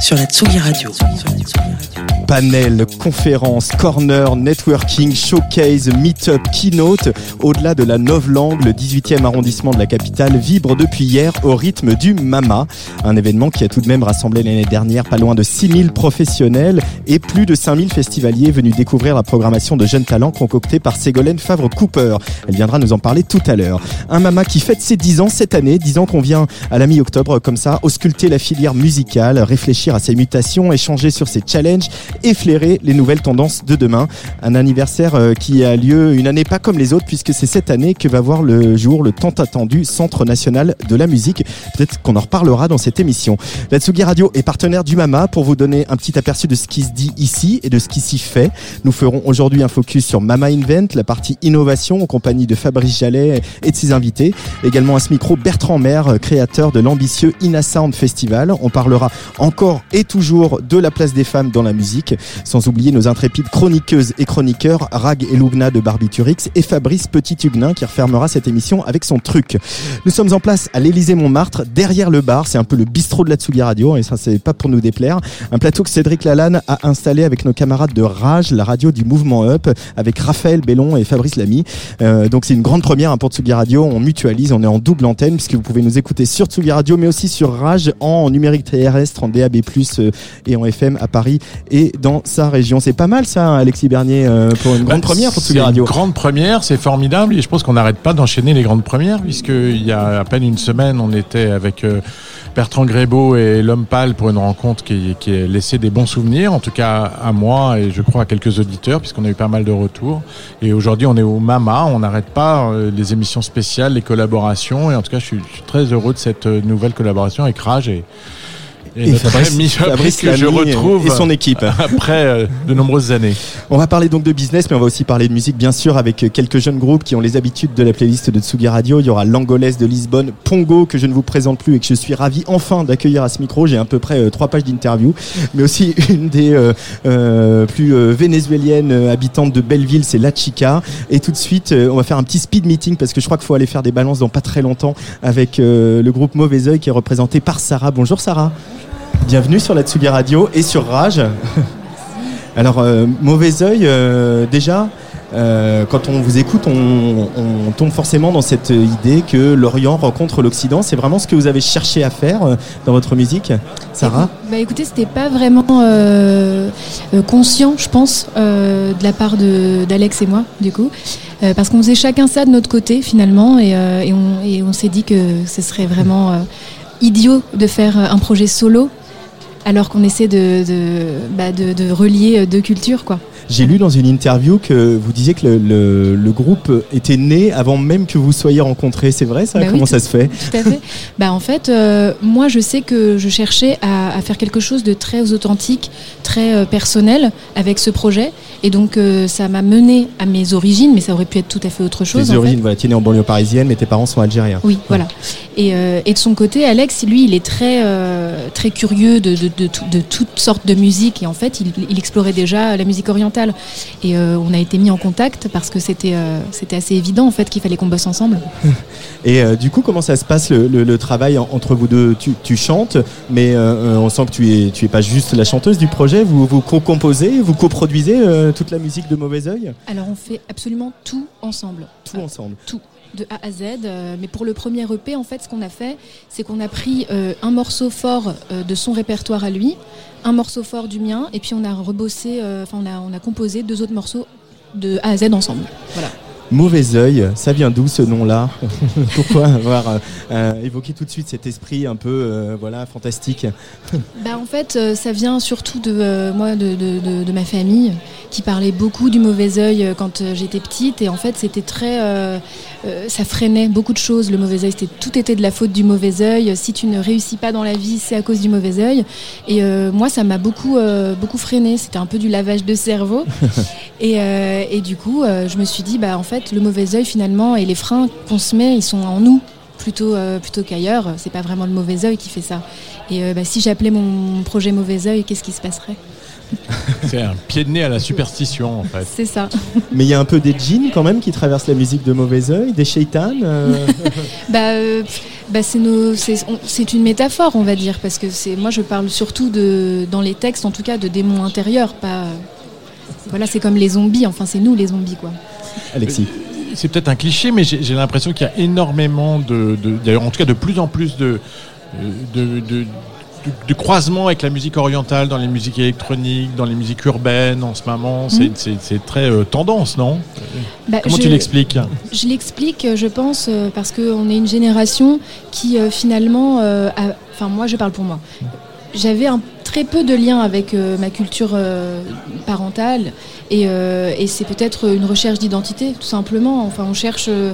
sur la Tsugi Radio. Panel, conférences, corner, networking, showcase, meet-up, keynote. Au-delà de la Novlangue, le 18e arrondissement de la capitale vibre depuis hier au rythme du MAMA. Un événement qui a tout de même rassemblé l'année dernière pas loin de 6000 professionnels et plus de 5000 festivaliers venus découvrir la programmation de jeunes talents concoctée par Ségolène Favre-Cooper. Elle viendra nous en parler tout à l'heure. Un MAMA qui fête ses 10 ans cette année, 10 ans qu'on vient à la mi-octobre comme ça, ausculter la filière musicale, réfléchir à ses mutations, échanger sur ses challenges efflairer les nouvelles tendances de demain. Un anniversaire euh, qui a lieu une année pas comme les autres puisque c'est cette année que va voir le jour le tant attendu Centre national de la musique. Peut-être qu'on en reparlera dans cette émission. La Tsugi Radio est partenaire du MAMA pour vous donner un petit aperçu de ce qui se dit ici et de ce qui s'y fait. Nous ferons aujourd'hui un focus sur Mama Invent, la partie innovation en compagnie de Fabrice Jallet et de ses invités. Également à ce micro Bertrand Maire, créateur de l'ambitieux Ina Sound Festival. On parlera encore et toujours de la place des femmes dans la musique sans oublier nos intrépides chroniqueuses et chroniqueurs Rag et Loubna de Barbiturix et Fabrice Petit-Huguenin qui refermera cette émission avec son truc. Nous sommes en place à l'Élysée Montmartre, derrière le bar, c'est un peu le bistrot de la Tsugi Radio et ça c'est pas pour nous déplaire. Un plateau que Cédric Lalanne a installé avec nos camarades de Rage, la radio du mouvement Up, avec Raphaël Bellon et Fabrice Lamy. Euh, donc c'est une grande première hein, pour Tsugi Radio, on mutualise, on est en double antenne puisque vous pouvez nous écouter sur Tsugi Radio mais aussi sur Rage en numérique terrestre, en DAB+, euh, et en FM à Paris et dans sa région. C'est pas mal ça, Alexis Bernier, euh, pour une grande Bah, première pour Tsugi Radio. Une grande première, c'est formidable et je pense qu'on n'arrête pas d'enchaîner les grandes premières puisqu'il y a à peine une semaine, on était avec euh, Bertrand Grébeau et L'Homme Pâle pour une rencontre qui, qui a laissé des bons souvenirs, en tout cas à moi et je crois à quelques auditeurs puisqu'on a eu pas mal de retours. Et aujourd'hui, on est au MAMA, on n'arrête pas les émissions spéciales, les collaborations et en tout cas, je suis, très heureux de cette nouvelle collaboration avec Rage et, Et notre Fabrice- ami Fabrice que je et- retrouve et son équipe. après euh, de nombreuses années. On va parler donc de business, mais on va aussi parler de musique, bien sûr, avec quelques jeunes groupes qui ont les habitudes de la playlist de Tsugi Radio. Il y aura l'Angolaise de Lisbonne, Pongo, que je ne vous présente plus et que je suis ravi enfin d'accueillir à ce micro. J'ai à peu près euh, trois pages d'interview, mais aussi une des euh, euh, plus euh, vénézuéliennes euh, habitantes de Belleville, c'est La Chica. Et tout de suite, euh, on va faire un petit speed meeting parce que je crois qu'il faut aller faire des balances dans pas très longtemps avec euh, le groupe Mauvais Oeil qui est représenté par Sarah. Bonjour Sarah. Bienvenue sur la Tsugi Radio et sur Rage. Alors, euh, mauvais œil, euh, déjà, euh, quand on vous écoute, on, tombe forcément dans cette idée que l'Orient rencontre l'Occident. C'est vraiment ce que vous avez cherché à faire dans votre musique, Sarah Bah écoutez, c'était pas vraiment conscient, je pense, de la part d'Alex et moi, du coup, parce qu'on faisait chacun ça de notre côté finalement, et, on, s'est dit que ce serait vraiment idiot de faire un projet solo, alors qu'on essaie de, de, bah, de, de relier deux cultures, quoi. J'ai lu dans une interview que vous disiez que le, le- le groupe était né avant même que vous soyez rencontrés. C'est vrai ça Bah oui, Comment ça se fait Tout à fait. bah en fait, euh, moi je sais que je cherchais à, à faire quelque chose de très authentique, très euh, personnel avec ce projet, et donc euh, ça m'a mené à mes origines, mais ça aurait pu être tout à fait autre chose. En origines, fait. voilà, tu es né en banlieue parisienne, mais tes parents sont algériens. Oui, voilà. Et, et de son côté, Alex, lui, il est très, très curieux de, de, de, tout- de toutes sortes de musique. Et en fait, il, il explorait déjà la musique orientale. Et euh, on a été mis en contact parce que c'était euh, c'était assez évident en fait qu'il fallait qu'on bosse ensemble. Et euh, du coup, comment ça se passe le, le- le travail en- entre vous deux? Tu, tu chantes, mais on sent que tu es, tu es pas juste la chanteuse du projet. Vous, vous co-composez, vous coproduisez toute la musique de Mauvais Oeil, Alors on fait absolument tout ensemble. tout ensemble. tout de A à Z. euh, mais pour le premier EP, en fait, ce qu'on a fait, c'est qu'on a pris euh, un morceau fort euh, de son répertoire à lui, un morceau fort du mien, et puis on a rebossé, enfin on, a, on a composé deux autres morceaux de A à Z ensemble. Voilà. Mauvais œil, ça vient d'où ce nom-là Pourquoi avoir euh, évoqué tout de suite cet esprit un peu euh, voilà fantastique Bah en fait, euh, ça vient surtout de moi, de, de- de- de ma famille, qui parlait beaucoup du mauvais œil quand j'étais petite, et en fait, c'était très, euh, euh, ça freinait beaucoup de choses. Le mauvais œil, c'était tout était de la faute du mauvais œil. Si tu ne réussis pas dans la vie, c'est à cause du mauvais œil. Et euh, moi, ça m'a beaucoup, euh, beaucoup freiné. C'était un peu du lavage de cerveau. et, euh, et du coup, euh, je me suis dit, bah en fait, le mauvais œil finalement et les freins qu'on se met, ils sont en nous plutôt euh, plutôt qu'ailleurs. C'est pas vraiment le mauvais œil qui fait ça. Et euh, bah, si j'appelais mon projet mauvais œil, qu'est-ce qui se passerait? C'est un pied de nez à la superstition en fait. C'est ça. Mais il y a un peu des djinns quand même qui traversent la musique de Mauvais œil, des shaitans. euh, bah, euh, bah c'est nos, c'est, on- c'est une métaphore, on va dire, parce que c'est, moi, je parle surtout de, dans les textes, en tout cas, de démons intérieurs, pas. Voilà, c'est comme les zombies. Enfin, c'est nous les zombies, quoi. Alexis. C'est peut-être un cliché, mais j'ai j'ai l'impression qu'il y a énormément de, de- d'ailleurs en tout cas de plus en plus de, de, de croisements avec la musique orientale dans les musiques électroniques, dans les musiques urbaines en ce moment. C'est- c'est très euh, tendance, non? Bah, Comment je- tu l'expliques? Je l'explique, je pense, euh, parce qu'on est une génération qui euh, finalement, euh, a- enfin moi je parle pour moi, j'avais un très peu de lien avec euh, ma culture euh, parentale et, euh, et c'est peut-être une recherche d'identité tout simplement. Enfin on cherche, euh,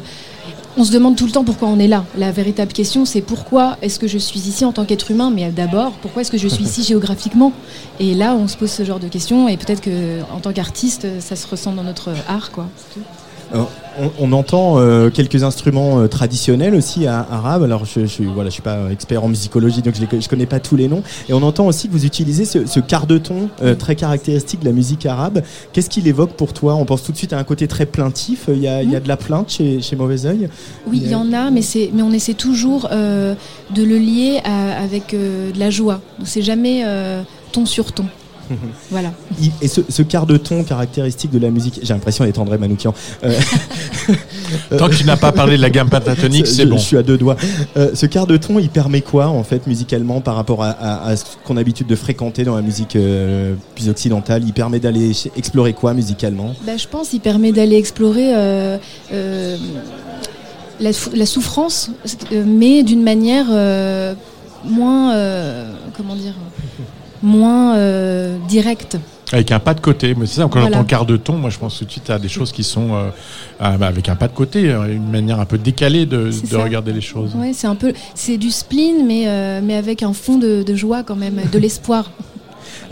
on se demande tout le temps pourquoi on est là. La véritable question c'est pourquoi est-ce que je suis ici en tant qu'être humain, mais d'abord pourquoi est-ce que je suis ici géographiquement? Et là on se pose ce genre de questions et peut-être que en tant qu'artiste ça se ressent dans notre art quoi. On, entend euh, quelques instruments euh, traditionnels aussi arabes. Alors, je, je, voilà, je suis pas expert en musicologie, donc je, je connais pas tous les noms. Et on entend aussi que vous utilisez ce, quart de ton euh, très caractéristique de la musique arabe. Qu'est-ce qu'il évoque pour toi? On pense tout de suite à un côté très plaintif. Il y a, de la plainte chez, Mauvais Oeil? Oui, il y en a, mais, on essaie toujours de le lier avec de la joie. C'est jamais ton sur ton. voilà. Il- Et ce, ce quart de ton caractéristique de la musique, j'ai l'impression d'être André Manoukian. Euh, Tant que tu n'as pas parlé de la gamme pentatonique, c'est je, bon. Je suis à deux doigts. Euh, ce quart de ton, il permet quoi en fait musicalement par rapport à, à- à ce qu'on a l'habitude de fréquenter dans la musique euh, plus occidentale? Il permet d'aller explorer quoi musicalement? Bah, je pense qu'il permet d'aller explorer euh, euh, la, souffrance, mais d'une manière euh, moins, euh, comment dire, moins euh, directe. Avec un pas de côté, mais c'est ça, quand Voilà. j'entends quart de ton, moi je pense tout de suite à des choses qui sont euh, ah, bah, avec un pas de côté, euh, une manière un peu décalée de, regarder les choses. Ouais, c'est un peu, c'est du spleen, mais euh, mais avec un fond de, de joie quand même, de l'espoir.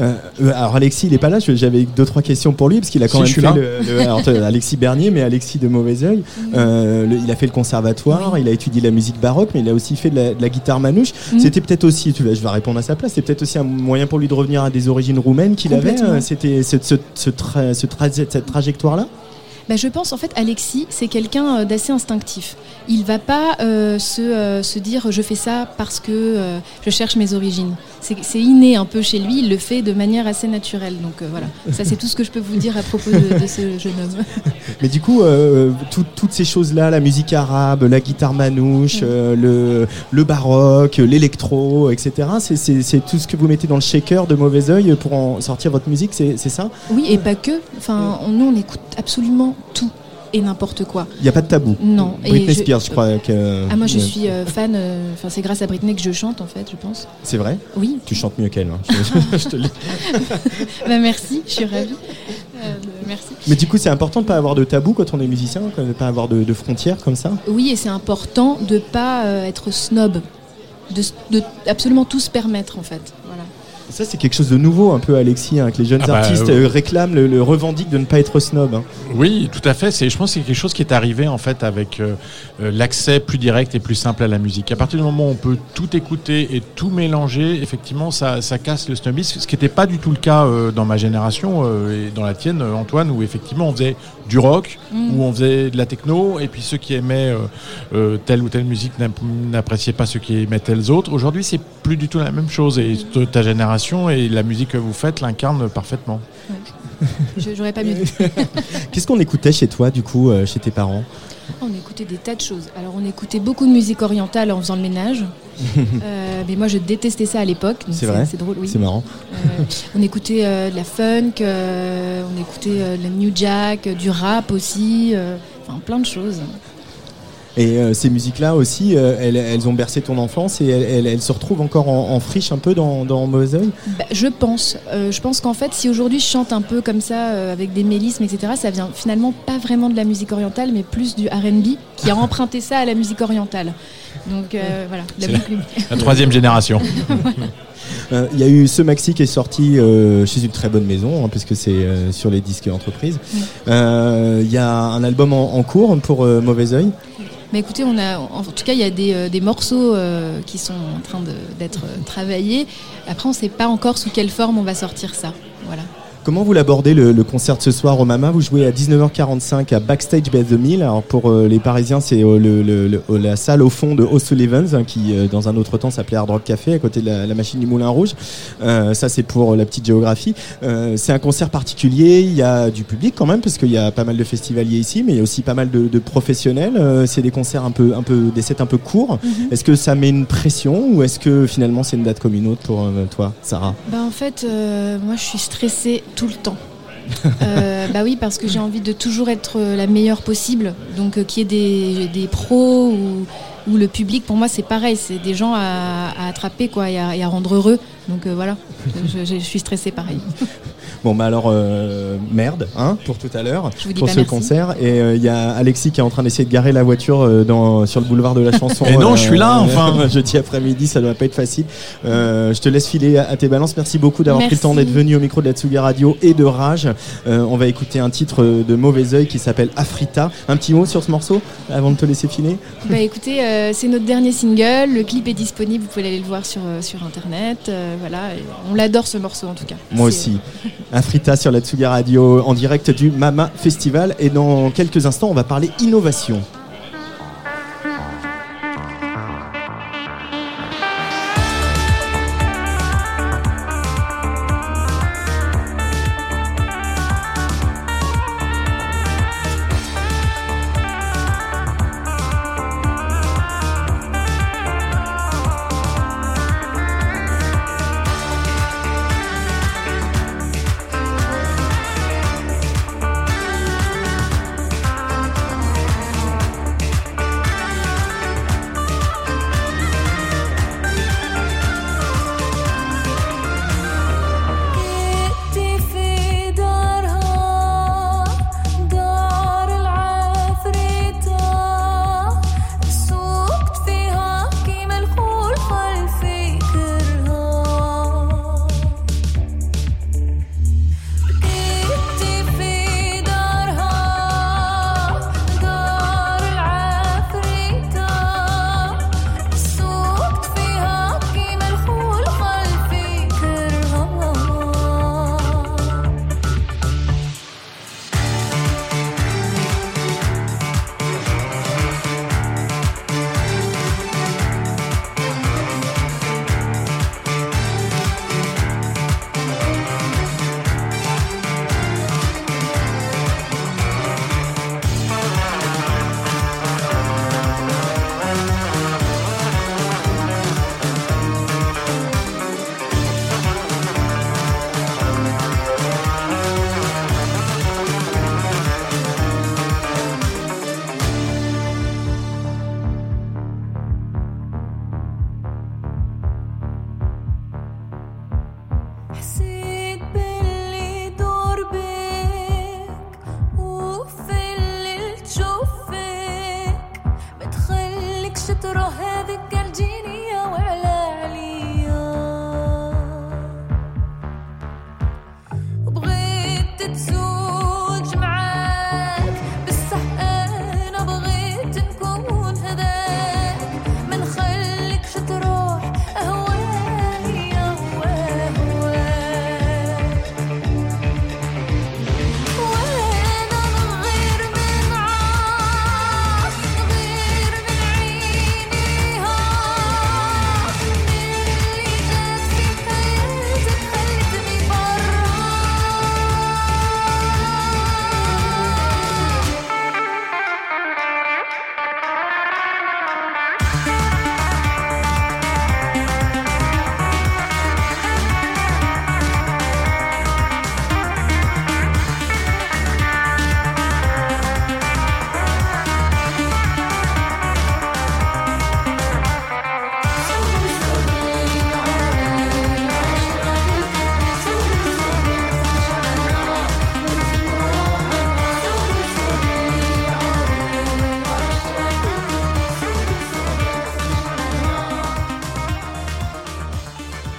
Euh, euh, Alors Alexis, il est pas là. J'avais deux trois questions pour lui parce qu'il a quand Si, même fait le, le- alors, euh, Alexis Bernier, mais Alexis de Mauvais Oeil. Euh, le- il a fait le conservatoire, il a étudié la musique baroque, mais il a aussi fait de la, de la guitare manouche. Mhm. C'était peut-être aussi, tu je vais répondre à sa place, c'est peut-être aussi un moyen pour lui de revenir à des origines roumaines qu'il avait. Euh, C'était ce, ce, ce tra- ce tra- cette trajectoire là. Bah, je pense en fait Alexis, c'est quelqu'un euh, d'assez instinctif. Il va pas euh, se, euh, se dire je fais ça parce que euh, je cherche mes origines. C'est inné un peu chez lui, il le fait de manière assez naturelle. Donc euh, voilà, ça c'est tout ce que je peux vous dire à propos de, de ce jeune homme. Mais du coup, euh, tout- toutes ces choses-là, la musique arabe, la guitare manouche, euh, le, le baroque, l'électro, etc., c'est- tout ce que vous mettez dans le shaker de mauvais oeil pour en sortir votre musique, c'est c'est ça? Oui, et pas que. Enfin, on- nous on écoute absolument tout et n'importe quoi. Il n'y a pas de tabou Non. Britney Spears, je crois que. Ah moi je suis euh, fan. euh, Enfin c'est grâce à Britney que je chante en fait, je pense. C'est vrai? Oui. Tu chantes mieux qu'elle. hein. Je- te le dis. Bah merci, je suis ravie. Euh, merci. Mais du coup, c'est important de ne pas avoir de tabou quand on est musicien, de ne pas avoir de, de frontières comme ça? Oui, et c'est important de pas euh, être snob, de, de absolument tout se permettre en fait. Ça, c'est quelque chose de nouveau un peu, Alexis, hein, que les jeunes Ah bah, artistes euh, euh, réclament, le, le revendiquent de ne pas être snob. hein. Oui, tout à fait. C'est, je pense que c'est quelque chose qui est arrivé en fait avec euh, l'accès plus direct et plus simple à la musique. À partir du moment où on peut tout écouter et tout mélanger, effectivement, ça, ça casse le snobisme, ce qui n'était pas du tout le cas euh, dans ma génération et dans la tienne, Antoine, où effectivement on faisait du rock, Mm. où on faisait de la techno, et puis ceux qui aimaient euh, euh, telle ou telle musique n'app- n'appréciaient pas ceux qui aimaient telles autres. Aujourd'hui, c'est plus du tout la même chose, et t- ta génération et la musique que vous faites l'incarnent parfaitement. J'aurais pas mieux dit. Qu'est-ce qu'on écoutait chez toi, du coup, euh, chez tes parents? On écoutait des tas de choses. Alors on écoutait beaucoup de musique orientale en faisant le ménage. Euh, mais moi je détestais ça à l'époque. C'est vrai? C'est drôle, oui. C'est marrant. Euh, on écoutait euh, de la funk, on écoutait de la new jack, du rap aussi, enfin plein de choses. Et euh, ces musiques-là aussi, euh, elles, elles ont bercé ton enfance et elles, elles- elles se retrouvent encore en, en friche un peu dans, dans Mauvais Oeil? Bah, je pense. Euh, je pense qu'en fait, si aujourd'hui je chante un peu comme ça, euh, avec des mélismes, etc., ça vient finalement pas vraiment de la musique orientale, mais plus du RB qui a emprunté ça à la musique orientale. Donc euh, voilà, la C'est boucle. La troisième génération. Euh, Il y a eu ce maxi qui est sorti euh, chez une très bonne maison, hein, puisque c'est euh, sur les disques entreprises. Euh, Il y a un album en, en cours pour euh, Mauvais Oeil? Mais écoutez, en tout cas, il y a des, euh, morceaux euh, qui sont en train d'être euh, travaillés. Après, on ne sait pas encore sous quelle forme on va sortir ça. Voilà. Comment vous l'abordez le, le concert de ce soir au Mama Vous jouez à 19h45 à Backstage by the Mill. Alors pour euh, les Parisiens, c'est euh, le, le- le- la salle au fond de O'Sullivan's hein, qui, euh, dans un autre temps, s'appelait Hard Rock Café, à côté de la, la machine du Moulin Rouge. Ça, c'est pour la petite géographie. C'est un concert particulier. Il y a du public quand même, parce qu'il y a pas mal de festivaliers ici, mais il y a aussi pas mal de, de professionnels. C'est des concerts un peu, un peu, des sets un peu courts. Est-ce que ça met une pression ou est-ce que finalement c'est une date comme une autre pour toi, Sarah? Bah, en fait, moi, je suis stressée tout le temps. Euh, bah oui, parce que j'ai envie de toujours être euh, la meilleure possible. Donc, euh, qu'il y ait des, pros ou, le public, pour moi, c'est pareil. C'est des gens à, attraper quoi, et, à, rendre heureux. Donc, voilà, je suis stressée pareil. Bon bah alors euh, merde hein, pour tout à l'heure pour ce merci. concert et euh, il y a Alexis qui est en train d'essayer de garer la voiture euh, dans, sur le boulevard de la chanson. Mais non, je suis là, enfin. jeudi après-midi, ça doit pas être facile. Euh, je te laisse filer à, à tes balances. Merci beaucoup d'avoir pris le temps d'être venu au micro de la Tsuga Radio et de Rage. Euh, on va écouter un titre de Mauvais Oeil qui s'appelle Afrita. Un petit mot sur ce morceau avant de te laisser filer? Bah écoutez, euh, c'est notre dernier single. Le clip est disponible. Vous pouvez aller le voir sur, euh, sur internet. Euh, voilà, Et on l'adore ce morceau en tout cas. Moi aussi. Afrita sur la Tsuga Radio en direct du Mama Festival. Et dans quelques instants, on va parler innovation.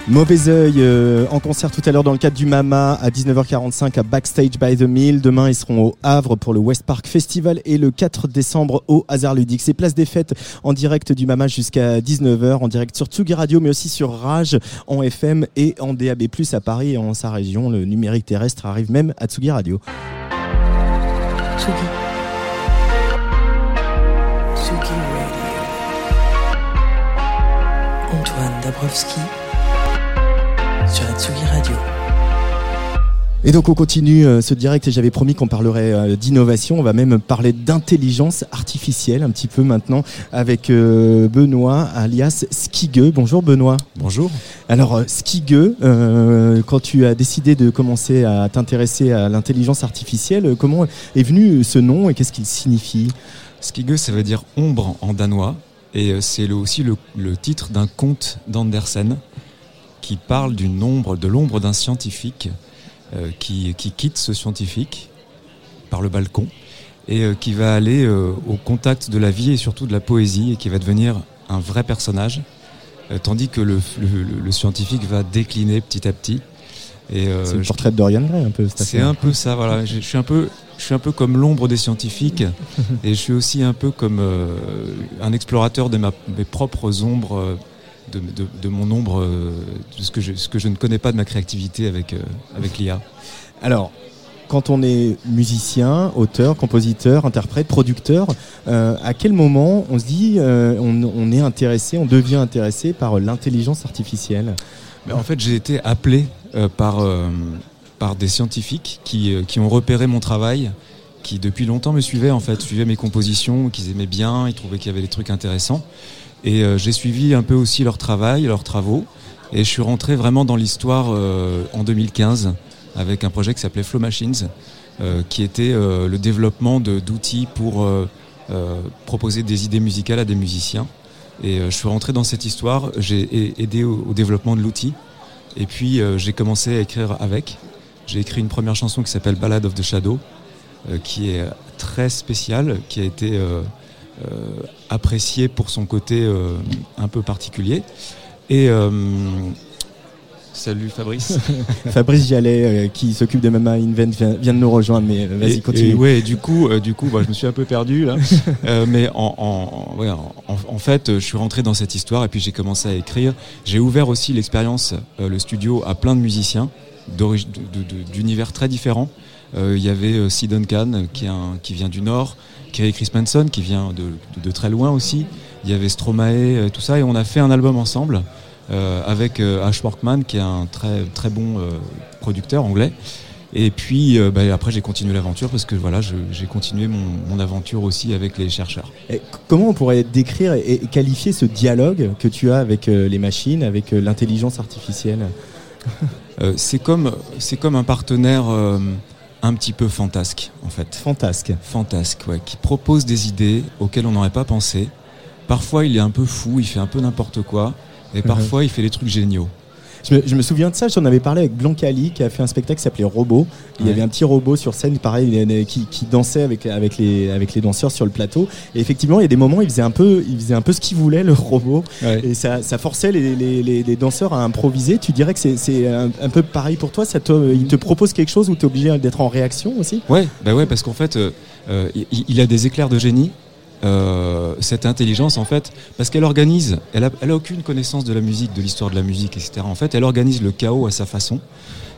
Mauvais œil euh, en concert tout à l'heure dans le cadre du Mama à 19h45 à Backstage by the Mill. Demain, ils seront au Havre pour le West Park Festival et le 4 décembre au Hasard Ludique. C'est place des fêtes en direct du Mama jusqu'à 19h, en direct sur Tsugi Radio, mais aussi sur Rage en FM et en DAB+, à Paris et en sa région. Le numérique terrestre arrive même à Tsugi Radio. Tsugi. Tsugi Radio. Antoine Dabrowski sur la Tsugi Radio. Et donc on continue euh, ce direct et j'avais promis qu'on parlerait euh, d'innovation. On va même parler d'intelligence artificielle un petit peu maintenant avec euh, Benoît alias Skige. Bonjour Benoît. Bonjour. Alors Skige, quand tu as décidé de commencer à t'intéresser à l'intelligence artificielle, comment est venu ce nom et qu'est-ce qu'il signifie? Skige, ça veut dire ombre en danois et c'est aussi le, le titre d'un conte d'Andersen qui parle d'une ombre, de l'ombre d'un scientifique euh, qui, qui, quitte ce scientifique par le balcon et euh, qui va aller euh, au contact de la vie et surtout de la poésie et qui va devenir un vrai personnage, tandis que le, le, le, scientifique va décliner petit à petit. Et c'est le portrait de Dorian Gray un peu. C'est un peu ça, voilà. Je, je, suis un peu, je suis un peu comme l'ombre des scientifiques et je suis aussi un peu comme un explorateur de ma, mes propres ombres de, de, de, mon ombre, euh, de ce que, je, ce que je ne connais pas de ma créativité avec, euh, avec l'IA. Alors, quand on est musicien, auteur, compositeur, interprète, producteur, euh, à quel moment on se dit euh, on, on, est intéressé, on devient intéressé par l'intelligence artificielle? En fait, j'ai été appelé euh, par, par des scientifiques qui, qui ont repéré mon travail, qui depuis longtemps me suivaient en fait, suivaient mes compositions, qu'ils aimaient bien, ils trouvaient qu'il y avait des trucs intéressants. Et euh, j'ai suivi un peu aussi leur travail, leurs travaux. Et je suis rentré vraiment dans l'histoire euh, en 2015 avec un projet qui s'appelait Flow Machines, euh, qui était le développement d'outils pour proposer des idées musicales à des musiciens. Et je suis rentré dans cette histoire, j'ai aidé au, au, développement de l'outil. Et puis j'ai commencé à écrire avec. J'ai écrit une première chanson qui s'appelle Ballad of the Shadow, qui est très spéciale, qui a été apprécié pour son côté euh, un peu particulier. Et euh, Salut Fabrice. Fabrice Jallet euh, qui s'occupe de Mama Invent vient, vient, de nous rejoindre, mais vas-y continue. Et, ouais, du coup, euh, du coup, bah, je me suis un peu perdu là. euh, mais en, en, ouais, en, en, fait, je suis rentré dans cette histoire et puis j'ai commencé à écrire. J'ai ouvert aussi l'expérience, euh, le studio à plein de musiciens d'univers très différents. Il y avait qui, est un, qui vient du Nord. Kerry Chris Manson qui vient de, de, de, très loin aussi. Il y avait Stromae, tout ça, et on a fait un album ensemble euh, avec euh, Ash Workman qui est un très très bon euh, producteur anglais. Et puis bah, après j'ai continué l'aventure parce que voilà j'ai continué mon, mon, aventure aussi avec les chercheurs. Et comment on pourrait décrire et qualifier ce dialogue que tu as avec les machines, avec l'intelligence artificielle? C'est comme c'est comme un partenaire un petit peu fantasque en fait. Fantasque. Fantasque, ouais, qui propose des idées auxquelles on n'aurait pas pensé. Parfois, il est un peu fou, il fait un peu n'importe quoi, et parfois, mmh. il fait des trucs géniaux. Je me, je me, souviens de ça, j'en avais parlé avec Blancali qui a fait un spectacle qui s'appelait Robot. Il y avait un petit robot sur scène, pareil, qui, qui, dansait avec, avec, les, avec les danseurs sur le plateau. Et effectivement, il y a des moments, il faisait un peu, il faisait un peu ce qu'il voulait, le robot. Ouais. Et ça, ça forçait les, les, les, les, danseurs à improviser. Tu dirais que c'est un, un, peu pareil pour toi ça te, Il te propose quelque chose où tu es obligé d'être en réaction aussi? Ouais, bah ouais parce qu'en fait, euh, euh, il, il a des éclairs de génie euh, cette intelligence en fait parce qu'elle organise elle a, elle a aucune connaissance de la musique de l'histoire de la musique etc en fait elle organise le chaos à sa façon.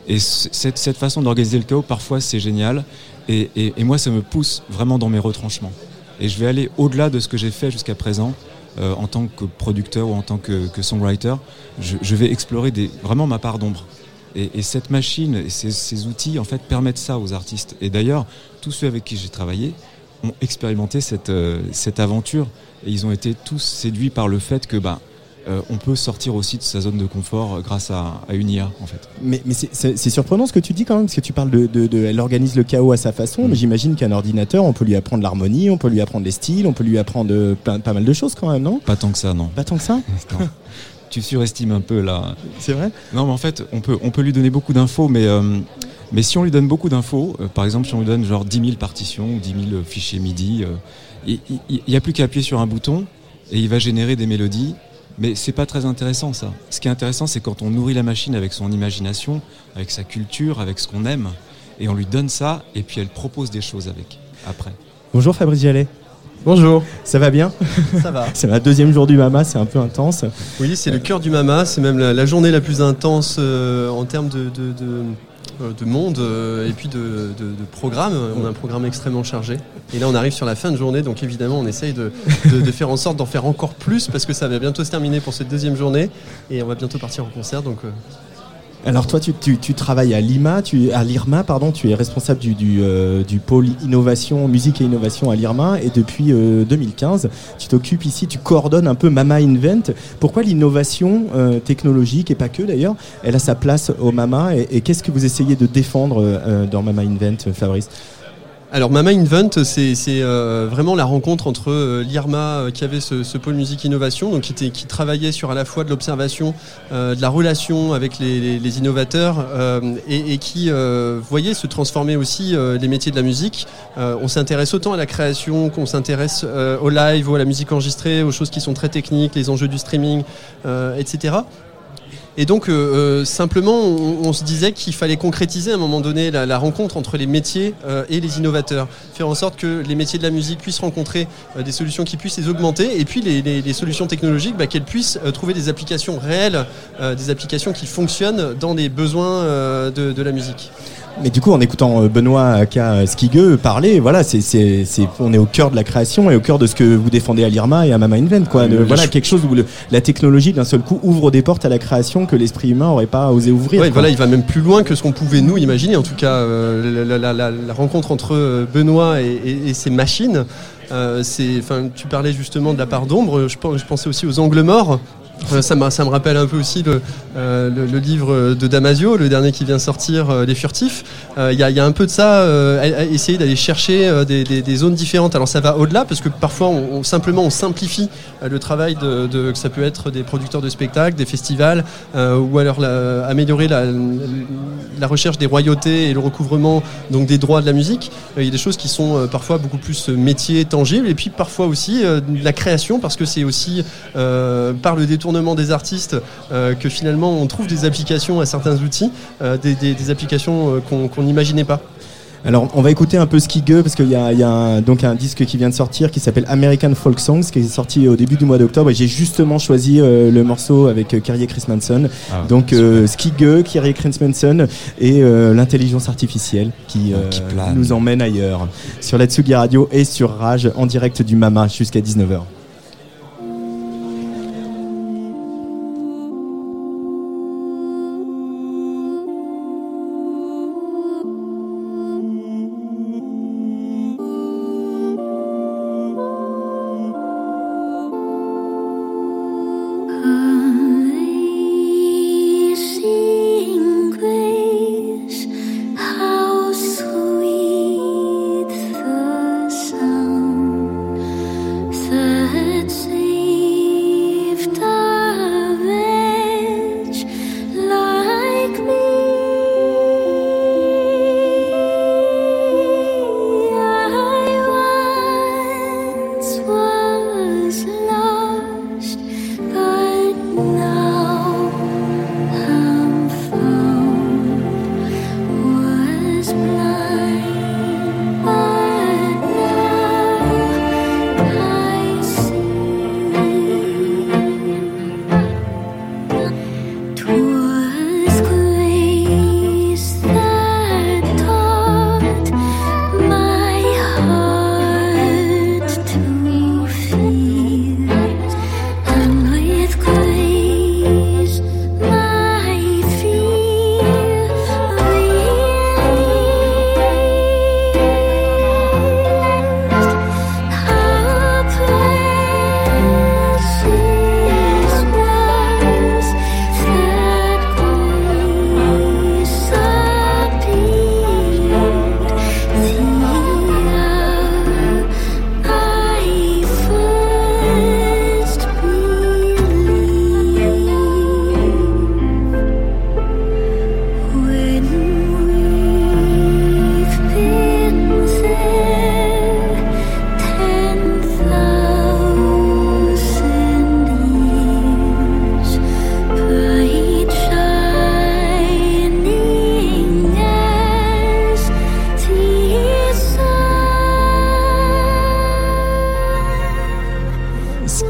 Et cette, façon d'organiser le chaos parfois c'est génial. Et, moi ça me pousse vraiment dans mes retranchements. Et je vais aller au-delà de ce que j'ai fait jusqu'à présent euh, en tant que producteur ou en tant que, songwriter. Je, vais explorer vraiment ma part d'ombre. Et, et, cette machine et ces outils en fait permettent ça aux artistes. Et d'ailleurs tous ceux avec qui j'ai travaillé ont expérimenté cette, euh, cette aventure et ils ont été tous séduits par le fait que bah, euh, on peut sortir aussi de sa zone de confort grâce à, à une IA en fait. Mais, mais c'est surprenant ce que tu dis quand même, parce que tu parles de, de, de elle organise le chaos à sa façon, mmh. mais j'imagine qu'un ordinateur, on peut lui apprendre l'harmonie, on peut lui apprendre les styles, on peut lui apprendre euh, plein, pas mal de choses quand même, non? Pas tant que ça, non. Pas tant que ça? Tu surestimes un peu là. C'est vrai? Non mais en fait, on peut, on peut lui donner beaucoup d'infos, mais... Euh, mais si on lui donne beaucoup d'infos, euh, par exemple si on lui donne genre 10 000 partitions ou 10 000 fichiers MIDI, euh, il n'y a plus qu'à appuyer sur un bouton et il va générer des mélodies Mais c'est pas très intéressant ça. Ce qui est intéressant, c'est quand on nourrit la machine avec son imagination, avec sa culture, avec ce qu'on aime, et on lui donne ça, et puis elle propose des choses avec, après. Bonjour Fabrice Jallet. Bonjour. Ça va bien Ça va. C'est la deuxième jour du Mama, c'est un peu intense. Oui, c'est le cœur du Mama, c'est même la, la journée la plus intense euh, en termes de, de, de, euh, de monde euh, et puis de, de, de programme. On a un programme extrêmement chargé. Et là, on arrive sur la fin de journée, donc évidemment, on essaye de, de, de faire en sorte d'en faire encore plus parce que ça va bientôt se terminer pour cette deuxième journée et on va bientôt partir en concert. Donc, euh, Alors toi, tu, tu- travailles à Lima, tu, à l'IRMA, pardon, tu es responsable du, du, euh, pôle innovation, musique et innovation à l'IRMA, et depuis euh, 2015, tu t'occupes ici, tu coordonnes un peu Mama Invent. Pourquoi l'innovation euh, technologique, et pas que d'ailleurs, elle a sa place au Mama, et, et qu'est-ce que vous essayez de défendre euh, dans Mama Invent, Fabrice? Alors Mama Invent, c'est euh, vraiment la rencontre entre euh, l'IRMA euh, qui avait ce, pôle musique innovation, donc qui, travaillait sur à la fois de l'observation, de la relation avec les, innovateurs et, et qui voyait se transformer aussi les métiers de la musique. On s'intéresse autant à la création qu'on s'intéresse au live ou à la musique enregistrée, aux choses qui sont très techniques, les enjeux du streaming, etc. Et donc, euh, euh, simplement, on, on se disait qu'il fallait concrétiser à un moment donné la, la rencontre entre les métiers euh, et les innovateurs. Faire en sorte que les métiers de la musique puissent rencontrer euh, des solutions qui puissent les augmenter et puis les, les- les solutions technologiques, bah, qu'elles puissent euh, trouver des applications réelles, euh, des applications qui fonctionnent dans les besoins euh, de, de la musique. Mais du coup, en écoutant Benoît K. Skigueux parler, voilà, c'est, c'est, c'est, on est au cœur de la création et au cœur de ce que vous défendez à l'IRMA et à Mama Invent, quoi. De- Euh, voilà, quelque chose où le- la technologie, d'un seul coup, ouvre des portes à la création que l'esprit humain aurait pas osé ouvrir. Ouais, voilà, il va même plus loin que ce qu'on pouvait nous imaginer. En tout cas, euh, la, la- la- la rencontre entre euh, Benoît et, et- et ses machines, euh, c'est, tu parlais justement de la part d'ombre. Je pensais aussi aux angles morts. Euh, ça, me rappelle un peu aussi le, euh, le, livre de Damasio, le dernier qui vient sortir, Les Furtifs. Euh, a, il y a un peu de ça, essayer d'aller chercher des, zones différentes. Alors ça va au-delà parce que parfois on, simplement on simplifie le travail que ça peut être des producteurs de spectacles, des festivals, ou alors améliorer la, recherche des royautés et le recouvrement donc des droits de la musique. Il y a des choses qui sont parfois beaucoup plus métiers tangibles et puis parfois aussi de la création parce que c'est aussi par le détournement des artistes euh, que finalement on trouve des applications à certains outils, euh, des, des- des applications euh, qu'on n'imaginait pas. Alors, on va écouter un peu Skigueux parce qu'il y a, il y a un, donc un disque qui vient de sortir qui s'appelle American Folk Songs qui est sorti au début du mois d'octobre et j'ai justement choisi euh, le morceau avec euh, Kyrie Chris Manson. Ah, donc, euh, Kyrie Chris Manson et euh, l'intelligence artificielle qui, qui nous emmène ailleurs sur la Tsugi Radio et sur Rage en direct du Mama jusqu'à 19h.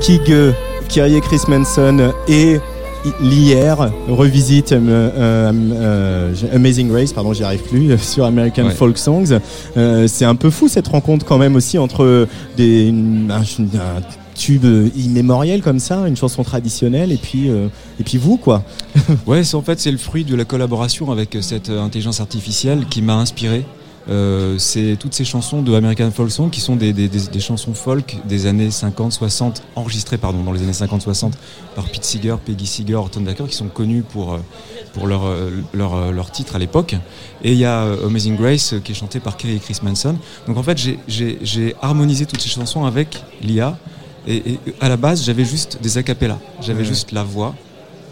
Skig, Kyrie Chris Manson et l'IR revisite euh, euh, euh, Amazing Race, pardon, j'y arrive plus, sur American Ouais. Folk Songs. Euh, c'est un peu fou cette rencontre quand même aussi entre des, une- un, un tube immémoriel comme ça, une chanson traditionnelle, et puis, et puis vous quoi. Ouais, en fait c'est le fruit de la collaboration avec cette intelligence artificielle qui m'a inspiré. Euh, c'est toutes ces chansons de American Folk Song qui sont des, des, des- des chansons folk des années 50-60, enregistrées pardon, dans les années 50-60 par Pete Seeger, Peggy Seeger, Horton Tucker, qui sont connus pour, euh, pour leur, euh, leur, leur titre à l'époque. Et il y a Amazing Grace qui est chanté par Kerry et Chris Manson. Donc en fait, j'ai- harmonisé toutes ces chansons avec l'IA. Et, et à la base, j'avais juste des acapellas, j'avais Ouais. juste la voix.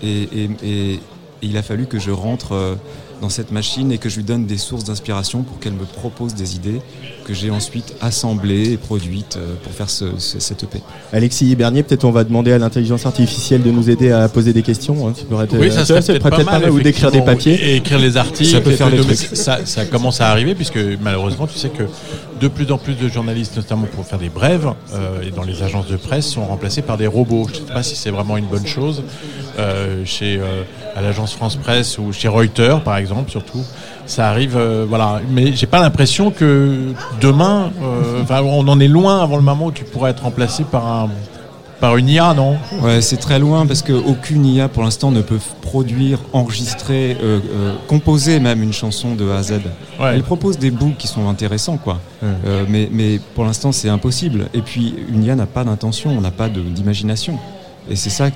Et, et- et- et il a fallu que je rentre dans cette machine et que je lui donne des sources d'inspiration pour qu'elle me propose des idées que j'ai ensuite assemblées et produites euh, pour faire ce, ce- cette EP. Alexis Bernier, peut-être on va demander à l'intelligence artificielle de nous aider à poser des questions. hein. Ça pourrait être, Oui, ça serait peut-être pas mal, ou d'écrire des papiers. Et écrire les articles. Ça peut faire des trucs. Ça, ça commence à arriver puisque malheureusement, tu sais que de plus en plus de journalistes, notamment pour faire des brèves, euh, et dans les agences de presse, sont remplacés par des robots. Je ne sais pas si c'est vraiment une bonne chose. Euh, chez euh, à l'agence France Presse ou chez Reuters, par exemple, surtout, ça arrive. euh, voilà. Mais j'ai pas l'impression que demain, euh, on en est loin avant le moment où tu pourrais être remplacé par un par une IA, non Ouais, c'est très loin parce qu'aucune IA pour l'instant ne peut produire, enregistrer, euh, euh, composer même une chanson de A à Z. Ouais. Elle propose des bouts qui sont intéressants, quoi. Ouais. Euh, mais, mais pour l'instant, c'est impossible. Et puis, une IA n'a pas d'intention, on n'a pas d'imagination. Et c'est ça,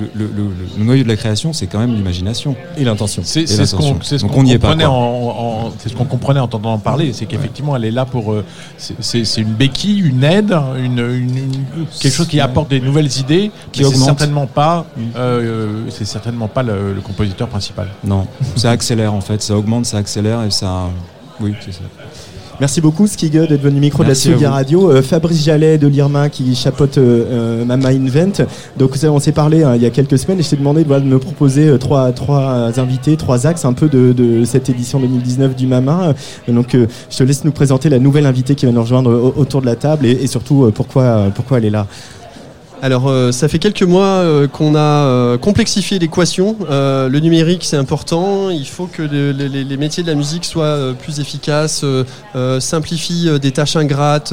le, le- le- le noyau de la création, c'est quand même l'imagination. Et l'intention. C'est c'est ce qu'on c'est ce pas, comprenait, en, en- c'est ce qu'on comprenait en entendant en parler, c'est qu'effectivement elle est là pour euh, c'est- c'est c'est une béquille, une aide, une, une- une- quelque chose qui apporte des nouvelles idées, Qui mais c'est augmente. certainement pas euh, c'est certainement pas le compositeur principal. Non, ça accélère en fait, ça augmente, ça accélère et ça. Oui, c'est ça. Merci beaucoup Skig d'être venu au micro Merci de la Suga. Radio. Euh, Fabrice Jallet de l'IRMA qui chapeaute euh, euh, Mama Invent. Donc on s'est parlé hein, il y a quelques semaines et je t'ai demandé voilà, de me proposer trois, trois invités, trois axes un peu de, de cette édition 2019 du Mama. Donc euh, je te laisse nous présenter la nouvelle invitée qui va nous rejoindre au- autour de la table et, et surtout pourquoi, pourquoi elle est là. Alors, euh, ça fait quelques mois euh, qu'on a euh, complexifié l'équation. Le numérique, c'est important. Il faut que le- le- les, métiers de la musique soient plus efficaces, simplifient des tâches ingrates,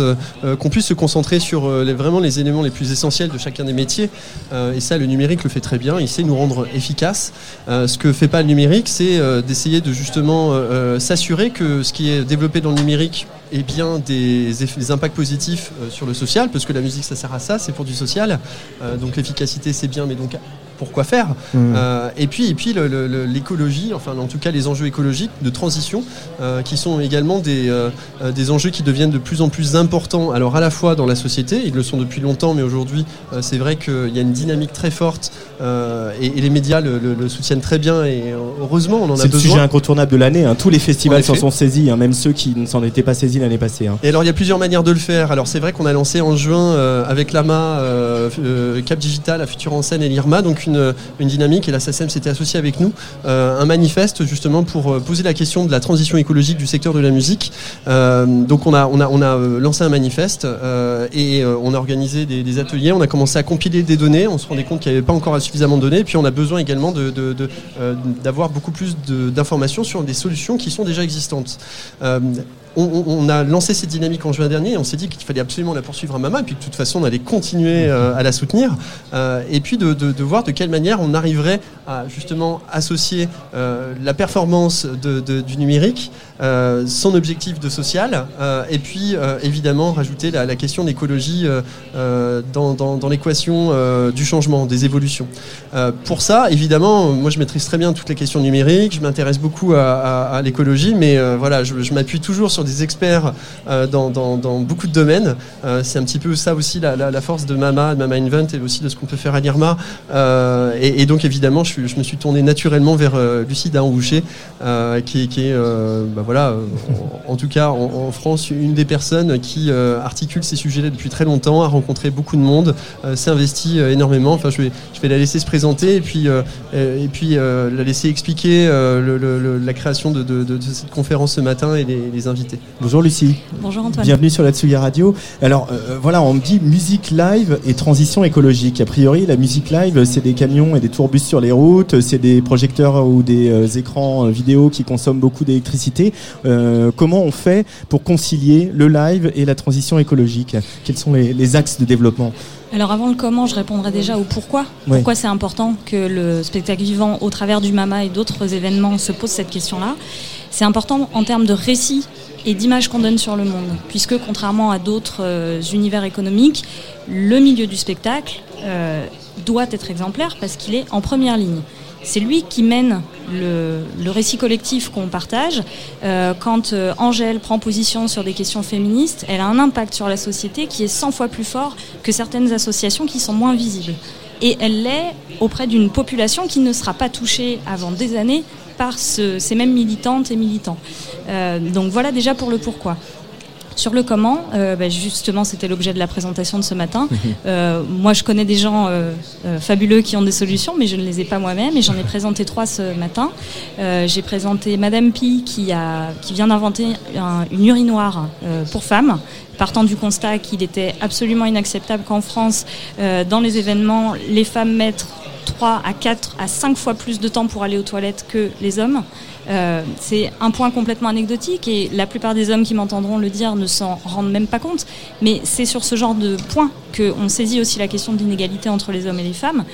qu'on puisse se concentrer sur les- vraiment les éléments les plus essentiels de chacun des métiers. Et ça, le numérique le fait très bien. Il sait nous rendre efficaces. Ce que fait pas le numérique, c'est d'essayer de justement s'assurer que ce qui est développé dans le numérique ait bien des, eff- des impacts positifs euh, sur le social, parce que la musique, ça sert à ça, c'est pour du social. Euh, donc l'efficacité, c'est bien, mais donc pourquoi faire Euh, Et puis, et puis l'écologie, enfin en tout cas les enjeux écologiques de transition, euh, qui sont également des, euh, des enjeux qui deviennent de plus en plus importants. Alors à la fois dans la société, ils le sont depuis longtemps, mais aujourd'hui c'est vrai qu'il y a une dynamique très forte et, et les médias le, le- le soutiennent très bien et heureusement on en a C'est le besoin. sujet incontournable de l'année. hein. Tous les festivals s'en sont saisis, hein, même ceux qui ne s'en étaient pas saisis l'année passée. hein. Et alors il y a plusieurs manières de le faire. Alors c'est vrai qu'on a lancé en juin avec l'AMA, Cap Digital, la Future en scène et l'IRMA, donc une, une dynamique et la SACEM s'était associée avec nous, euh, un manifeste justement pour euh, poser la question de la transition écologique du secteur de la musique. Euh, donc on a, on a, on a lancé un manifeste et on a organisé des, ateliers, on a commencé à compiler des données, on se rendait compte qu'il n'y avait pas encore suffisamment de données, puis on a besoin également de- d'avoir beaucoup plus d'informations sur des solutions qui sont déjà existantes. On, a lancé cette dynamique en juin dernier et on s'est dit qu'il fallait absolument la poursuivre à Mama et puis de toute façon on allait continuer euh, à la soutenir Euh, et puis de, voir de quelle manière on arriverait à justement associer euh, la performance du numérique, son objectif de social et puis évidemment rajouter la, question de l'écologie dans, l'équation du changement, des évolutions. Pour ça, évidemment, moi je maîtrise très bien toutes les questions numériques, je m'intéresse beaucoup à, l'écologie, mais voilà, je, je m'appuie toujours sur des experts euh, dans, beaucoup de domaines. Euh, c'est un petit peu ça aussi la, force de Mama, de Mama Invent et aussi de ce qu'on peut faire à l'IRMA. Euh, et, donc évidemment, je, me suis tourné naturellement vers Lucie Dahan-Boucher, qui, est- bah voilà, en, tout cas en, France, une des personnes qui articule ces sujets-là depuis très longtemps, a rencontré beaucoup de monde, s'est investi euh, énormément. Enfin, je vais, la laisser se présenter et puis, la laisser expliquer la création de cette conférence ce matin et les, les invités. Bonjour Lucie. Bonjour Antoine. Bienvenue sur la Tsugi Radio. Alors euh, voilà, on me dit musique live et transition écologique. A priori, la musique live, c'est des camions et des tourbus sur les routes, c'est des projecteurs ou des euh, écrans euh, vidéo qui consomment beaucoup d'électricité. Euh, comment on fait pour concilier le live et la transition écologique? Quels sont les, les axes de développement? Alors avant le comment, je répondrai déjà au pourquoi. Pourquoi c'est important que le spectacle vivant, au travers du MAMA et d'autres événements, se pose cette question-là? C'est important en termes de récit et d'image qu'on donne sur le monde, puisque contrairement à d'autres euh, univers économiques, le milieu du spectacle euh, doit être exemplaire parce qu'il est en première ligne. C'est lui qui mène le, récit collectif qu'on partage. Euh, quand Angèle prend position sur des questions féministes, elle a un impact sur la société qui est 100 fois plus fort que certaines associations qui sont moins visibles. Et elle l'est auprès d'une population qui ne sera pas touchée avant des années par ce- ces mêmes militantes et militants. Euh, donc voilà déjà pour le pourquoi. Sur le comment, euh, bah, justement, c'était l'objet de la présentation de ce matin. Euh, moi, je connais des gens euh, fabuleux qui ont des solutions, mais je ne les ai pas moi-même. Et j'en ai présenté trois ce matin. J'ai présenté Madame Pi, qui, a, qui vient d'inventer un- une urinoir euh, pour femmes, partant du constat qu'il était absolument inacceptable qu'en France, euh, dans les événements, les femmes mettent 3 à 4 à 5 fois plus de temps pour aller aux toilettes que les hommes. Euh, c'est un point complètement anecdotique et la plupart des hommes qui m'entendront le dire ne s'en rendent même pas compte. Mais c'est sur ce genre de point qu'on saisit aussi la question de l'inégalité entre les hommes et les femmes.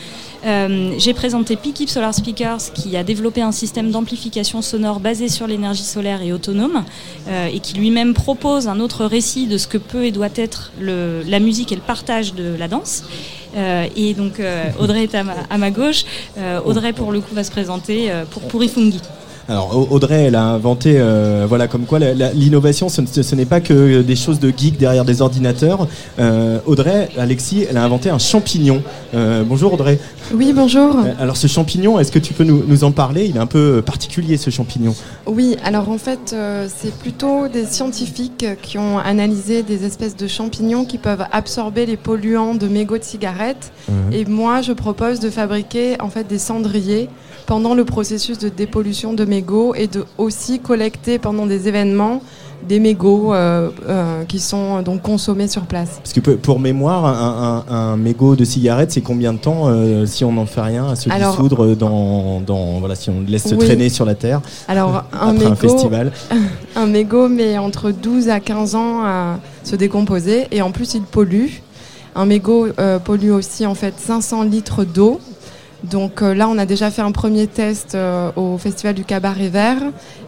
Euh, J'ai présenté Peakeep Solar Speakers qui a développé un système d'amplification sonore basé sur l'énergie solaire et autonome euh, et qui lui-même propose un autre récit de ce que peut et doit être la musique et le partage de la danse. Et donc Audrey est à ma, gauche. Audrey pour le coup va se présenter pour Purifungi. Alors Au- Audrey, elle a inventé, euh, voilà, comme quoi l'innovation, ce n'est pas que des choses de geek derrière des ordinateurs. Euh, Audrey, Alexis, elle a inventé un champignon. Euh, bonjour Audrey. Oui, bonjour. Euh, Alors ce champignon, est-ce que tu peux nous, nous en parler? Il est un peu particulier ce champignon. Oui, alors en fait, euh, c'est plutôt des scientifiques qui ont analysé des espèces de champignons qui peuvent absorber les polluants de mégots de cigarettes. Et moi, je propose de fabriquer en fait des cendriers pendant le processus de dépollution de mégots et de aussi collecter pendant des événements des mégots euh, euh, qui sont donc consommés sur place. Parce que pour- mémoire, un, un, un mégot de cigarette, c'est combien de temps euh, si on n'en fait rien à se Alors- dissoudre dans, dans voilà si on le laisse se Oui. traîner sur la terre Alors un après un mégot, festival? un mégot met entre 12 à 15 ans à se décomposer et en plus il pollue. Un mégot euh, pollue aussi en fait 500 litres d'eau. Donc euh, là on a déjà fait un premier test euh, au festival du cabaret vert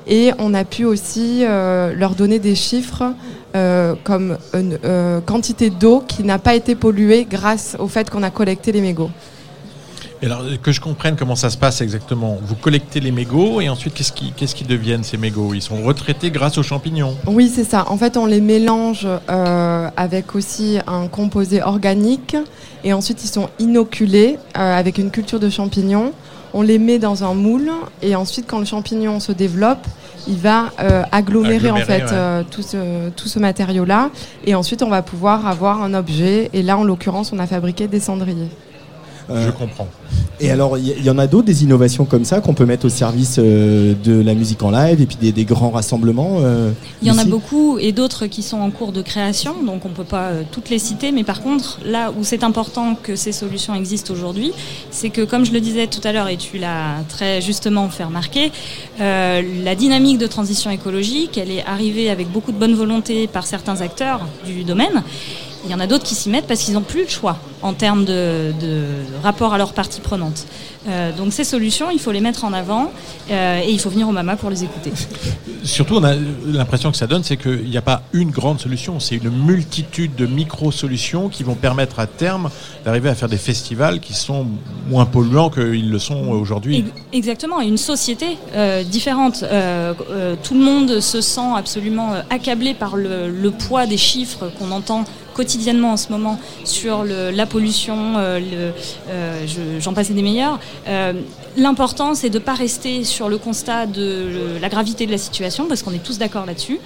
et on a pu aussi euh, leur donner des chiffres comme une quantité d'eau qui n'a pas été polluée grâce au fait qu'on a collecté les mégots. Et alors, que je comprenne comment ça se passe exactement. Vous collectez les mégots et ensuite, qu'est-ce qui, qu'est-ce qui deviennent ces mégots? Ils sont retraités grâce aux champignons. Oui, c'est ça. En fait, on les mélange avec aussi un composé organique et ensuite ils sont inoculés euh, avec une culture de champignons. On les met dans un moule et ensuite, quand le champignon se développe, il va euh, agglomérer, en fait ouais. euh, tout ce, tout ce matériau-là et ensuite on va pouvoir avoir un objet. Et là, en l'occurrence, on a fabriqué des cendriers. Euh, Je comprends. Et alors, il y, en a d'autres, des innovations comme ça qu'on peut mettre au service euh, de la musique en live et puis des, des grands rassemblements. euh, Il y en a beaucoup et d'autres qui sont en cours de création, donc on ne peut pas euh, toutes les citer. Mais par contre, là où c'est important que ces solutions existent aujourd'hui, c'est que, comme je le disais tout à l'heure et tu l'as très justement fait remarquer, euh, la dynamique de transition écologique, elle est arrivée avec beaucoup de bonne volonté par certains acteurs du domaine. Il y en a d'autres qui s'y mettent parce qu'ils n'ont plus le choix en termes de, de rapport à leurs parties prenantes. Euh, donc ces solutions, il faut les mettre en avant euh, et il faut venir au MAMA pour les écouter. Surtout, on a l'impression que ça donne, c'est qu'il n'y a pas une grande solution, c'est une multitude de micro-solutions qui vont permettre à terme d'arriver à faire des festivals qui sont moins polluants qu'ils le sont aujourd'hui. Ex- Exactement, une société euh, différente. Tout le monde se sent absolument accablé par le, le poids des chiffres qu'on entend quotidiennement en ce moment sur le- la pollution, euh, euh, je- j'en passais des meilleurs. Euh, L'important, c'est de ne pas rester sur le constat de le- la gravité de la situation, parce qu'on est tous d'accord là-dessus.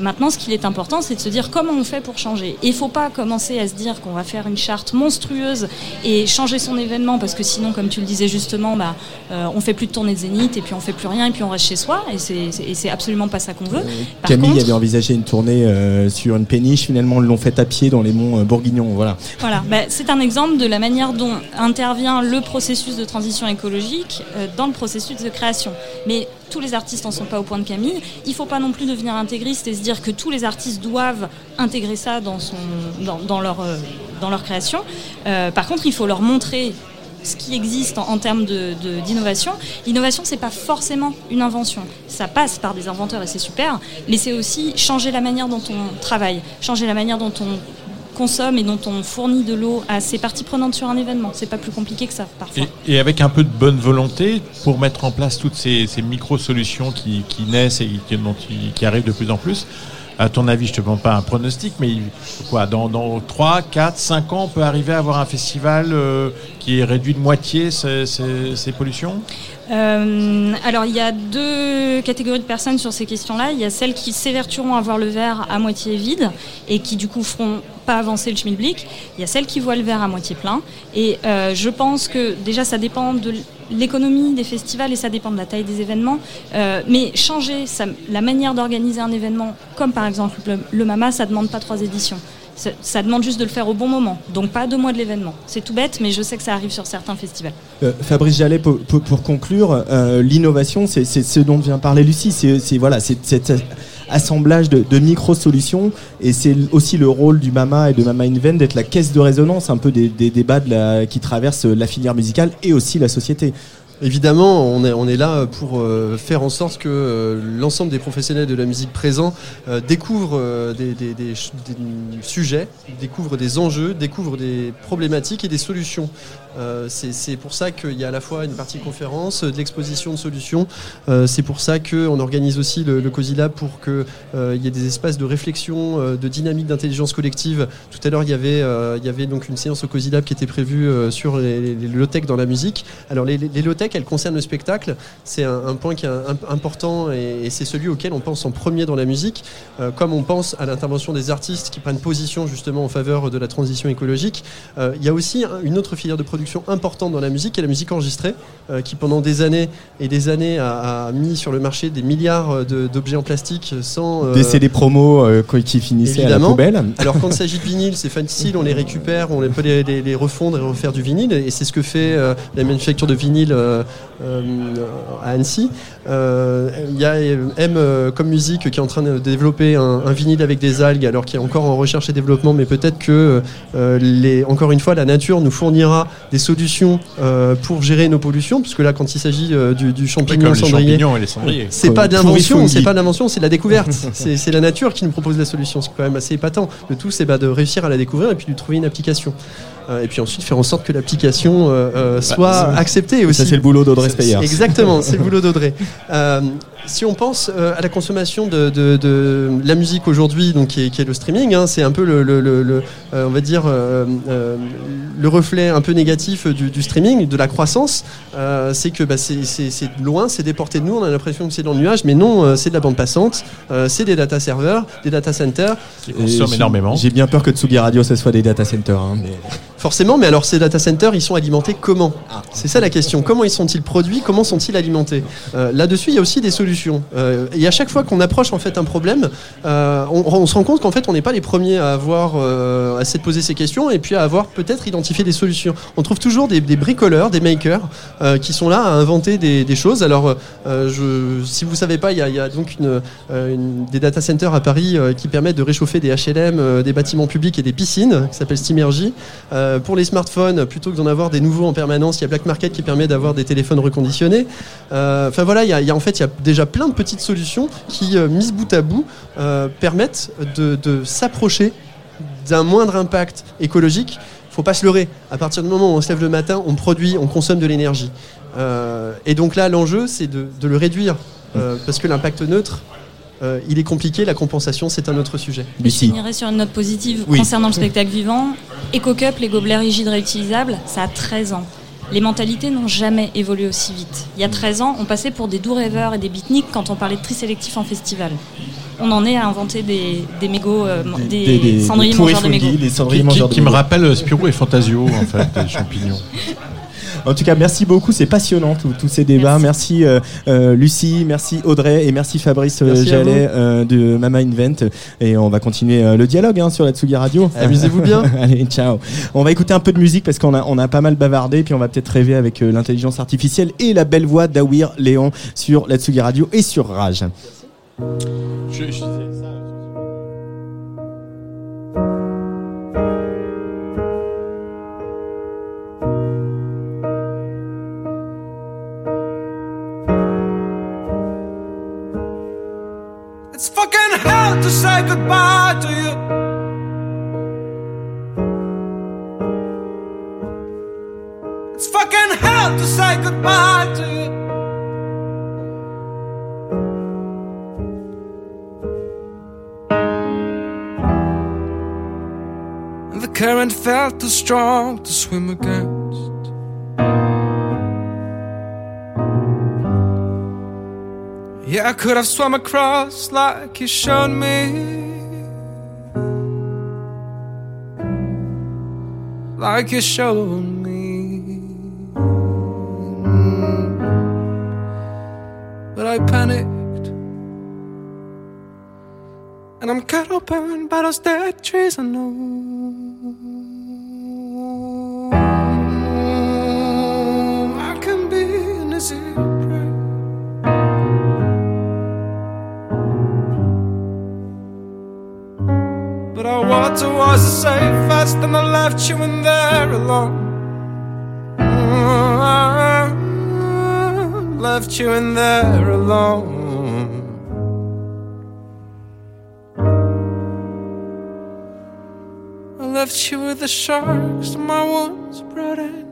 Maintenant, ce qu'il est important, c'est de se dire comment on fait pour changer. Et il ne faut pas commencer à se dire qu'on va faire une charte monstrueuse et changer son événement, parce que sinon, comme tu le disais justement, bah, on fait plus de tournée de zénith, et puis on fait plus rien, et puis on reste chez soi, et c'est- absolument pas ça qu'on veut. Par Camille contre- avait envisagé une tournée sur une péniche, finalement l'ont fait à pied dans les monts euh, bourguignons. Voilà. Bah, c'est un exemple de la manière dont intervient le processus de transition écologique euh, dans le processus de création. Mais tous les artistes n'en sont pas au point de Camille. Il ne faut pas non plus devenir intégriste et se dire que tous les artistes doivent intégrer ça dans, euh, leur création. Par contre, il faut leur montrer ce qui existe en, termes de- de- d'innovation. L'innovation, c'est pas forcément une invention. Ça passe par des inventeurs et c'est super, mais c'est aussi changer la manière dont on travaille, changer la manière dont on consomme et dont on fournit de l'eau à ses parties prenantes sur un événement. C'est pas plus compliqué que ça parfois. Et, avec un peu de bonne volonté pour mettre en place toutes ces, micro-solutions qui, naissent et qui arrivent de plus en plus, à ton avis, je te demande pas un pronostic, mais quoi, dans, dans 3, 4, 5 ans, on peut arriver à avoir un festival euh, qui réduit de moitié ces, ces- ces pollutions? Euh, alors, il y a deux catégories de personnes sur ces questions-là. Il y a celles qui s'évertueront à voir le verre à moitié vide et qui, du coup, feront pas avancer le schmilblick. Il y a celles qui voient le verre à moitié plein. Et euh, je pense que, déjà, ça dépend de l'économie des festivals et ça dépend de la taille des événements. Euh, mais changer sa- la manière d'organiser un événement, comme par exemple le, le MAMA, ça demande pas trois éditions. Ça, demande juste de le faire au bon moment, donc pas deux mois de l'événement. C'est tout bête, mais je sais que ça arrive sur certains festivals. Euh, Fabrice Jallet, pour, conclure, euh, l'innovation, c'est ce dont vient parler Lucie. C'est voilà, cet assemblage de, micro-solutions et c'est aussi le rôle du Mama et de Mama Invent d'être la caisse de résonance un peu des, débats qui traversent la filière musicale et aussi la société. Évidemment, on est, là pour euh, faire en sorte que euh, l'ensemble des professionnels de la musique présents euh, découvrent des, des sujets, découvrent des enjeux, découvrent des problématiques et des solutions. Euh, c'est pour ça qu'il y a à la fois une partie conférence, euh, de l'exposition de solutions. Euh, c'est pour ça qu'on organise aussi le, le Cozy Lab pour qu'il y ait des espaces de réflexion, de dynamique d'intelligence collective. Tout à l'heure, il y avait, donc une séance au Cozy Lab qui était prévue sur les, low-tech dans la musique. Alors les, low-tech, elles concernent le spectacle. C'est un, point qui est important et, et c'est celui auquel on pense en premier dans la musique, comme on pense à l'intervention des artistes qui prennent position justement en faveur de la transition écologique. Il y a aussi un- une autre filière de production importante dans la musique, qui est la musique enregistrée, euh, qui pendant des années et des années a, a mis sur le marché des milliards de- d'objets en plastique sans... euh, Des CD promos euh, qui finissaient à la Évidemment. poubelle. Alors quand il s'agit de vinyle, c'est facile, on les récupère, on peut les, les- les refondre et refaire du vinyle, et c'est ce que fait euh, la manufacture de vinyle euh, euh, à Annecy. Euh, Il y a euh, M euh, comme musique qui est en train de développer un, un vinyle avec des algues, alors qui est encore en recherche et développement, mais peut-être que euh, les, encore une fois la nature nous fournira des solutions euh, pour gérer nos pollutions, puisque là quand il s'agit euh, du, du champignon les cendrier, champignons et les cendriers. c'est pas de l'invention, c'est pas de l'invention, c'est de la découverte. c'est la nature qui nous propose la solution. C'est quand même assez épatant. Le tout, c'est bah, de réussir à la découvrir et puis de trouver une application. Euh, et puis ensuite faire en sorte que l'application euh, euh, soit acceptée aussi. Ça, c'est le boulot d'Audrey Speyer. Exactement, c'est le boulot d'Audrey. Euh, si on pense euh, à la consommation de, de- de la musique aujourd'hui, donc qui est, qui est le streaming, hein, c'est un peu le, le- le- le, euh, on va dire euh, euh, le reflet un peu négatif du, du streaming, de la croissance. Euh, c'est que bah, c'est loin, c'est déporté de nous. On a l'impression que c'est dans le nuage, mais non, euh, c'est de la bande passante. Euh, c'est des data servers, des data centers. Qui consomment énormément. J'ai bien peur que Tsugi Radio, ce soit des data centers. hein, mais- Forcément, mais alors ces data centers, ils sont alimentés comment? C'est ça la question. Comment ils sont-ils produits? Comment sont-ils alimentés? Euh, Là-dessus, il y a aussi des solutions. Euh, et à chaque fois qu'on approche en fait un problème, euh, on, se rend compte qu'en fait, on n'est pas les premiers à avoir euh, à s'être posé ces questions et puis à avoir peut-être identifié des solutions. On trouve toujours des, bricoleurs, des makers euh, qui sont là à inventer des, choses. Alors, si vous savez pas, il y a, donc des data centers à Paris qui permettent de réchauffer des HLM, des bâtiments publics et des piscines, qui s'appelle Steamergy. Pour les smartphones, plutôt que d'en avoir des nouveaux en permanence, il y a Black Market qui permet d'avoir des téléphones reconditionnés. Enfin voilà, y a- en fait il y a déjà plein de petites solutions qui, euh, mises bout à bout, euh, permettent de, de s'approcher d'un moindre impact écologique. Faut pas se leurrer. À partir du moment où on se lève le matin, on produit, on consomme de l'énergie. Euh, et donc là, l'enjeu, c'est de, de le réduire, euh, parce que l'impact neutre, euh, il est compliqué. La compensation, c'est un autre sujet. Je finirai sur une note positive Oui. concernant le spectacle vivant. EcoCup, les gobelets rigides réutilisables, ça a 13 ans. Les mentalités n'ont jamais évolué aussi vite. Il y a 13 ans, on passait pour des doux rêveurs et des beatniks quand on parlait de tri sélectif en festival. On en est à inventer des, des mégots, euh, des, Des- des- cendriers des mangeurs de mégots. fondis, des cendriers Qui, mangeurs qui- de qui me mégots. rappelle Spirou et Fantasio, en fait, des champignons. En tout cas, merci beaucoup, c'est passionnant tous tous ces débats. Merci, euh, euh, Lucie, merci Audrey et merci Fabrice euh, Merci Jallet euh, de Mama Invent. Et on va continuer euh, le dialogue hein, sur la Tsugi Radio. Amusez-vous bien. Allez, ciao. On va écouter un peu de musique parce qu'on a, on a pas mal bavardé, puis on va peut-être rêver avec euh, l'intelligence artificielle et la belle voix d'Awir Léon sur la Tsugi Radio et sur Rage. Je- je It's fucking hell to say goodbye to you. It's fucking hell to say goodbye to you. And the current felt too strong to swim against. Yeah, I could have swum across like you showed me. Like you showed me. But I panicked. And I'm cut open by those dead trees I know. Safest, and I left you in there alone. Mm, Left you in there alone. I left you with the sharks, my wounds brought in.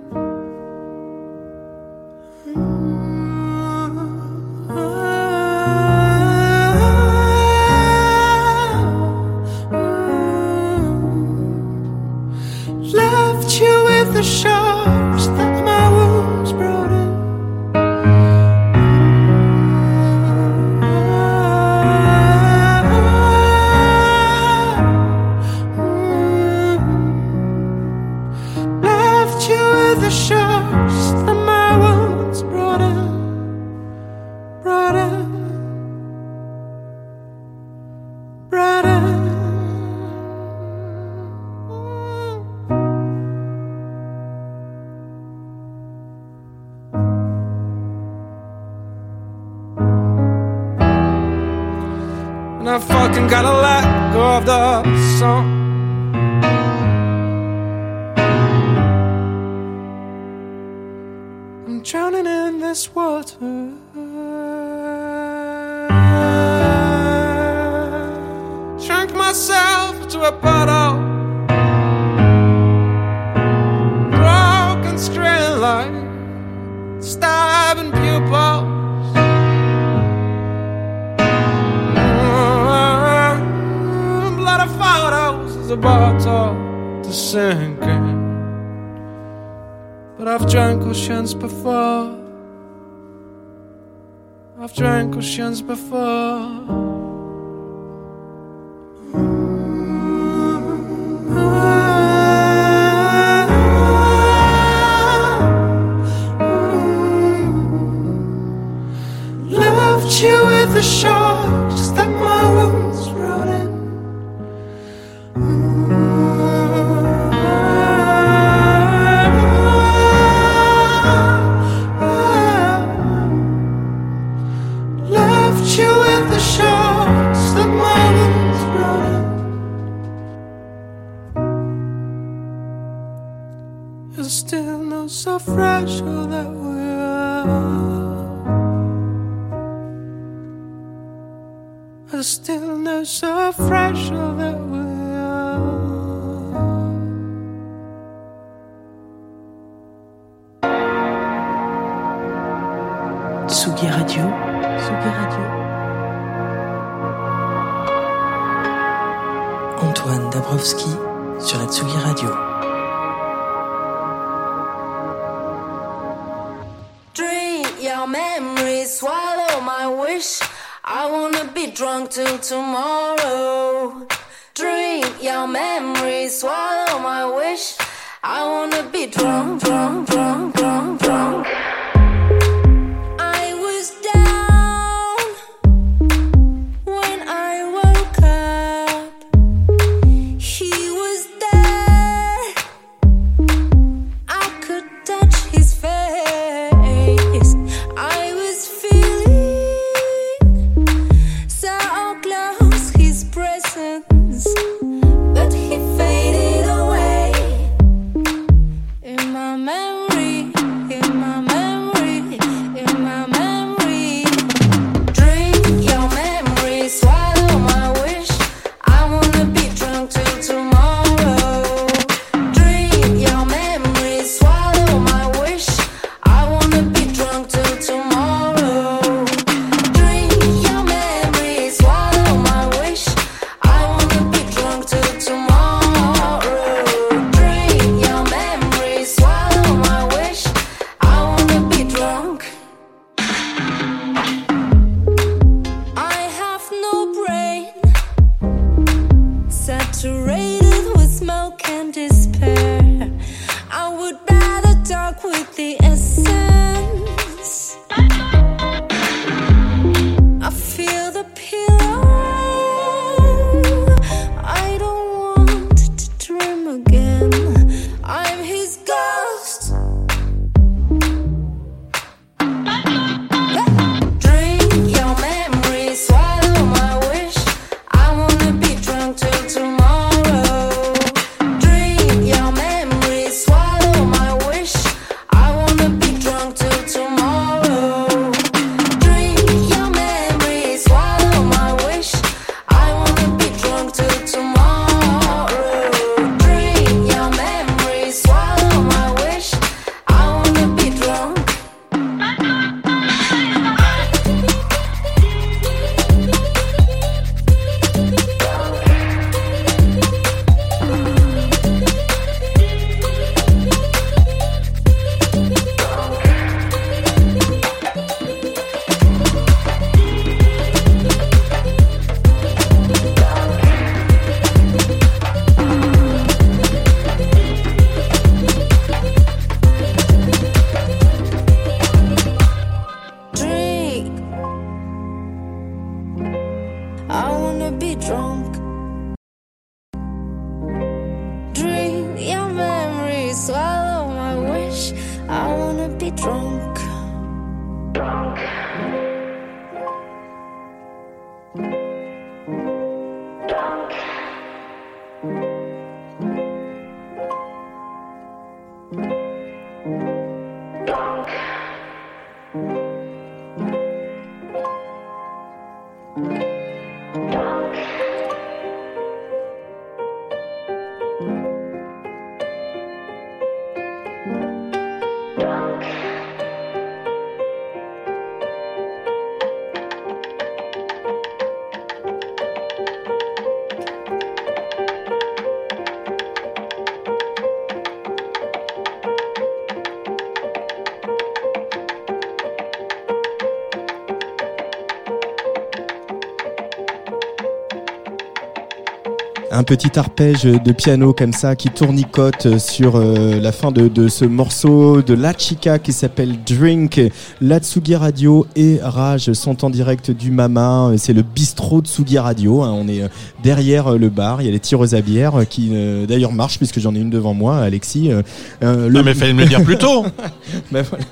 Un petit arpège de piano comme ça qui tournicote sur euh, la fin de, de ce morceau de La Chica qui s'appelle Drink. La Tsugi Radio et Rage sont en direct du Mama. C'est le bistrot de Tsugi Radio. hein. On est euh, derrière euh, le bar. Il y a les tireuses à bière qui euh, d'ailleurs marchent puisque j'en ai une devant moi, Alexis. Euh, euh, Ah, mais fallait me le dire plus tôt. Ben voilà.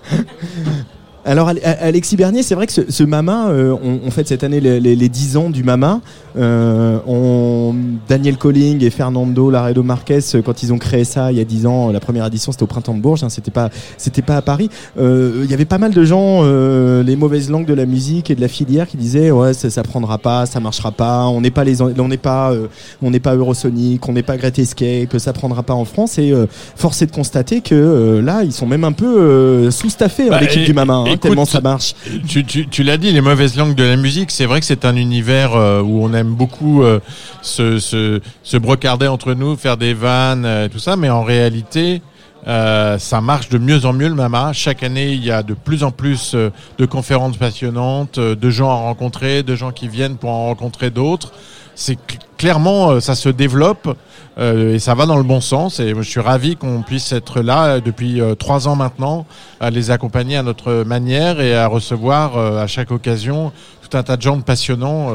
Alors Ale- Alexis Bernier, c'est vrai que ce, ce Mama, on, on fête cette année les, les, les 10 ans du Mama. Euh, on, Daniel Colling et Fernando Laredo Marquez, euh, quand ils ont créé ça il y a 10 ans, la première édition c'était au printemps de Bourges, hein, c'était pas c'était pas à Paris. Euh, Il y avait pas mal de gens, euh, les mauvaises langues de la musique et de la filière, qui disaient ouais ça, ça prendra pas, ça marchera pas, on n'est pas les on n'est pas euh, on n'est pas Eurosonic, on n'est pas Great Escape, ça prendra pas en France. Et euh, force est de constater que euh, là ils sont même un peu euh, sous-staffés hein, Bah, l'équipe du Mama, hein, tellement ça marche. Tu, tu, tu l'as dit, les mauvaises langues de la musique, c'est vrai que c'est un univers euh, où on aime beaucoup euh, se, se, se brocarder entre nous, faire des vannes, euh, tout ça, mais en réalité, Euh, ça marche de mieux en mieux le Mama. Chaque année, il y a de plus en plus euh, de conférences passionnantes, de gens à rencontrer, de gens qui viennent pour en rencontrer d'autres. C'est cl- clairement, ça se développe et ça va dans le bon sens. Et je suis ravi qu'on puisse être là depuis trois ans maintenant, à les accompagner à notre manière et à recevoir à chaque occasion tout un tas de gens passionnants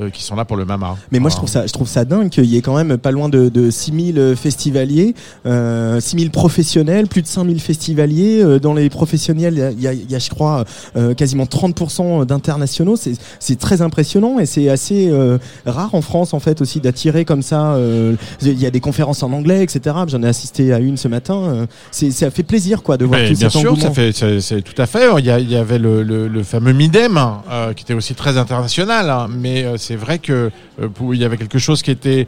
euh, euh, qui sont là pour le Mama. Mais moi, je trouve ça, je trouve ça dingue qu'il y ait quand même pas loin de, de 6000 festivaliers, euh, 6000 professionnels, plus de 5000 festivaliers. Euh, dans les professionnels, il y a, y a- y a, je crois, euh, quasiment 30% d'internationaux. C'est, très impressionnant et c'est assez euh, rare en France, en fait, aussi d'attirer comme ça. euh, il y a des conférences en anglais, etc. J'en ai assisté à une ce matin. Euh, C'est, ça fait plaisir, quoi, de voir Mais tout bien cet sûr, engouement. ça fait, c'est, tout à fait. Il y, a- il y avait le, le, le fameux Midem, euh, qui était aussi très international, hein. mais euh, c'est vrai que euh, il y avait quelque chose qui était.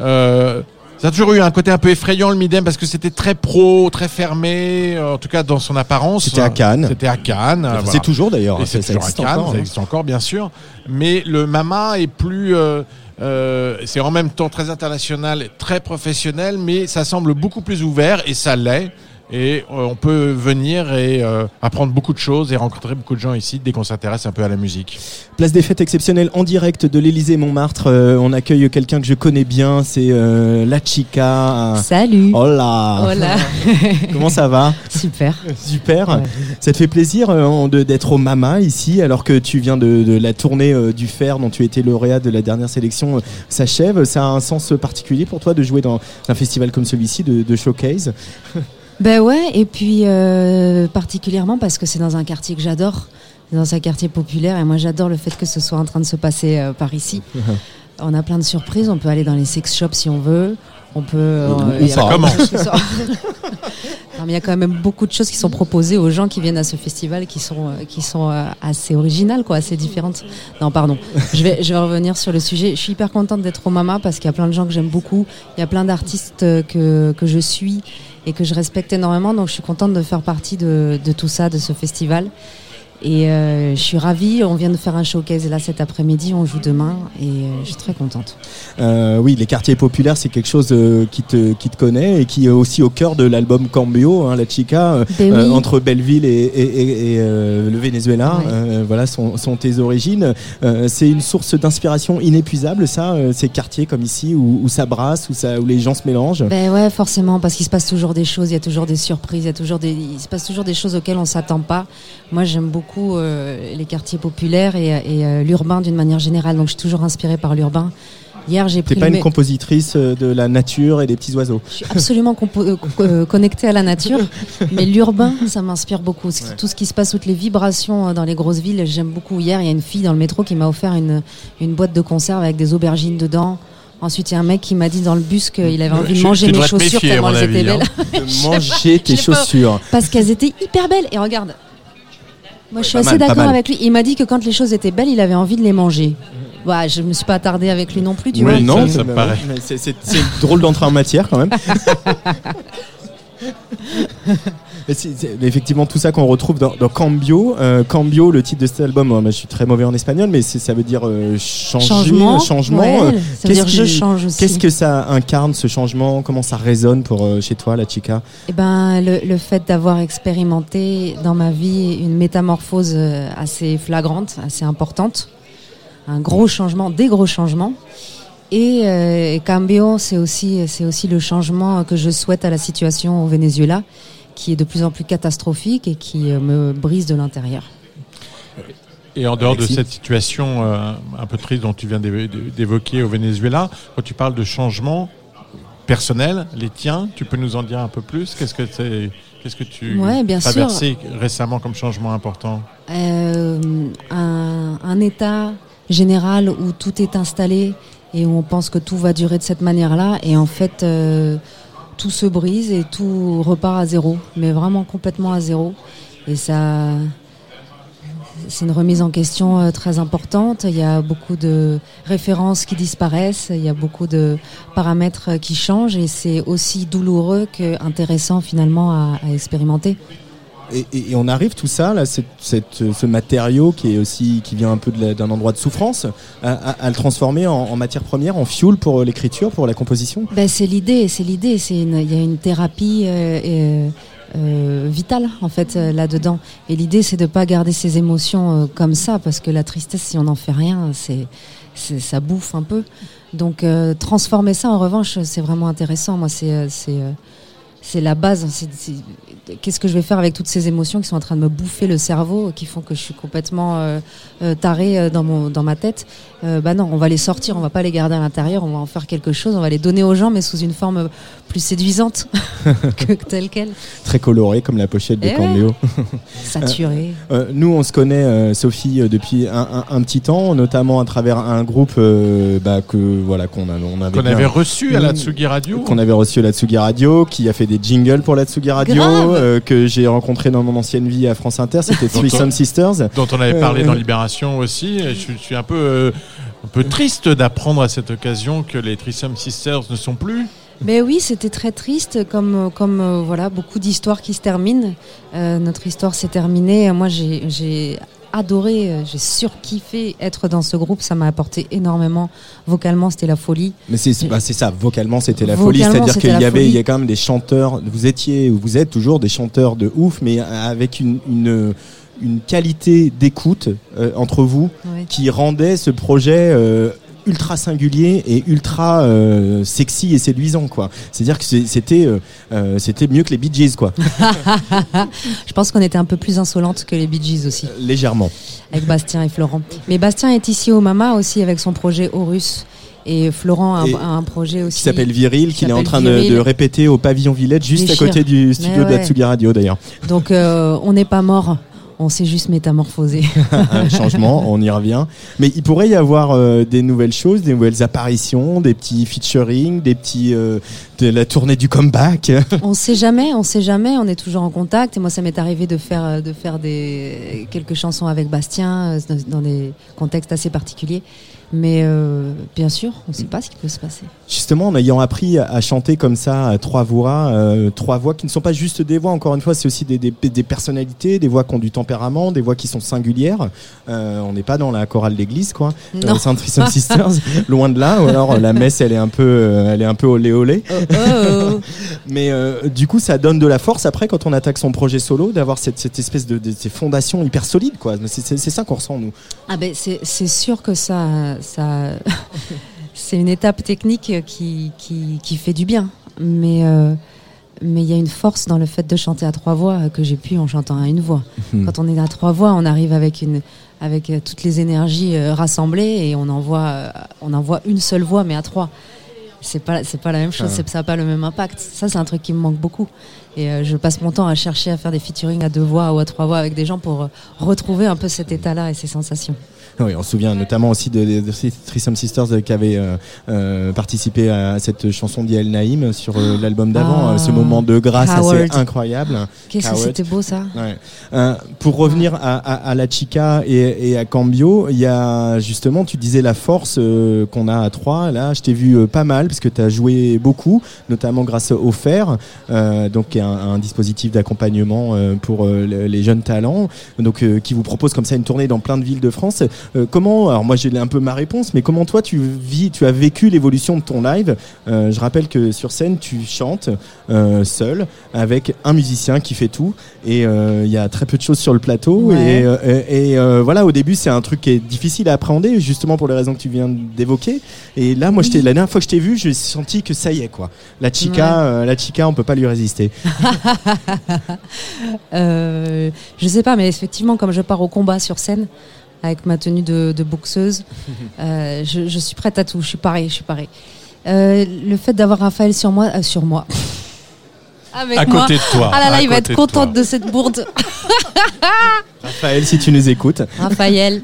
euh, ça a toujours eu un côté un peu effrayant le Midem parce que c'était très pro, très fermé, euh, en tout cas dans son apparence. C'était à Cannes. C'était à Cannes. C'est toujours, d'ailleurs. Ça- c'est ça toujours à Cannes, encore, ça hein. existe encore bien sûr. Mais le Mama est plus, euh, euh, c'est en même temps très international, très professionnel, mais ça semble beaucoup plus ouvert et ça l'est. Et euh, on peut venir et euh, apprendre beaucoup de choses et rencontrer beaucoup de gens ici dès qu'on s'intéresse un peu à la musique. Place des fêtes exceptionnelles en direct de l'Élysée Montmartre. Euh, on accueille quelqu'un que je connais bien, c'est euh, La Chica. Salut. Hola. Hola. Comment ça va? Super. Super. Ouais. Ça te fait plaisir euh, d'être au Mama ici, alors que tu viens de, de la tournée euh, du Fer dont tu étais lauréat de la dernière sélection euh, s'achève. Ça a un sens particulier pour toi de jouer dans un festival comme celui-ci de, de showcase? Ben ouais, et puis euh, particulièrement parce que c'est dans un quartier que j'adore, dans un quartier populaire, et moi j'adore le fait que ce soit en train de se passer euh, par ici. On a plein de surprises, on peut aller dans les sex shops si on veut. On peut. euh, ça commence. il y a quand même beaucoup de choses qui sont proposées aux gens qui viennent à ce festival qui sont, euh, qui sont euh, assez originales, quoi, assez différentes. Non, pardon. Je vais, je vais revenir sur le sujet. Je suis hyper contente d'être au Mama parce qu'il y a plein de gens que j'aime beaucoup. Il y a plein d'artistes que, que je suis et que je respecte énormément. Donc je suis contente de faire partie de, tout ça, de ce festival. Et euh, je suis ravie. On vient de faire un showcase là cet après-midi. On joue demain et euh, je suis très contente. Euh, oui, les quartiers populaires, c'est quelque chose qui, te, qui te connaît et qui est aussi au cœur de l'album Cambio, hein, La Chica, Ben oui. entre Belleville et, et- et- et, le Venezuela. Ouais. voilà, sont, sont tes origines. C'est une source d'inspiration inépuisable, ça, ces quartiers comme ici où, où ça brasse, où, ça, où les gens se mélangent. Ben ouais, forcément, parce qu'il se passe toujours des choses, il y a toujours des surprises, il y a toujours des, il se passe toujours des choses auxquelles on s'attend pas. Moi, j'aime beaucoup euh, les quartiers populaires et, et, euh, l'urbain d'une manière générale, donc je suis toujours inspirée par l'urbain. Hier, j'ai pris T'es pas une compositrice euh, de la nature et des petits oiseaux. Je suis absolument euh, connectée à la nature, mais l'urbain, ça m'inspire beaucoup. Tout ce qui se passe, toutes les vibrations dans les grosses villes, j'aime beaucoup. Hier, il y a une fille dans le métro qui m'a offert une, une boîte de conserve avec des aubergines dedans. Ensuite, il y a un mec qui m'a dit dans le bus qu'il avait envie de manger mes chaussures méfier, tellement elles étaient belles. hein. De manger tes pas- chaussures. Parce qu'elles étaient hyper belles. Et regarde, moi je suis assez d'accord avec lui. Il m'a dit que quand les choses étaient belles, il avait envie de les manger. Ouais, je me suis pas attardée avec lui non plus, tu Oui, vois. non, ça- ça me paraît. c'est drôle d'entrer en matière quand même. C'est- effectivement tout ça qu'on retrouve dans, dans Cambio. Euh, Cambio, le titre de cet album, moi, je suis très mauvais en espagnol, mais ça veut dire euh, changer, Changement. changement. Ouais, Euh, ça veut qu'est-ce dire je change aussi. Qu'est-ce que ça incarne ce changement? Comment ça résonne pour euh, chez toi, la chica? Eh ben, le, le fait d'avoir expérimenté dans ma vie une métamorphose assez flagrante, assez importante, un gros changement, des gros changements. Et euh, Cambio, c'est aussi, c'est aussi le changement que je souhaite à la situation au Venezuela, qui est de plus en plus catastrophique et qui euh, me brise de l'intérieur. Et en dehors Alexis de cette situation euh, un peu triste dont tu viens d'évo- d'évoquer au Venezuela, quand tu parles de changements personnels, les tiens, tu peux nous en dire un peu plus? Qu'est-ce que c'est Qu'est-ce que tu Ouais, bien as traversé récemment comme changement important? Euh, un, un état général où tout est installé et où on pense que tout va durer de cette manière-là. Et en fait euh, tout se brise et tout repart à zéro, mais vraiment complètement à zéro et ça c'est une remise en question euh, très importante. Il y a beaucoup de références qui disparaissent, il y a beaucoup de paramètres euh, qui changent et c'est aussi douloureux que intéressant finalement à- à expérimenter. Et, on arrive tout ça, là, cette, cette- ce matériau qui est aussi qui vient un peu d'un endroit de souffrance, à, le transformer en, matière première, en fuel pour euh, l'écriture, pour la composition? Ben, c'est l'idée, c'est l'idée. C'est il y a une thérapie euh, euh, euh, vitale en fait euh, là-dedans. Et l'idée, c'est de pas garder ses émotions euh, comme ça, parce que la tristesse, si on n'en fait rien, c'est, ça bouffe un peu. Donc euh, transformer ça, en revanche, c'est vraiment intéressant. Moi, c'est, euh, c'est, euh, c'est la base. Qu'est-ce que je vais faire avec toutes ces émotions qui sont en train de me bouffer le cerveau, qui font que je suis complètement euh, euh, tarée euh, dans, mon, dans ma tête? Euh, Bah non, on va les sortir, on va pas les garder à l'intérieur, on va en faire quelque chose, on va les donner aux gens, mais sous une forme plus séduisante que telle quelle. Très coloré comme la pochette de Eh ouais. Cambio. Saturé. Euh, nous, on se connaît, euh, Sophie, depuis un, un- un petit temps, notamment à travers un groupe euh, bah, que voilà qu'on a, on avait Qu'on avait reçu à la Mm. Tsugi Radio. qu'on avait reçu à la Tsugi Radio, qui a fait des jingles pour la Tsugi Radio, Grave. Euh, que j'ai rencontré dans mon ancienne vie à France Inter, c'était Threesome Sisters. dont on avait parlé Euh, dans euh, Libération aussi. Je, je suis un peu, euh, un peu triste d'apprendre à cette occasion que les Threesome Sisters ne sont plus. Mais oui, c'était très triste, comme, comme euh, voilà, beaucoup d'histoires qui se terminent. Euh, notre histoire s'est terminée. Moi, j'ai adoré, euh, j'ai surkiffé être dans ce groupe. Ça m'a apporté énormément. Vocalement, c'était la folie. Mais c'est bah, ça, vocalement c'était la Vocalement, folie, c'est-à-dire qu'il y avait, il y a quand même des chanteurs, vous étiez, ou vous êtes toujours des chanteurs de ouf, mais avec une, une, une qualité d'écoute euh, entre vous qui rendait ce projet euh, ultra singulier et ultra euh, sexy et séduisant quoi. C'est-à-dire que c'était euh, euh, c'était mieux que les Bee Gees quoi, Je pense qu'on était un peu plus insolente que les Bee Gees aussi, légèrement. avec Bastien et Florent. Mais Bastien est ici au Mama aussi avec son projet Horus. Et Florent a, un- Et- a un projet aussi. Qui s'appelle Viril, qu'il est en train de, répéter au pavillon Villette, juste à côté du studio de la. Tsugi Radio d'ailleurs. Donc euh, on n'est pas mort, on s'est juste métamorphosé. un changement, on y revient. Mais il pourrait y avoir euh, des nouvelles choses, des nouvelles apparitions, des petits featuring, des petits euh, de la tournée du comeback. on sait jamais, on sait jamais, on est toujours en contact. Et moi, ça m'est arrivé de faire, euh, de faire des, quelques chansons avec Bastien dans des contextes assez particuliers. Mais euh, bien sûr, on ne sait pas ce qui peut se passer. Justement, en ayant appris à, chanter comme ça à trois voix, euh, trois voix qui ne sont pas juste des voix. Encore une fois, c'est aussi des, des, des personnalités, des voix qui ont du tempérament, des voix qui sont singulières. Euh, on n'est pas dans la chorale d'église, quoi. Non. Threesome Sisters, loin de là. Ou alors la messe, elle est un peu, elle est un peu olé olé. Oh, oh. Mais euh, du coup, ça donne de la force après quand on attaque son projet solo, d'avoir cette, cette espèce de, de ces fondations hyper solides, quoi. C'est- ça qu'on ressent nous. Ah ben c'est sûr que ça, ça c'est une étape technique qui, qui, qui fait du bien. Mais euh, mais il y a une force dans le fait de chanter à trois voix que j'ai pu en chantant à une voix. Mhm. Quand on est à trois voix, on arrive avec une avec euh, toutes les énergies euh, rassemblées et on envoie on envoie une seule voix mais à trois. C'est pas c'est pas la même chose, Ah. ça a pas le même impact. Ça c'est un truc qui me manque beaucoup. Et euh, je passe mon temps à chercher à faire des featuring à deux voix ou à trois voix avec des gens pour retrouver un peu cet état-là et ces sensations. Oui, on se souvient notamment aussi de, de, Threesome Sisters euh, qui avaient euh, euh, participé à cette chanson d'Yael Naïm sur l'album d'avant, Ah, ce moment de grâce assez incroyable. Qu'est-ce que c'était beau ça Ouais. Pour revenir à, à, à la Chica et, et à Cambio, il y a justement, tu disais la force qu'on a à trois. Là, je t'ai vu pas mal parce que tu as joué beaucoup, notamment grâce au FAIR, euh, donc un, un dispositif d'accompagnement euh, pour euh, le- les jeunes talents, donc qui vous propose comme ça une tournée dans plein de villes de France. Euh, comment, alors moi j'ai un peu ma réponse, mais comment toi tu vis, tu as vécu l'évolution de ton live Euh, Je rappelle que sur scène tu chantes euh, seul avec un musicien qui fait tout et il y a très peu de choses sur le plateau Ouais. et, voilà au début c'est un truc qui est difficile à appréhender justement pour les raisons que tu viens d'évoquer et là moi j'étais la dernière fois que je t'ai vu j'ai senti que ça y est quoi la chica Ouais. la chica on peut pas lui résister je sais pas, mais effectivement, comme je pars au combat sur scène avec ma tenue de, de boxeuse, euh, je, je suis prête à tout. Je suis pareil, je suis pareil. Euh, le fait d'avoir Raphaël sur moi, euh, sur moi. Avec À moi. côté de toi, Ah là là, il va être de contente toi. de cette bourde. Raphaël si tu nous écoutes Raphaël,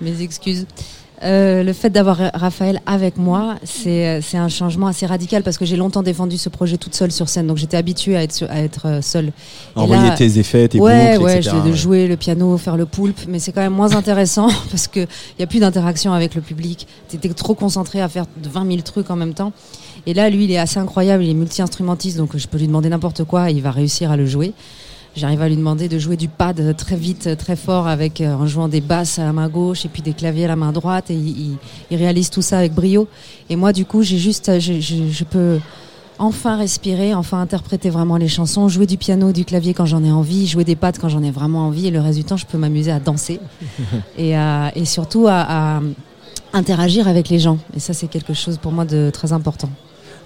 mes excuses. Euh, le fait d'avoir Raphaël avec moi, c'est c'est un changement assez radical parce que j'ai longtemps défendu ce projet toute seule sur scène, donc j'étais habituée à être, sur- à être euh, seule. Envoyer là- tes effets tes ouais, boucles ouais, etc. je de jouer le piano, faire le poulpe, mais c'est quand même moins intéressant parce que il y a plus d'interaction avec le public. T'étais trop concentré à faire 20 000 trucs en même temps. Et là, lui, il est assez incroyable, il est multi-instrumentiste, donc je peux lui demander n'importe quoi, et il va réussir à le jouer. J'arrive à lui demander de jouer du pad très vite, très fort, avec euh, en jouant des basses à la main gauche et puis des claviers à la main droite. Et il, réalise tout ça avec brio. Et moi, du coup, j'ai juste, je, je- je peux enfin respirer, enfin interpréter vraiment les chansons, jouer du piano, du clavier quand j'en ai envie, jouer des pads quand j'en ai vraiment envie. Et le reste du temps, je peux m'amuser à danser et, à- et surtout à, à interagir avec les gens. Et ça, c'est quelque chose pour moi de très important.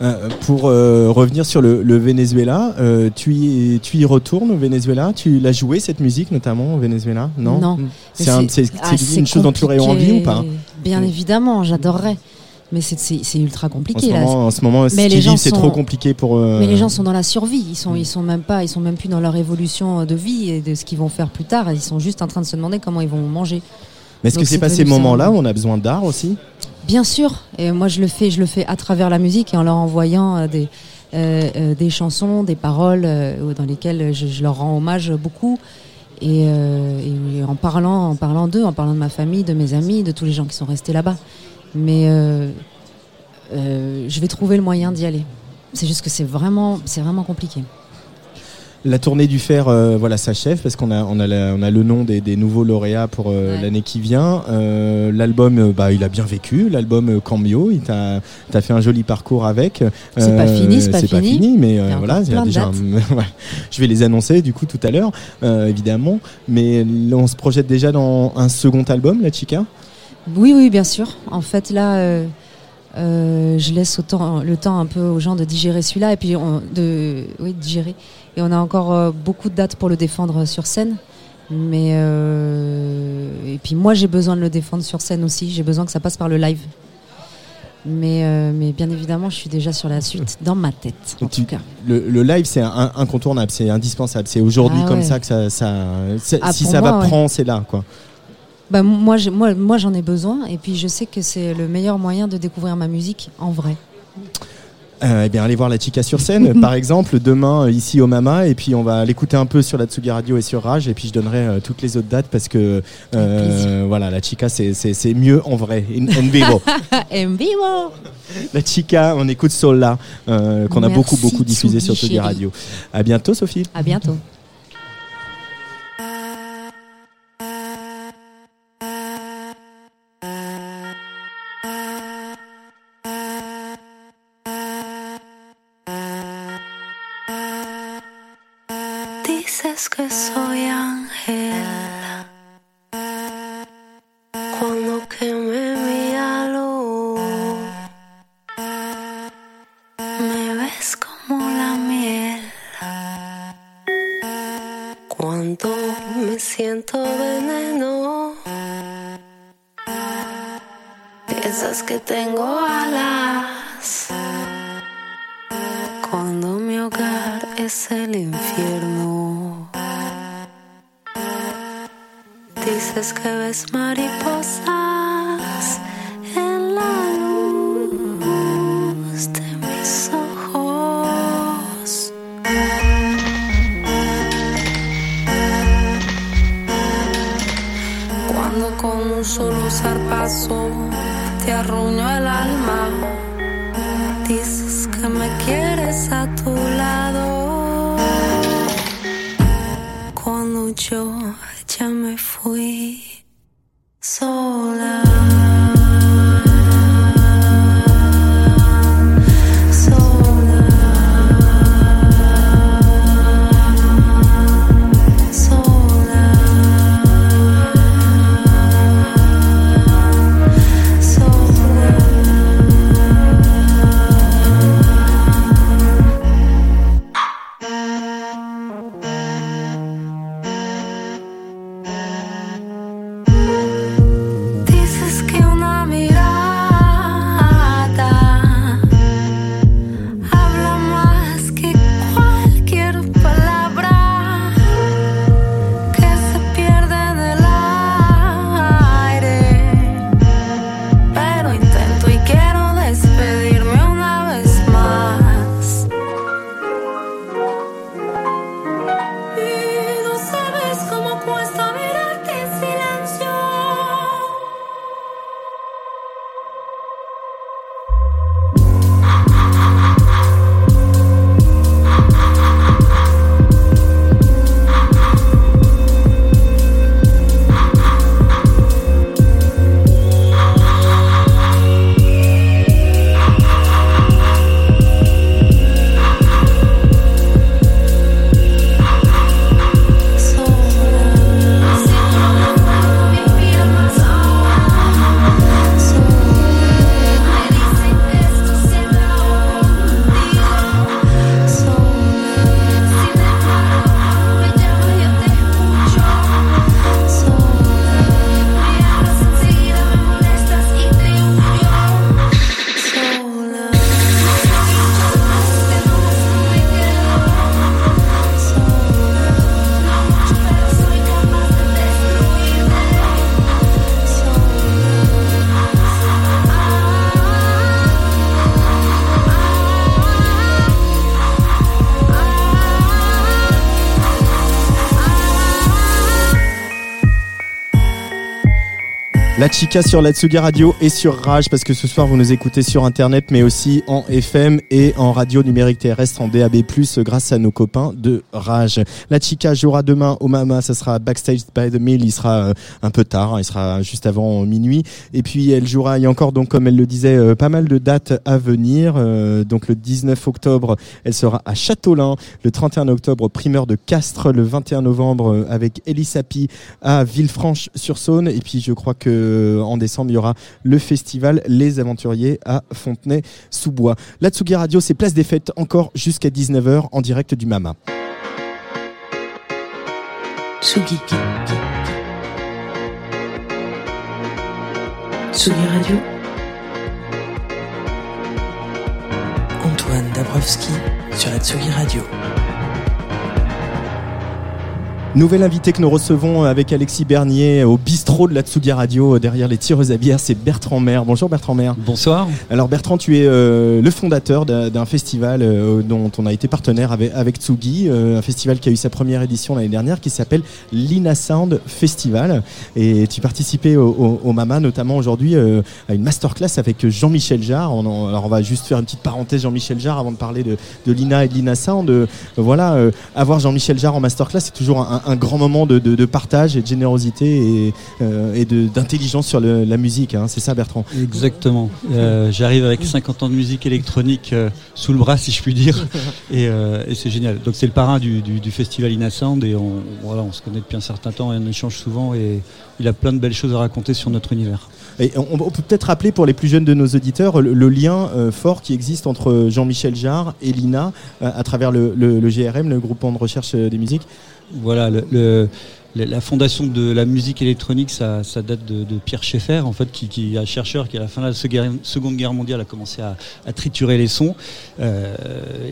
Euh, pour euh, revenir sur le, le Venezuela, euh, tu, y, tu y retournes au Venezuela? Tu l'as joué cette musique notamment au Venezuela? Non? Non. C'est Mais un- c'est- ah, c'est une chose dont tu aurais envie ou pas? Bien évidemment, j'adorerais. Mais c'est- c'est c'est ultra en compliqué. ce, là. moment, en ce moment, ce Mais les gens c'est trop compliqué pour. Mais les gens sont dans la survie. Ils sont, ils sont même pas, ils sont même plus dans leur évolution de vie et de ce qu'ils vont faire plus tard. Ils sont juste en train de se demander comment ils vont manger. Mais est-ce que c'est pas ces moments-là où on a besoin d'art aussi? Bien sûr. Et moi, je le fais, je le fais à travers la musique et en leur envoyant euh, des, euh, euh, des chansons, des paroles dans lesquelles je, leur rends hommage beaucoup. Et, et en parlant, en parlant d'eux, en parlant de ma famille, de mes amis, de tous les gens qui sont restés là-bas. Mais je vais trouver le moyen d'y aller. C'est juste que c'est vraiment, c'est vraiment compliqué. La tournée du fer, euh, voilà, s'achève parce qu'on a, on a, la- on a le nom des, des nouveaux lauréats pour euh, Ouais. l'année qui vient. Euh, L'album, euh, bah, il a bien vécu. L'album euh, Cambio, il t'a as fait un joli parcours avec. C'est pas fini, c'est pas fini. mais Il y euh, a voilà, il y a déjà. un-. Je vais les annoncer du coup tout à l'heure, euh, évidemment. Mais on se projette déjà dans un second album, la Chica? Oui, oui, bien sûr. En fait, là, euh, euh, je laisse autant, le temps un peu aux gens de digérer celui-là et puis on, de, oui, de digérer. Et on a encore euh, beaucoup de dates pour le défendre sur scène. Mais euh, et puis moi, j'ai besoin de le défendre sur scène aussi. J'ai besoin que ça passe par le live. Mais, euh, mais bien évidemment, je suis déjà sur la suite dans ma tête. En Tu- tout cas. Le, le live, c'est incontournable, c'est indispensable. C'est aujourd'hui Ah comme ça que ça, Ah, si ça va ouais. prendre, c'est là, quoi. Bah, moi, j'ai- moi, moi, j'en ai besoin. Et puis, je sais que c'est le meilleur moyen de découvrir ma musique en vrai. Euh, eh bien, allez voir la Chica sur scène, par exemple, demain euh, ici au Mama, et puis on va l'écouter un peu sur la Tsugi Radio et sur Rage, et puis je donnerai euh, toutes les autres dates parce que voilà, la Chica c'est- mieux en vrai, in, in vivo. en vivo la Chica, on écoute Sola, qu'on a beaucoup beaucoup diffusé sur Tsugi. Radio. À bientôt, Sophie. À bientôt. La Chica sur la Radio et sur Rage parce que ce soir vous nous écoutez sur internet mais aussi en FM et en radio numérique terrestre en DAB+, grâce à nos copains de Rage. La Chica jouera demain au Mama, ça sera Backstage by the Mill, il sera euh, un peu tard, hein, il sera juste avant minuit et puis elle jouera, il y a encore donc comme elle le disait euh, pas mal de dates à venir. Euh, donc le 19 octobre, elle sera à Châteaulin, le 31 octobre primeur de Castres, le 21 novembre avec Elisapi à Villefranche-sur-Saône et puis je crois que euh, en décembre, il y aura le festival Les Aventuriers à Fontenay-sous-Bois. La Tsugi Radio, c'est place des fêtes encore jusqu'à 19h en direct du Mama. Tsugi. Tsugi Radio. Antoine Dabrowski sur la Tsugi Radio. Nouvel invité que nous recevons avec Alexis Bernier au bistrot de la Tsugi Radio euh, derrière les tireuses à bière, c'est Bertrand Maire. Bonjour Bertrand Maire. Bonsoir. Alors Bertrand, tu es euh, le fondateur d'un festival euh, dont on a été partenaire avec, avec Tsugi, euh, un festival qui a eu sa première édition l'année dernière qui s'appelle l'Ina Sound Festival. Et tu participais au, au- au Mama notamment aujourd'hui euh, à une masterclass avec Jean-Michel Jarre. On en- alors on va juste faire une petite parenthèse Jean-Michel Jarre avant de parler de, de l'INA et de l'INA Sound. Euh, voilà, euh, avoir Jean-Michel Jarre en masterclass, c'est toujours un, un grand moment de, de- de partage et de générosité et, euh, et d'intelligence sur le- la musique. hein. C'est ça Bertrand Exactement. Euh, J'arrive avec 50 ans de musique électronique euh, sous le bras, si je puis dire, et, et c'est génial. Donc c'est le parrain du, du- du festival et on, voilà, on se connaît depuis un certain temps et on échange souvent et il a plein de belles choses à raconter sur notre univers. Et on, peut peut-être rappeler pour les plus jeunes de nos auditeurs le, le lien euh, fort qui existe entre Jean-Michel Jarre et l'INA euh, à travers le, le- le GRM, le groupement de recherche des musiques. Voilà, la- fondation de la musique électronique, ça, date de, Pierre Schaeffer, en fait, qui, est un chercheur qui, à la fin de la Seconde- Guerre mondiale, a commencé à, triturer les sons, euh,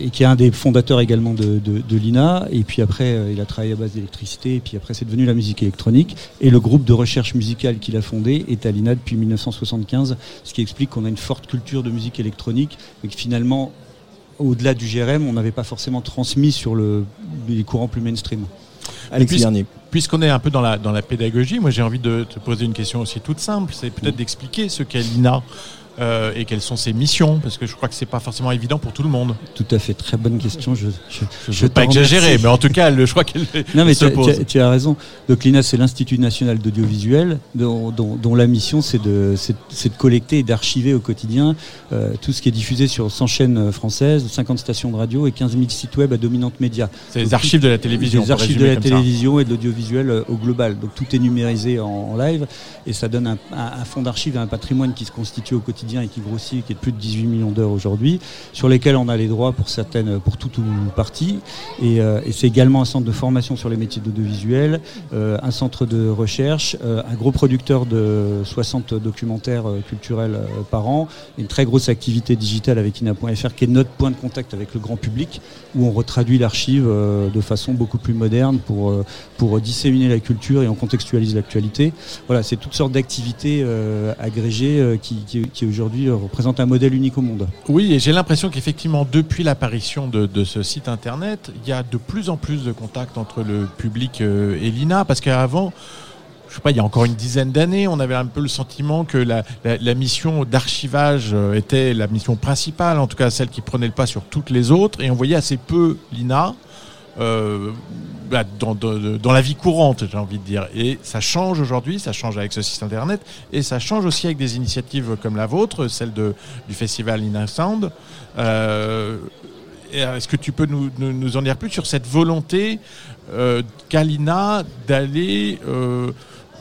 et qui est un des fondateurs également de, l'INA. Et puis après, euh, il a travaillé à base d'électricité, et puis après, c'est devenu la musique électronique. Et le groupe de recherche musicale qu'il a fondé est à l'INA depuis 1975, ce qui explique qu'on a une forte culture de musique électronique, et que finalement, au-delà du GRM, on n'avait pas forcément transmis sur le, les courants plus mainstream. Puis-. Puisqu'on est un peu dans la, dans la pédagogie, moi j'ai envie de te poser une question aussi toute simple, c'est peut-être d'expliquer ce qu'est l'INA euh, et quelles sont ses missions, parce que je crois que c'est pas forcément évident pour tout le monde. Tout à fait, très bonne question. Je, je, Je veux pas exagérer, mais en tout cas, je crois qu'elle Non, mais se tu, pose. tu- tu as raison. Donc l'INA, c'est l'Institut national d'audiovisuel, dont, dont- dont la mission, c'est de, c'est- c'est de collecter et d'archiver au quotidien euh, tout ce qui est diffusé sur 100 chaînes françaises, 50 stations de radio et 15 000 sites web à dominante média. C'est les archives de la télévision, Les archives de la ça. télévision et de l'audiovisuel euh, au global. Donc tout est numérisé en, en live et ça donne un, un- un fonds d'archives et un patrimoine qui se constitue au quotidien et qui grossit, qui est de plus de 18 millions d'heures aujourd'hui, sur lesquels on a les droits pour certaines, pour toute ou partie. Et, euh, c'est également un centre de formation sur les métiers d'audiovisuel, euh, un centre de recherche, euh, un gros producteur de 60 documentaires culturels par an, une très grosse activité digitale avec ina.fr qui est notre point de contact avec le grand public, où on retraduit l'archive de façon beaucoup plus moderne pour, pour disséminer la culture et on contextualise l'actualité. Voilà, c'est toutes sortes d'activités agrégées qui, qui, qui aujourd'hui euh, représentent un modèle unique au monde. Oui, et j'ai l'impression qu'effectivement, depuis l'apparition de, ce site internet, il y a de plus en plus de contacts entre le public euh, et l'INA, parce qu'avant, je sais pas, il y a encore une dizaine d'années, on avait un peu le sentiment que la, la- la mission d'archivage euh, était la mission principale, en tout cas celle qui prenait le pas sur toutes les autres, et on voyait assez peu l'INA. Euh, bah, dans, la vie courante, j'ai envie de dire. Et ça change aujourd'hui, ça change avec ce site internet, et ça change aussi avec des initiatives comme la vôtre, celle de, du festival Sound. Euh, Est-ce que tu peux nous, en dire plus sur cette volonté euh, qu'a l'INA d'aller, euh,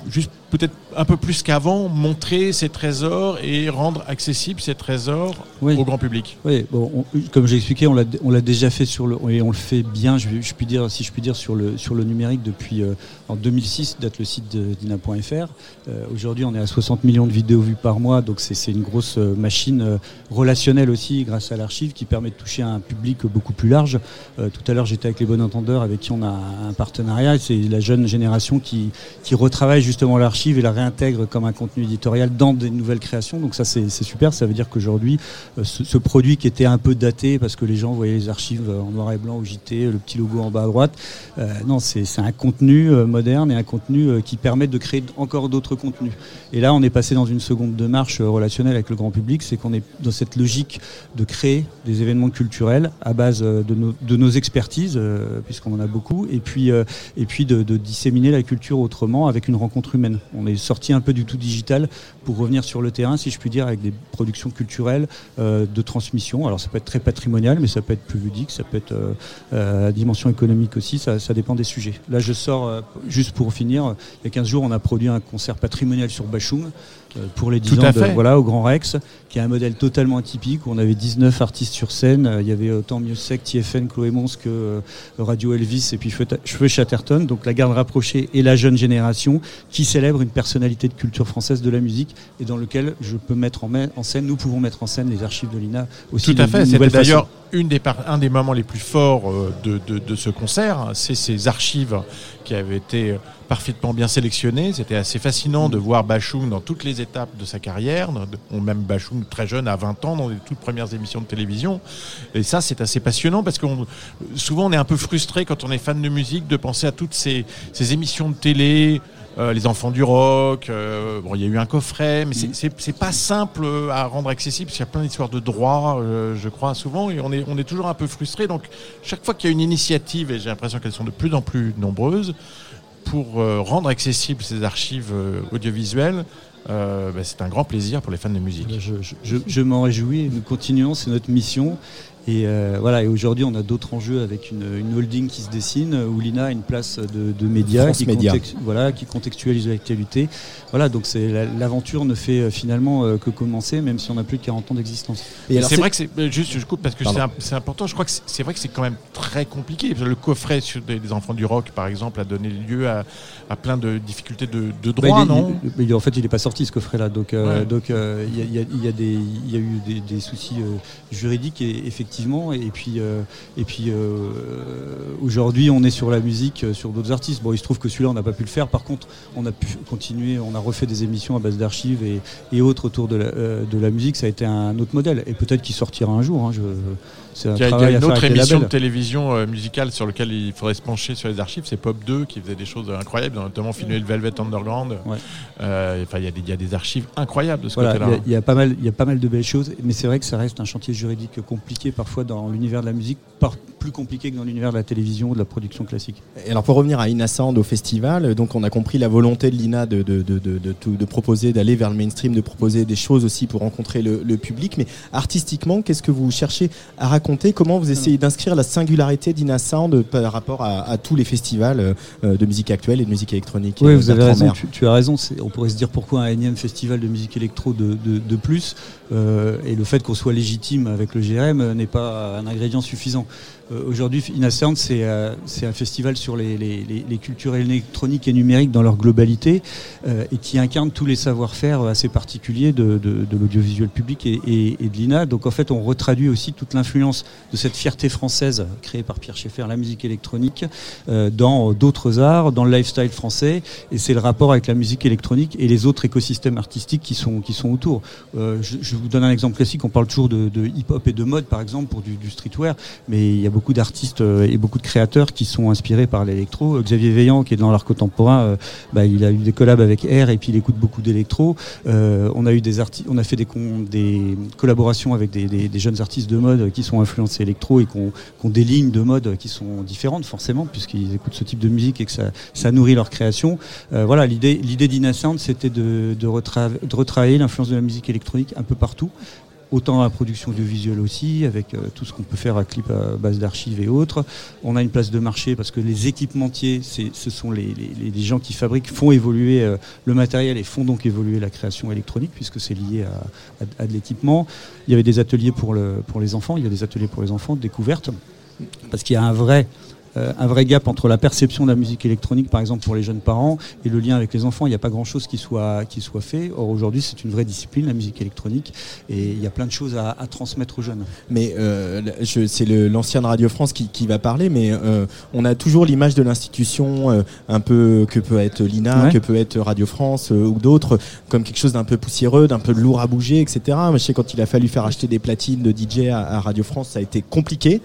juste peut-être un peu plus qu'avant, montrer ses trésors et rendre accessibles ces trésors Oui. au grand public Oui, bon, on- comme j'ai expliqué, on l'a, déjà fait sur le, et on le fait bien, je, je puis dire, si je puis dire, sur le, sur le numérique depuis euh, en 2006, date le site d'ina.fr. Euh, aujourd'hui, on est à 60 millions de vidéos vues par mois, donc c'est, une grosse euh, machine relationnelle aussi, grâce à l'archive, qui permet de toucher un public beaucoup plus large. Euh, tout à l'heure, j'étais avec les bons entendeurs, avec qui on a un partenariat. C'est la jeune génération qui, qui retravaille justement l'archive et la réintègre comme un contenu éditorial dans des nouvelles créations. Donc ça c'est super, ça veut dire qu'aujourd'hui euh, ce, produit qui était un peu daté parce que les gens voyaient les archives euh, en noir et blanc au JT, le petit logo en bas à droite, euh, non c'est un contenu moderne et un contenu qui permet de créer encore d'autres contenus. Et là on est passé dans une seconde démarche euh, relationnelle avec le grand public, c'est qu'on est dans cette logique de créer des événements culturels à base de nos, de expertises, puisqu'on en a beaucoup, et puis, de, de disséminer la culture autrement avec une rencontre humaine. On est sorti un peu du tout digital pour revenir sur le terrain, si je puis dire, avec des productions culturelles euh, de transmission. Alors ça peut être très patrimonial, mais ça peut être plus ludique, ça peut être euh, euh, à dimension économique aussi, ça, dépend des sujets. Là je sors, euh, juste pour finir, il y a 15 jours on a produit un concert patrimonial sur Bachung euh, pour les 10 Tout ans à de- fait. voilà, au Grand Rex, qui est un modèle totalement atypique, où on avait 19 artistes sur scène. Euh, Il y avait autant Miossec, TFN, Chloé Mons que euh, Radio Elvis et puis Feu Chatterton. Donc la garde rapprochée et la jeune génération qui célèbre une personnalité de culture française de la musique et dans lequel je peux mettre en, en scène, nous pouvons mettre en scène les archives de l'INA aussi. Tout à fait. C'était d'ailleurs une des un des moments les plus forts euh, de, de- ce concert. C'est ces archives qui avaient été parfaitement bien sélectionnées. C'était assez fascinant de voir Bachung dans toutes les étapes de sa carrière. Même Bachung très jeune, à 20 ans, dans les toutes premières émissions de télévision. Et ça, c'est assez passionnant parce qu'on souvent on est un peu frustré quand on est fan de musique de penser à toutes ces, ces émissions de télé. Euh, les enfants du rock, euh, bon, il y a eu un coffret, mais c'est- pas simple à rendre accessible parce qu'il y a plein d'histoires de droit, euh, je crois, souvent, et on est, on est toujours un peu frustré. Donc, chaque fois qu'il y a une initiative, et j'ai l'impression qu'elles sont de plus en plus nombreuses, pour euh, rendre accessibles ces archives euh, audiovisuelles, euh, bah, c'est un grand plaisir pour les fans de musique. Je, je- je- je m'en réjouis, nous continuons, c'est notre mission. Et euh, voilà, et aujourd'hui on a d'autres enjeux avec une, une holding qui se dessine où l'INA a une place de, de médias France qui, Média. voilà, qui contextualise l'actualité. Voilà, donc c'est la- l'aventure ne fait euh, finalement euh, que commencer, même si on a plus de 40 ans d'existence. Et c'est vrai que c'est euh, juste je coupe parce que c'est important. Je crois que c'est- vrai que c'est quand même très compliqué. Le coffret sur des, des enfants du rock, par exemple, a donné lieu à, à plein de difficultés de, de Bah, droit, non il- il- En fait, il n'est pas sorti ce coffret-là. Donc, euh, Ouais. donc euh, il y, a- il y a- il y a des- il y a eu des, des soucis euh, juridiques et, effectivement. Et puis, euh, et puis euh, aujourd'hui, on est sur la musique, euh, sur d'autres artistes. Bon, il se trouve que celui-là, on n'a pas pu le faire. Par contre, on a pu continuer. On a refait des émissions à base d'archives et, et autres autour de la, de la musique. Ça a été un autre modèle. Et peut-être qu'il sortira un jour. hein. Il y a, y a une autre émission de télévision euh, musicale sur laquelle il faudrait se pencher sur les archives, c'est Pop 2 qui faisait des choses incroyables, notamment filmé le Velvet Underground. Euh, Enfin, il y, a des- il y a des archives incroyables de ce Voilà, il côté-là. y a- il y, a pas mal, il y a pas mal de belles choses, mais c'est vrai que ça reste un chantier juridique compliqué parfois dans l'univers de la musique, par- plus compliqué que dans l'univers de la télévision ou de la production classique. Et alors pour revenir à Ina Sound au festival, euh, donc on a compris la volonté de l'INA de, de, de, de, de tout- de proposer, d'aller vers le mainstream, de proposer des choses aussi pour rencontrer le, le public. Mais artistiquement, qu'est-ce que vous cherchez à raconter Comment vous essayez d'inscrire la singularité d'Ina Sound par rapport à, à tous les festivals euh, euh, de musique actuelle et de musique électronique Oui, euh, vous avez raison, tu, tu as raison. On pourrait se dire pourquoi un énième festival de musique électro de, de, de plus, euh, et le fait qu'on soit légitime avec le GRM euh, n'est pas un ingrédient suffisant. Euh, Aujourd'hui, Inasound, c'est euh, un festival sur les, les, les, cultures électroniques et numériques dans leur globalité, euh, et qui incarne tous les savoir-faire assez particuliers de, de, l'audiovisuel public et, de l'INA. Donc en fait, on retraduit aussi toute l'influence de cette fierté française créée par Pierre Schaeffer, la musique électronique, euh, dans d'autres arts, dans le lifestyle français, et c'est le rapport avec la musique électronique et les autres écosystèmes artistiques qui sont, qui sont autour. Je, vous donne un exemple classique, on parle toujours de, de hip-hop et de mode, par exemple, pour du, du streetwear, mais il y a beaucoup d'artistes euh, et beaucoup de créateurs qui sont inspirés par l'électro. Xavier Veillant, qui est dans l'art contemporain, euh, bah, il a eu des collabs avec Air et puis il écoute beaucoup d'électro. Euh, on a eu des artistes, on a fait des, collaborations avec des, jeunes artistes de mode qui sont influencés électro et qui ont, des lignes de mode qui sont différentes forcément puisqu'ils écoutent ce type de musique et que ça, nourrit leur création. Voilà, l'idée, d'Ina c'était de retravailler l'influence de la musique électronique un peu partout. Autant dans la production audiovisuelle aussi, avec euh, tout ce qu'on peut faire à clip à base d'archives et autres. On a une place de marché parce que les équipementiers, ce sont les, gens qui fabriquent, font évoluer euh, le matériel et font donc évoluer la création électronique puisque c'est lié à, à- à de l'équipement. Il y avait des ateliers pour, pour les enfants, il y a des ateliers pour les enfants de découverte parce qu'il y a un vrai euh, un vrai gap entre la perception de la musique électronique, par exemple pour les jeunes parents, et le lien avec les enfants. Il n'y a pas grand-chose qui soit, qui soit fait. Or aujourd'hui, c'est une vraie discipline, la musique électronique, et il y a plein de choses à, à transmettre aux jeunes. Mais euh, c'est l'ancienne Radio France qui, qui va parler, mais euh, on a toujours l'image de l'institution un peu que peut être l'INA, Ouais. que peut être Radio France ou d'autres, comme quelque chose d'un peu poussiéreux, d'un peu lourd à bouger, etc. Je sais quand il a fallu faire acheter des platines de DJ à, à Radio France, ça a été compliqué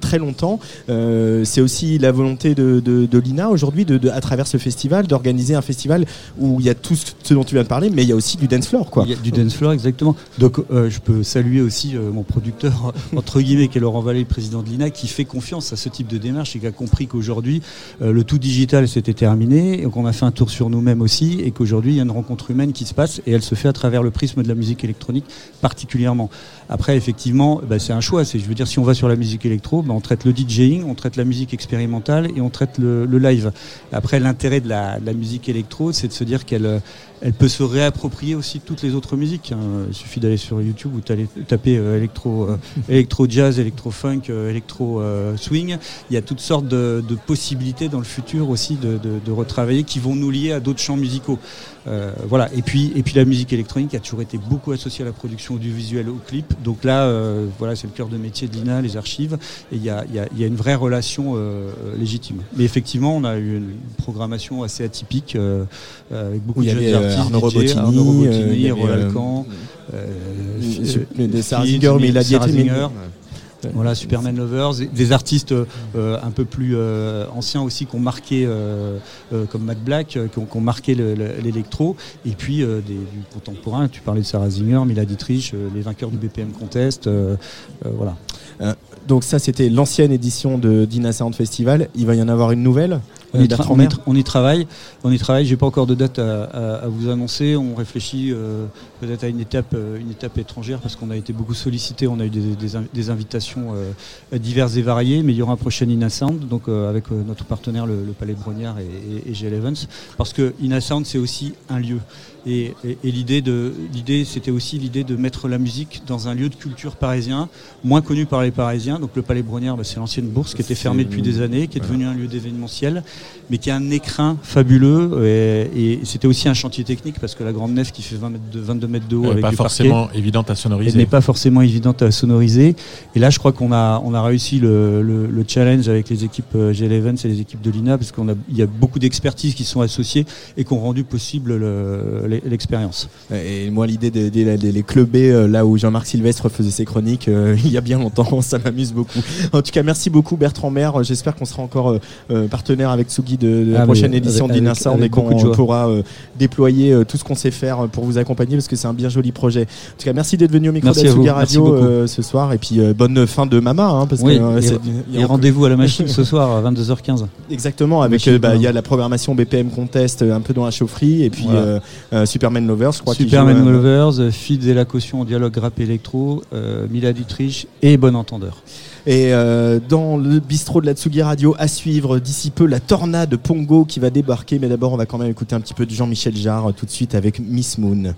très longtemps. Euh, c'est aussi la volonté de, l'INA aujourd'hui, de, à travers ce festival, d'organiser un festival où il y a tout ce dont tu viens de parler, mais il y a aussi du dance floor, quoi. Il y a du dance floor, exactement. Donc, euh, je peux saluer aussi euh, mon producteur, entre guillemets, qui est Laurent Vallée, le président de l'INA, qui fait confiance à ce type de démarche et qui a compris qu'aujourd'hui, euh, le tout digital s'était terminé, et qu'on a fait un tour sur nous-mêmes aussi, et qu'aujourd'hui, il y a une rencontre humaine qui se passe, et elle se fait à travers le prisme de la musique électronique particulièrement. Après, effectivement, bah, c'est un choix. Je veux dire, si on va sur la musique électro, bah, on traite le DJing, on traite la musique expérimentale et on traite le, live. Après, l'intérêt de la, de la musique électro, c'est de se dire qu'elle euh, elle peut se réapproprier aussi toutes les autres musiques. hein. Il suffit d'aller sur YouTube ou d'aller taper euh, électro, euh, électro jazz, électro funk, euh, électro euh, swing. Il y a toutes sortes de, de possibilités dans le futur aussi de, de- de retravailler qui vont nous lier à d'autres champs musicaux. Euh, voilà. Et puis, et puis la musique électronique a toujours été beaucoup associée à la production audiovisuelle au clip. Donc là, euh, voilà, c'est le cœur de métier de l'INA, les archives. Et il y a, y a- y a une vraie relation légitime. Mais effectivement, on a eu une programmation assez atypique avec beaucoup de jeunes artistes. Arnaud Robotini, Arnaud euh, Roland euh, Alcan, euh, euh, des mais il a dit. Voilà, Superman Lovers, des artistes euh, un peu plus euh, anciens aussi qui ont marqué, euh, euh, comme Matt Black, euh, qui ont, qui ont marqué le- le- l'électro, et puis euh, des, du contemporain. Tu parlais de Sarah Zinger, Mila Dietrich, euh, les vainqueurs du BPM Contest, euh, euh, voilà. Donc ça, c'était l'ancienne édition de Dina Sound Festival. Il va y en avoir une nouvelle. On Euh, y, tra- Bertrand on y tra- on y travaille. On y travaille. J'ai pas encore de date à, à- à vous annoncer. On réfléchit euh, peut-être à une étape, euh, une étape étrangère parce qu'on a été beaucoup sollicité. On a eu des, des inv- des invitations euh, diverses et variées. Mais il y aura un prochain Ina Sound, donc euh, avec notre partenaire le, le Palais Brognard et, et, et GL Evans, parce que Ina Sound c'est aussi un lieu. Et, et- et l'idée c'était aussi l'idée de mettre la musique dans un lieu de culture parisien moins connu par les Parisiens. Donc le Palais Brognard, bah, c'est l'ancienne bourse qui était fermée depuis des années, qui est devenue un lieu d'événementiel, mais qui a un écrin fabuleux. Et, et c'était aussi un chantier technique parce que la grande nef qui fait 20 mètres de, 22 mètres de haut avec pas du forcément parquet, évidente à sonoriser. Elle n'est pas forcément évidente à sonoriser. Et là, je crois qu'on a, on a réussi le, le- le challenge avec les équipes euh, GL Events et les équipes de l'INA parce qu'on a, il y a beaucoup d'expertises qui sont associées et qui ont rendu possible le- l'expérience. Et moi, l'idée des des- des- les clubber euh, là où Jean-Marc Sylvestre faisait ses chroniques euh, il y a bien longtemps, ça m'amuse beaucoup. En tout cas, merci beaucoup Bertrand Maire. J'espère qu'on sera encore euh, partenaire avec Tsugi de, de la Ah, prochaine édition avec- d'Ina avec- Sound et avec beaucoup de qu'on pourra euh, déployer tout ce qu'on sait faire pour vous accompagner parce que c'est un bien joli projet. En tout cas, merci d'être venu au micro d'Atsugi Radio ce soir et puis bonne fin de Mama hein, parce Oui, que et- et rendez-vous à la machine ce soir à 22h15. Exactement, avec bah, il y a la programmation BPM Contest un peu dans la chaufferie et puis Voilà. Euh, euh, Superman Lovers, je crois. Superman euh, Lovers, euh, Feeds et la caution en dialogue rap électro, euh, Mila Dietrich et Bon Entendeur. Et euh, dans le bistrot de la Tsugi Radio, à suivre d'ici peu la tornade Pongo qui va débarquer. Mais d'abord, on va quand même écouter un petit peu de Jean-Michel Jarre euh, tout de suite avec Miss Moon.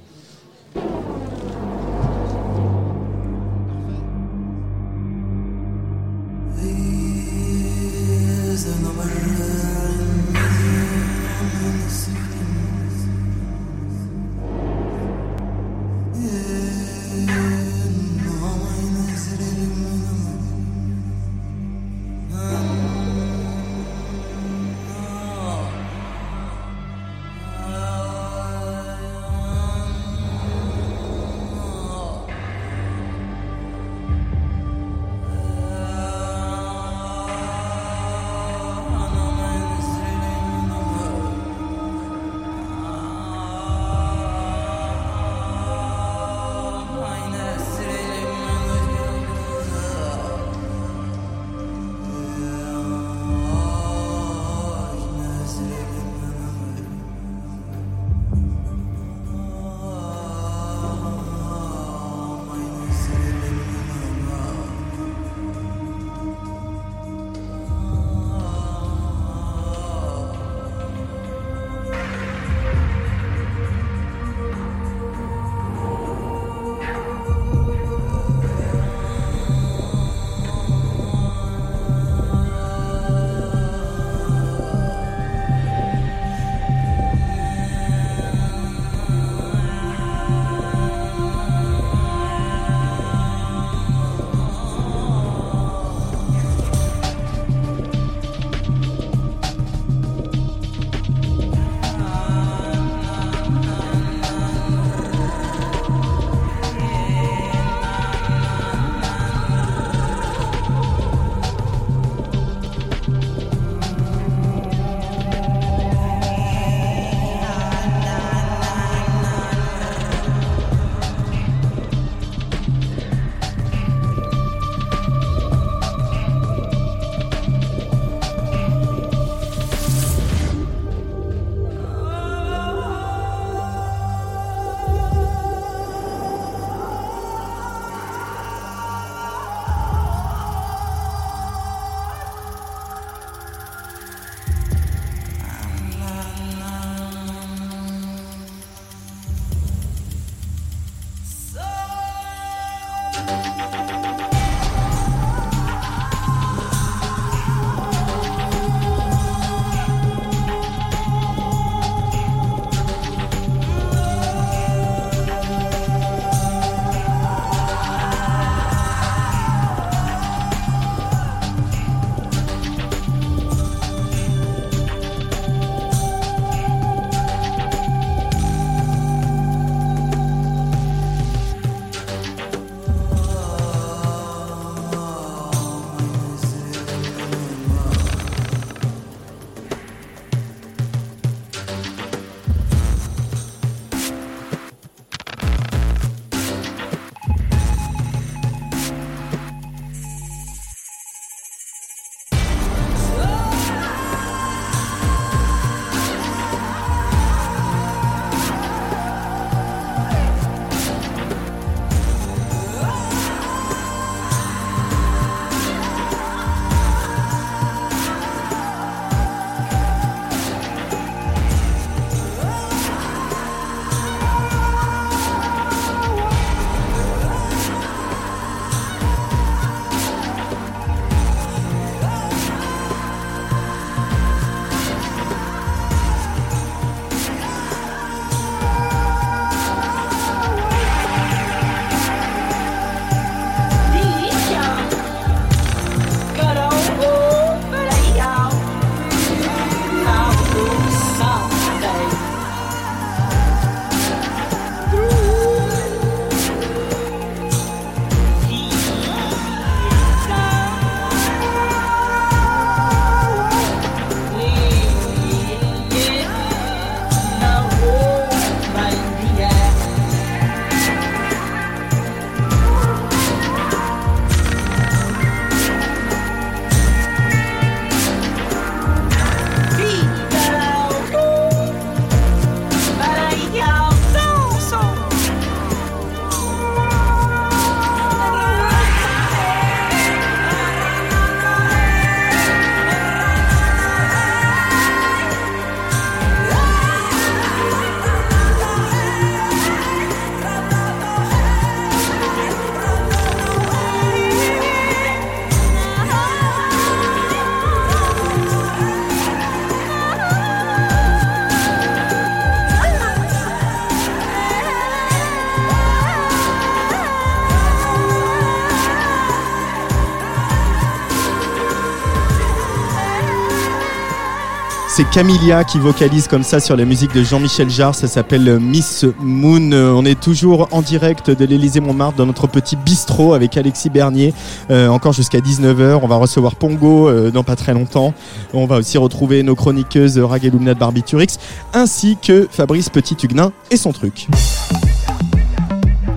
C'est Camilla qui vocalise comme ça sur la musique de Jean-Michel Jarre. Ça s'appelle Miss Moon. On est toujours en direct de l'Élysée Montmartre dans notre petit bistrot avec Alexis Bernier. Euh, encore jusqu'à 19h. On va recevoir Pongo euh, dans pas très longtemps. On va aussi retrouver nos chroniqueuses Rag de Barbiturix ainsi que Fabrice Petit-Huguenin et son truc.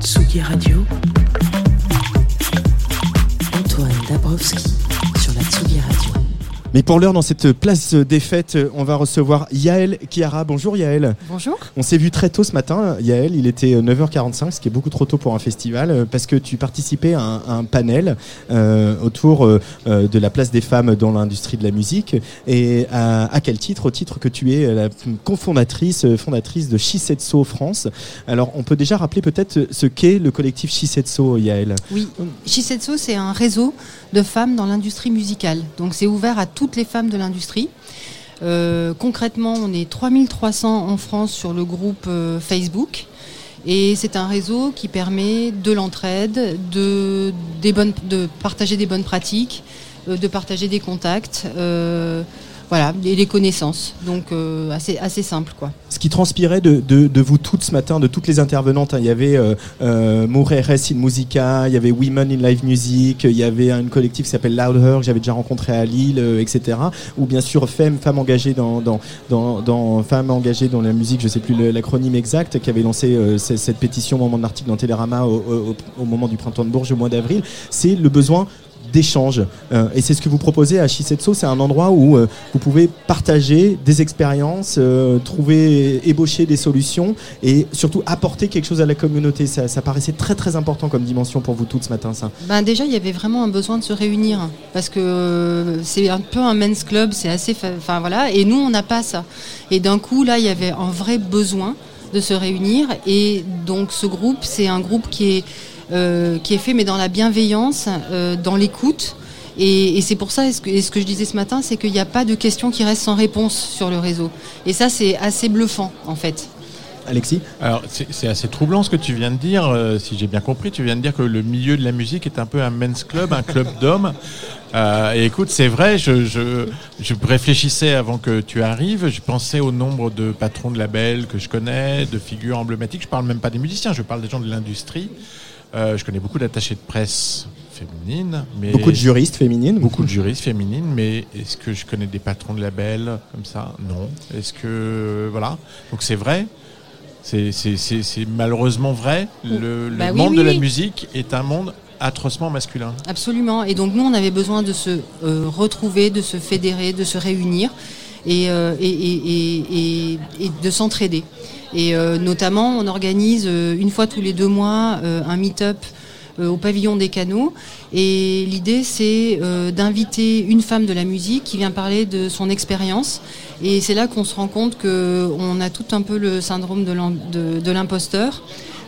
Tsugi Radio. Antoine Dabrowski Mais pour l'heure, dans cette place des fêtes, on va recevoir Yaël Kiara. Bonjour Yaël. Bonjour. On s'est vu très tôt ce matin, Yaël. Il était 9h45, ce qui est beaucoup trop tôt pour un festival, euh, parce que tu participais à un, à un panel euh, autour euh, de la place des femmes dans l'industrie de la musique. Et à, à quel titre? Au titre que tu es la cofondatrice, fondatrice de Shisetso France. Alors, on peut déjà rappeler peut-être ce qu'est le collectif Shisetso, Yaël. Oui, Shisetsu, c'est un réseau de femmes dans l'industrie musicale. Donc c'est ouvert à toutes les femmes de l'industrie. Euh, concrètement, on est 3300 en France sur le groupe euh, Facebook. Et c'est un réseau qui permet de l'entraide, de, bonnes, de partager des bonnes pratiques, euh, de partager des contacts, voilà, et des connaissances. Donc euh, assez, assez simple, quoi. Ce qui transpirait de, de, de vous toutes ce matin, de toutes les intervenantes, hein, il y avait euh, euh, in Musica, il y avait Women in Live Music, il y avait un collectif qui s'appelle Loud Her, que j'avais déjà rencontré à Lille, euh, etc. Ou bien sûr Femmes, femmes engagées dans, dans, dans, Femmes engagées dans la musique, je sais plus l'acronyme exact, qui avait lancé euh, cette pétition au moment de l'article dans Télérama au, au- au moment du printemps de Bourges au mois d'avril. C'est le besoin d'échange. Euh, et c'est ce que vous proposez à Shisetsu, c'est un endroit où euh, vous pouvez partager des expériences, euh, trouver, ébaucher des solutions et surtout apporter quelque chose à la communauté. Ça, paraissait très très important comme dimension pour vous toutes ce matin, ça. Ben déjà, il y avait vraiment un besoin de se réunir parce que c'est un peu un men's club, c'est assez, enfin voilà. Et nous, on n'a pas ça. Et d'un coup, là, il y avait un vrai besoin de se réunir. Et donc, ce groupe, c'est un groupe qui est euh, qui est fait, mais dans la bienveillance, euh, dans l'écoute. Et, et c'est pour ça, et ce, que, et ce que je disais ce matin, c'est qu'il n'y a pas de questions qui restent sans réponse sur le réseau. Et ça, c'est assez bluffant, en fait. Alexis Alors, c'est assez troublant ce que tu viens de dire. euh, si j'ai bien compris, tu viens de dire que le milieu de la musique est un peu un men's club, un club d'hommes. Euh, et écoute, c'est vrai, je, je, je réfléchissais avant que tu arrives, je pensais au nombre de patrons de labels que je connais, de figures emblématiques. Je parle même pas des musiciens, je parle des gens de l'industrie. Euh, je connais beaucoup d'attachés de presse féminines. Mais Beaucoup de juristes féminines. Beaucoup de juristes féminines, mais est-ce que je connais des patrons de labels comme ça? Non. Est-ce que. Voilà. Donc c'est vrai. C'est c'est- c'est- c'est malheureusement vrai. Le, le Bah oui, monde oui, de la musique est un monde atrocement masculin. Absolument. Et donc nous, on avait besoin de se euh, retrouver, de se fédérer, de se réunir et, euh, et, et, et, et- et de s'entraider. Et euh, notamment, on organise euh, une fois tous les deux mois euh, un meet-up euh, au pavillon des canaux. Et l'idée, c'est euh, d'inviter une femme de la musique qui vient parler de son expérience. Et c'est là qu'on se rend compte qu'on a tout un peu le syndrome de l'im- de de l'imposteur.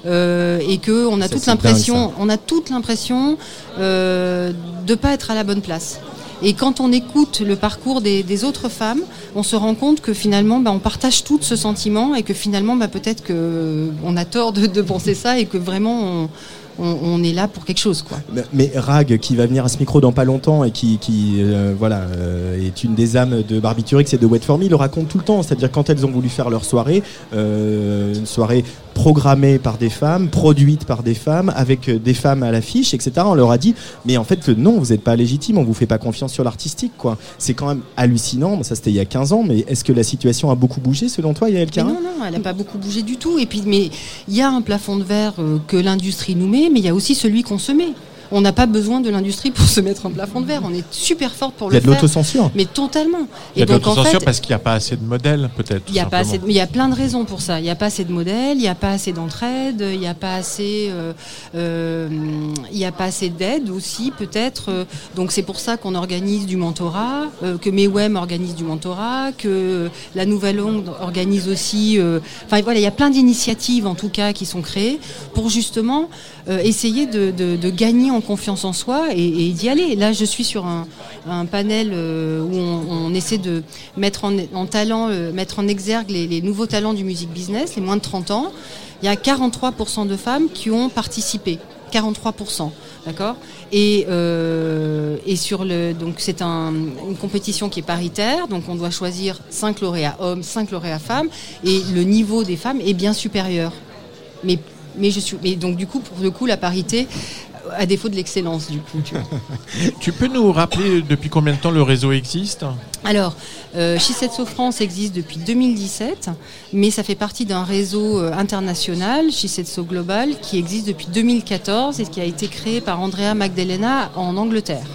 Euh, et que on a Ça, toute c'est dingue, l'impression, on a toute l'impression euh, de pas être à la bonne place. Et quand on écoute le parcours des, autres femmes, on se rend compte que finalement, bah, on partage tout ce sentiment et que finalement, bah, peut-être que on a tort de, penser ça et que vraiment on, est là pour quelque chose, quoi. Mais- Rag, qui va venir à ce micro dans pas longtemps et qui, euh, voilà, euh, est une des âmes de Barbiturix et de Wet For Me, le raconte tout le temps. C'est-à-dire quand elles ont voulu faire leur soirée, euh, une soirée programmée par des femmes, produite par des femmes, avec euh, des femmes à l'affiche, etc. On leur a dit, mais en fait, non, vous n'êtes pas légitime, on vous fait pas confiance sur l'artistique, quoi. C'est quand même hallucinant. Ça, c'était il y a 15 ans, mais est-ce que la situation a beaucoup bougé selon toi, Yael Carin non, non, elle n'a pas beaucoup bougé du tout. Et puis, mais il y a un plafond de verre euh, que l'industrie nous met, mais il y a aussi celui qu'on se met. On n'a pas besoin de l'industrie pour se mettre un plafond de verre. On est super forte pour Il y a le de faire. l'autocensure. Mais totalement. Il y a de l'autocensure fait, parce qu'il n'y a pas assez de modèles, peut-être. Il y a pas assez. il y a plein de raisons pour ça. Il n'y a pas assez de modèles, il n'y a pas assez d'entraide, il n'y a pas assez, euh, euh, il n'y a pas assez d'aide aussi peut-être. Euh, Donc c'est pour ça qu'on organise du mentorat, euh, que Mewem organise du mentorat, que la Nouvelle Onde organise aussi. euh, Enfin voilà, il y a plein d'initiatives en tout cas qui sont créées pour justement euh, essayer de, de- de gagner en confiance en soi et, d'y aller. Là, je suis sur un, panel euh, où on, essaie de mettre en, en talent, euh, mettre en exergue les, nouveaux talents du music business, les moins de 30 ans. Il y a 43% de femmes qui ont participé. 43%. D'accord? Et, euh, et sur le donc c'est un, une compétition qui est paritaire, donc on doit choisir 5 lauréats hommes, 5 lauréats femmes, et le niveau des femmes est bien supérieur. Mais, mais, je suis, mais donc du coup, pour le coup, la parité, à défaut de l'excellence, du coup. Tu peux nous rappeler depuis combien de temps le réseau existe? Alors, euh, Shisetsu France existe depuis 2017, mais ça fait partie d'un réseau euh, international, Shisetsu Global, qui existe depuis 2014 et qui a été créé par Andrea Magdalena en Angleterre,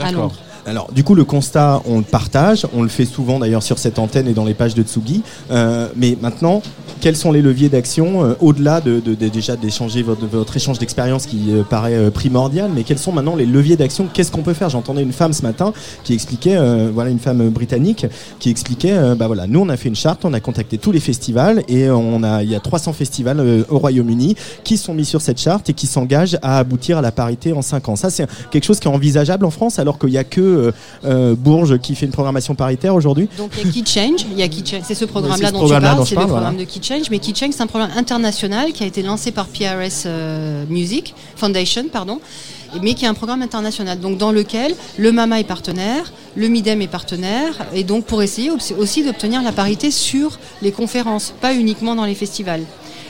à Londres. Alors, du coup, le constat, on le partage, on le fait souvent d'ailleurs sur cette antenne et dans les pages de Tsugi. Euh, mais maintenant, quels sont les leviers d'action euh, au-delà de, de- de- déjà d'échanger votre, votre échange d'expérience qui euh, paraît euh, primordial, mais quels sont maintenant les leviers d'action? Qu'est-ce qu'on peut faire? J'entendais une femme ce matin qui expliquait, euh, voilà, une femme britannique qui expliquait, euh, bah voilà, nous on a fait une charte, on a contacté tous les festivals et on a, il y a 300 festivals euh, au Royaume-Uni qui sont mis sur cette charte et qui s'engagent à aboutir à la parité en 5 ans. Ça, c'est quelque chose qui est envisageable en France, alors qu'il n'y a que euh, euh, Bourges qui fait une programmation paritaire aujourd'hui. Donc il y a Key Change, il y a c'est ce programme-là ce dont programme-là tu parles, c'est le programme voilà. de Key Change, mais Key Change c'est un programme international qui a été lancé par PRS euh, Music Foundation, pardon, mais qui est un programme international, donc dans lequel le MAMA est partenaire, le MIDEM est partenaire, et donc pour essayer aussi d'obtenir la parité sur les conférences, pas uniquement dans les festivals.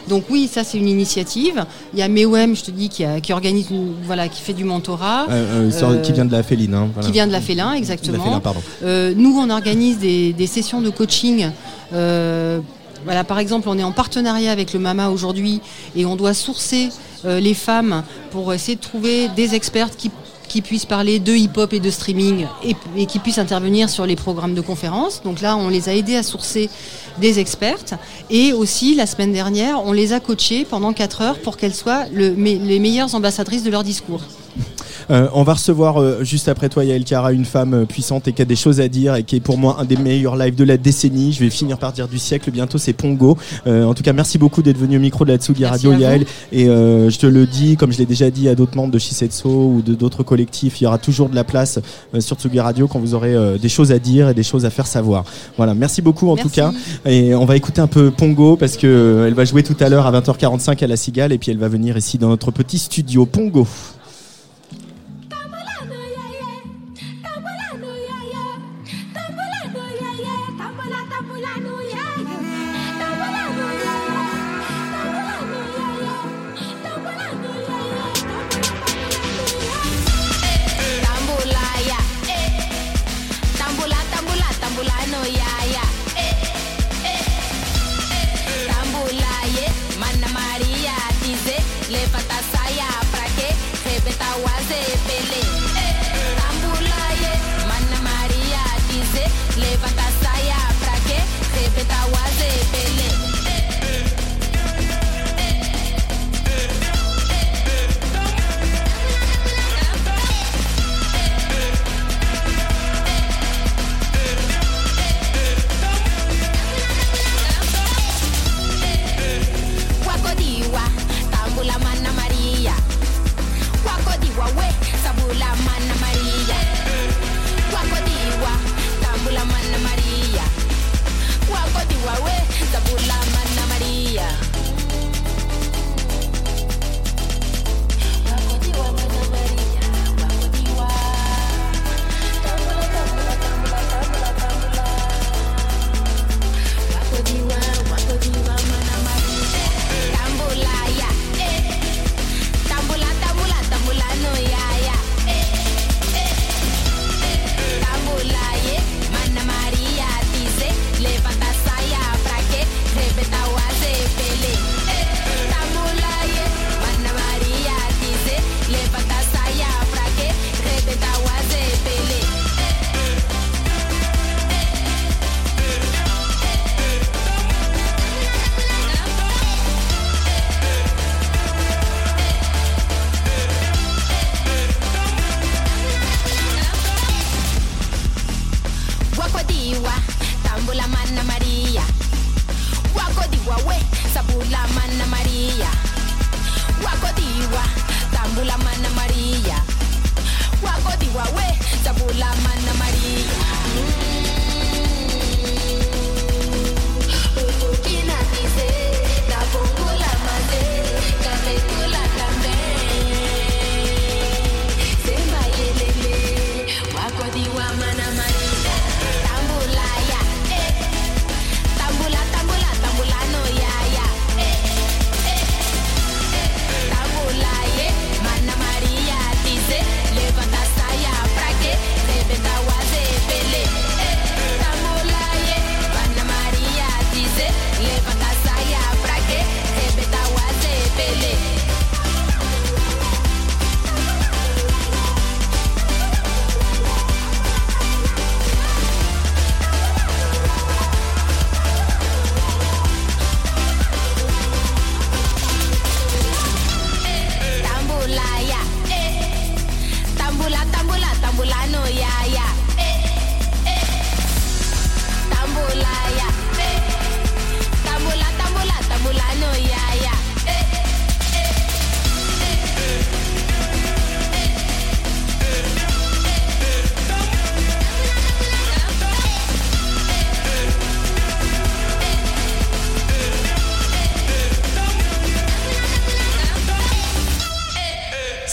Donc oui, ça c'est une initiative. Il y a MEWEM, je te dis, qui, a- qui organise, une- voilà, qui fait du mentorat, Euh, euh, Euh, qui vient de la Féline. hein, voilà. qui vient de la Félin, exactement. La Félin, pardon. Euh, nous, on organise des, des sessions de coaching. Euh, voilà, par exemple, on est en partenariat avec le MAMA aujourd'hui et on doit sourcer euh, les femmes pour essayer de trouver des expertes qui qui puissent parler de hip-hop et de streaming et, qui puissent intervenir sur les programmes de conférences. Donc là, on les a aidés à sourcer des expertes. Et aussi, la semaine dernière, on les a coachées pendant 4 heures pour qu'elles soient les meilleures ambassadrices de leur discours. Euh, on va recevoir euh, juste après toi Yael Cara, une femme euh, puissante et qui a des choses à dire et qui est pour moi un des meilleurs lives de la décennie. Je vais finir par dire du siècle bientôt, c'est Pongo. Euh, en tout cas, merci beaucoup d'être venu au micro de la Tsugi Radio. Yael. Et euh, je te le dis, comme je l'ai déjà dit à d'autres membres de Shisetsu ou de d'autres collectifs, il y aura toujours de la place euh, sur Tsugi Radio quand vous aurez euh, des choses à dire et des choses à faire savoir. Voilà, merci beaucoup en Merci. tout cas. Et on va écouter un peu Pongo parce que elle va jouer tout à l'heure à 20h45 à la Cigale et puis elle va venir ici dans notre petit studio Pongo.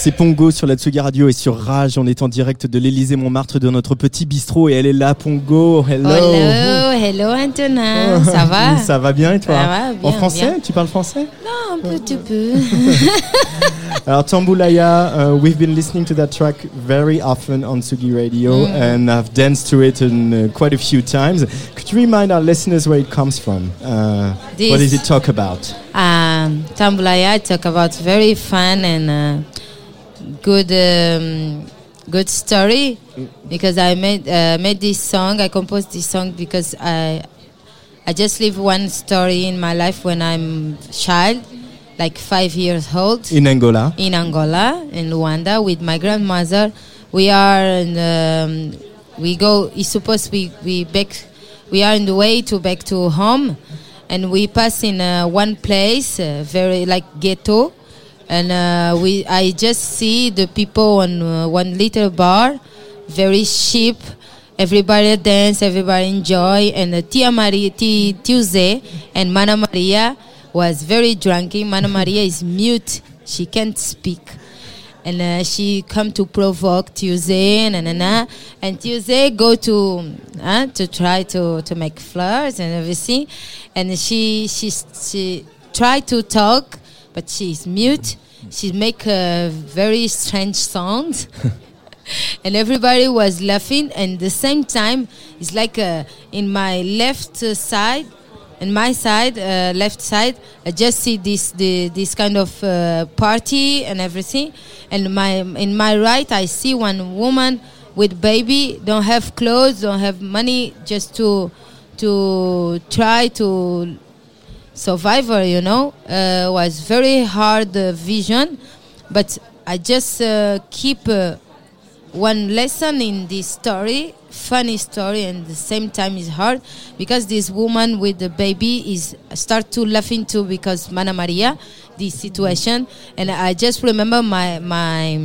C'est Pongo sur la Tsugi Radio et sur Rage. On est en direct de l'Élysée Montmartre de notre petit bistrot et elle est là, Pongo. Hello. Hello, hello Antonin, ça va Ça va bien et toi Ça va, bien, En français bien. Tu parles français Non, un petit peu. Alors Tambulaya, uh, we've been listening to that track very often on Sugi Radio Mm. and I've danced to it in, uh, quite a few times. Could you remind our listeners where it comes from? Uh, what does it talk about? um, talk about very fun and uh, good um, good story because I made uh, made this song. I composed this song because I I just live one story in my life when I'm child, like five years old. In Angola. in Angola, in Luanda, with my grandmother. We are, in, um, we go. It's supposed we we back. We are in the way to back to home, and we pass in uh, one place, uh, very like ghetto, and uh, we. I just see the people on uh, one little bar, very cheap. Everybody dance, everybody enjoy, and uh, Tia Maria, Ti- Tuesday, and Mana Maria was very drunky. Mana Maria is mute; she can't speak, and uh, she come to provoke Tuesday, na na na, and Tuesday go to uh, to try to to make flowers and everything, and she she she try to talk, but she's mute. She make uh, very strange sounds. and everybody was laughing and the same time it's like uh, in my left uh, side in my side uh, left side i just see this the, this kind of uh, party and everything and my in my right i see one woman with baby don't have clothes don't have money just to to try to survivor you know uh, was very hard uh, vision but i just uh, keep uh, one lesson in this story funny story and the same time is hard because this woman with the baby is start to laughing too because mana maria this situation and i just remember my my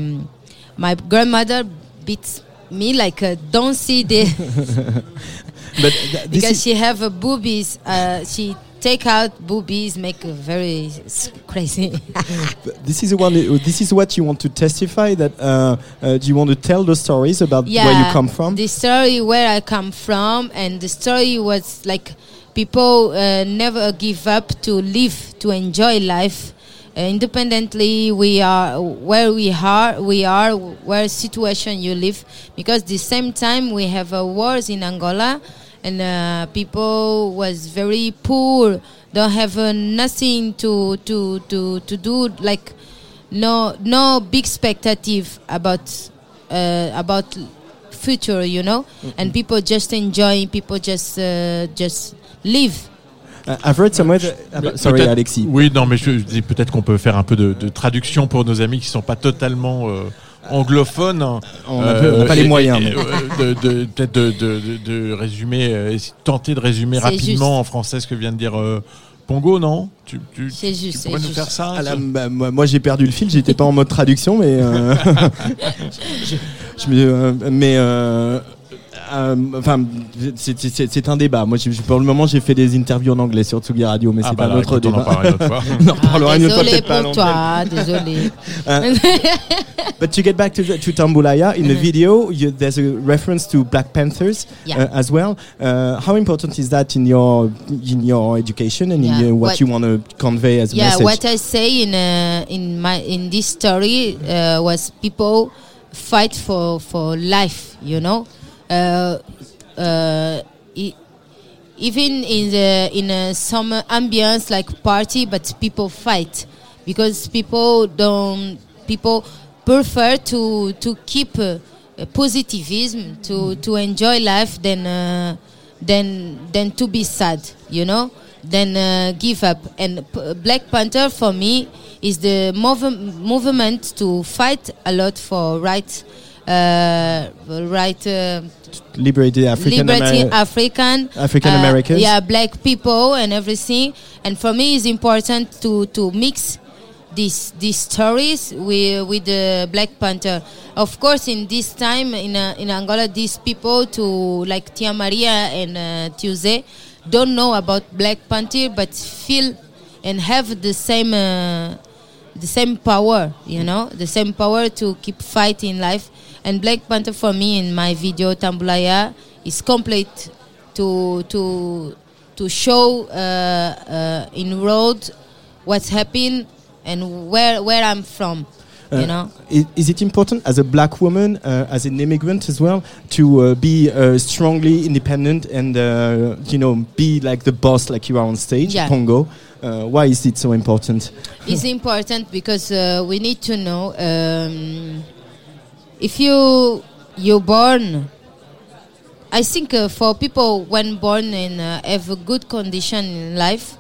my grandmother beats me like uh, don't see the But th- this because she have a boobies uh, she take out boobies make a very crazy This is the one. This is what you want to testify. That uh, uh, do you want to tell the stories about where you come from? The story where I come from, and the story was like people uh, never give up to live, to enjoy life. Uh, independently, we are where we are. We are where situation you live, because the same time we have uh, wars in Angola, and uh, people was very poor, don't have uh, nothing to to to to do like no no big spectative about uh, about future you know? And people just enjoy people just uh, just live Uh, I've read somewhere. That, ah, bah, sorry, Alexis. Oui, non, mais je, je dis peut-être qu'on peut faire un peu de, de traduction pour nos amis qui sont pas totalement euh, anglophones. hein. On n'a pas les moyens, euh, de, de- peut-être de, de, de- de résumer, euh, de tenter de résumer rapidement juste. en français ce que vient de dire euh, Pongo, non? Tu, tu, C'est juste, tu pourrais nous juste. faire ça Ah bah, moi, moi, j'ai perdu le fil. J'étais pas en mode traduction, mais euh, je, je euh, mais euh, euh, enfin, c'est- un débat. Moi, pour le moment, j'ai fait des interviews en anglais sur Tsugi Radio, mais Ah, c'est bah un autre écoute, on en débat. parlera une autre fois. on en reparlera une autre fois, désolé peut-être pas toi désolé Uh, but to get back to, the, to Tambulaya, in the Mhm. video, you, there's a reference to Black Panthers Yeah. uh, as well. Uh, how important is that in your in your education and Yeah, in your, what, what- you want to convey as a yeah message? what i say in uh, in my in this story uh, was people fight for for life you know? E- even in the in a some ambience like party but people fight. Because people don't people prefer to to keep uh, positivism to to enjoy life than uh, than than to be sad you know? Than uh, give up. And P- black panther for me is the mov- movement to fight a lot for right uh, right uh, Liberated African liberty Ameri- African African uh, yeah black people and everything. And for me it's important to to mix these these stories with with the Black Panther. Of course in this time in uh, in Angola these people to like Tia Maria and uh, Tuesday don't know about Black Panther but feel and have the same uh, the same power, you know, the same power to keep fighting life. And Black Panther for me in my video Tambulaya is complete to to to show uh, uh, in road what's happening and where where I'm from. Uh, you know. is it important as a black woman, uh, as an immigrant as well, to uh, be uh, strongly independent and uh, you know be like the boss, like you are on stage, Yeah. Pongo? Uh, why is it so important? It's important because uh, we need to know um, if you you born. I think uh, for people when born and uh, have a good condition in life,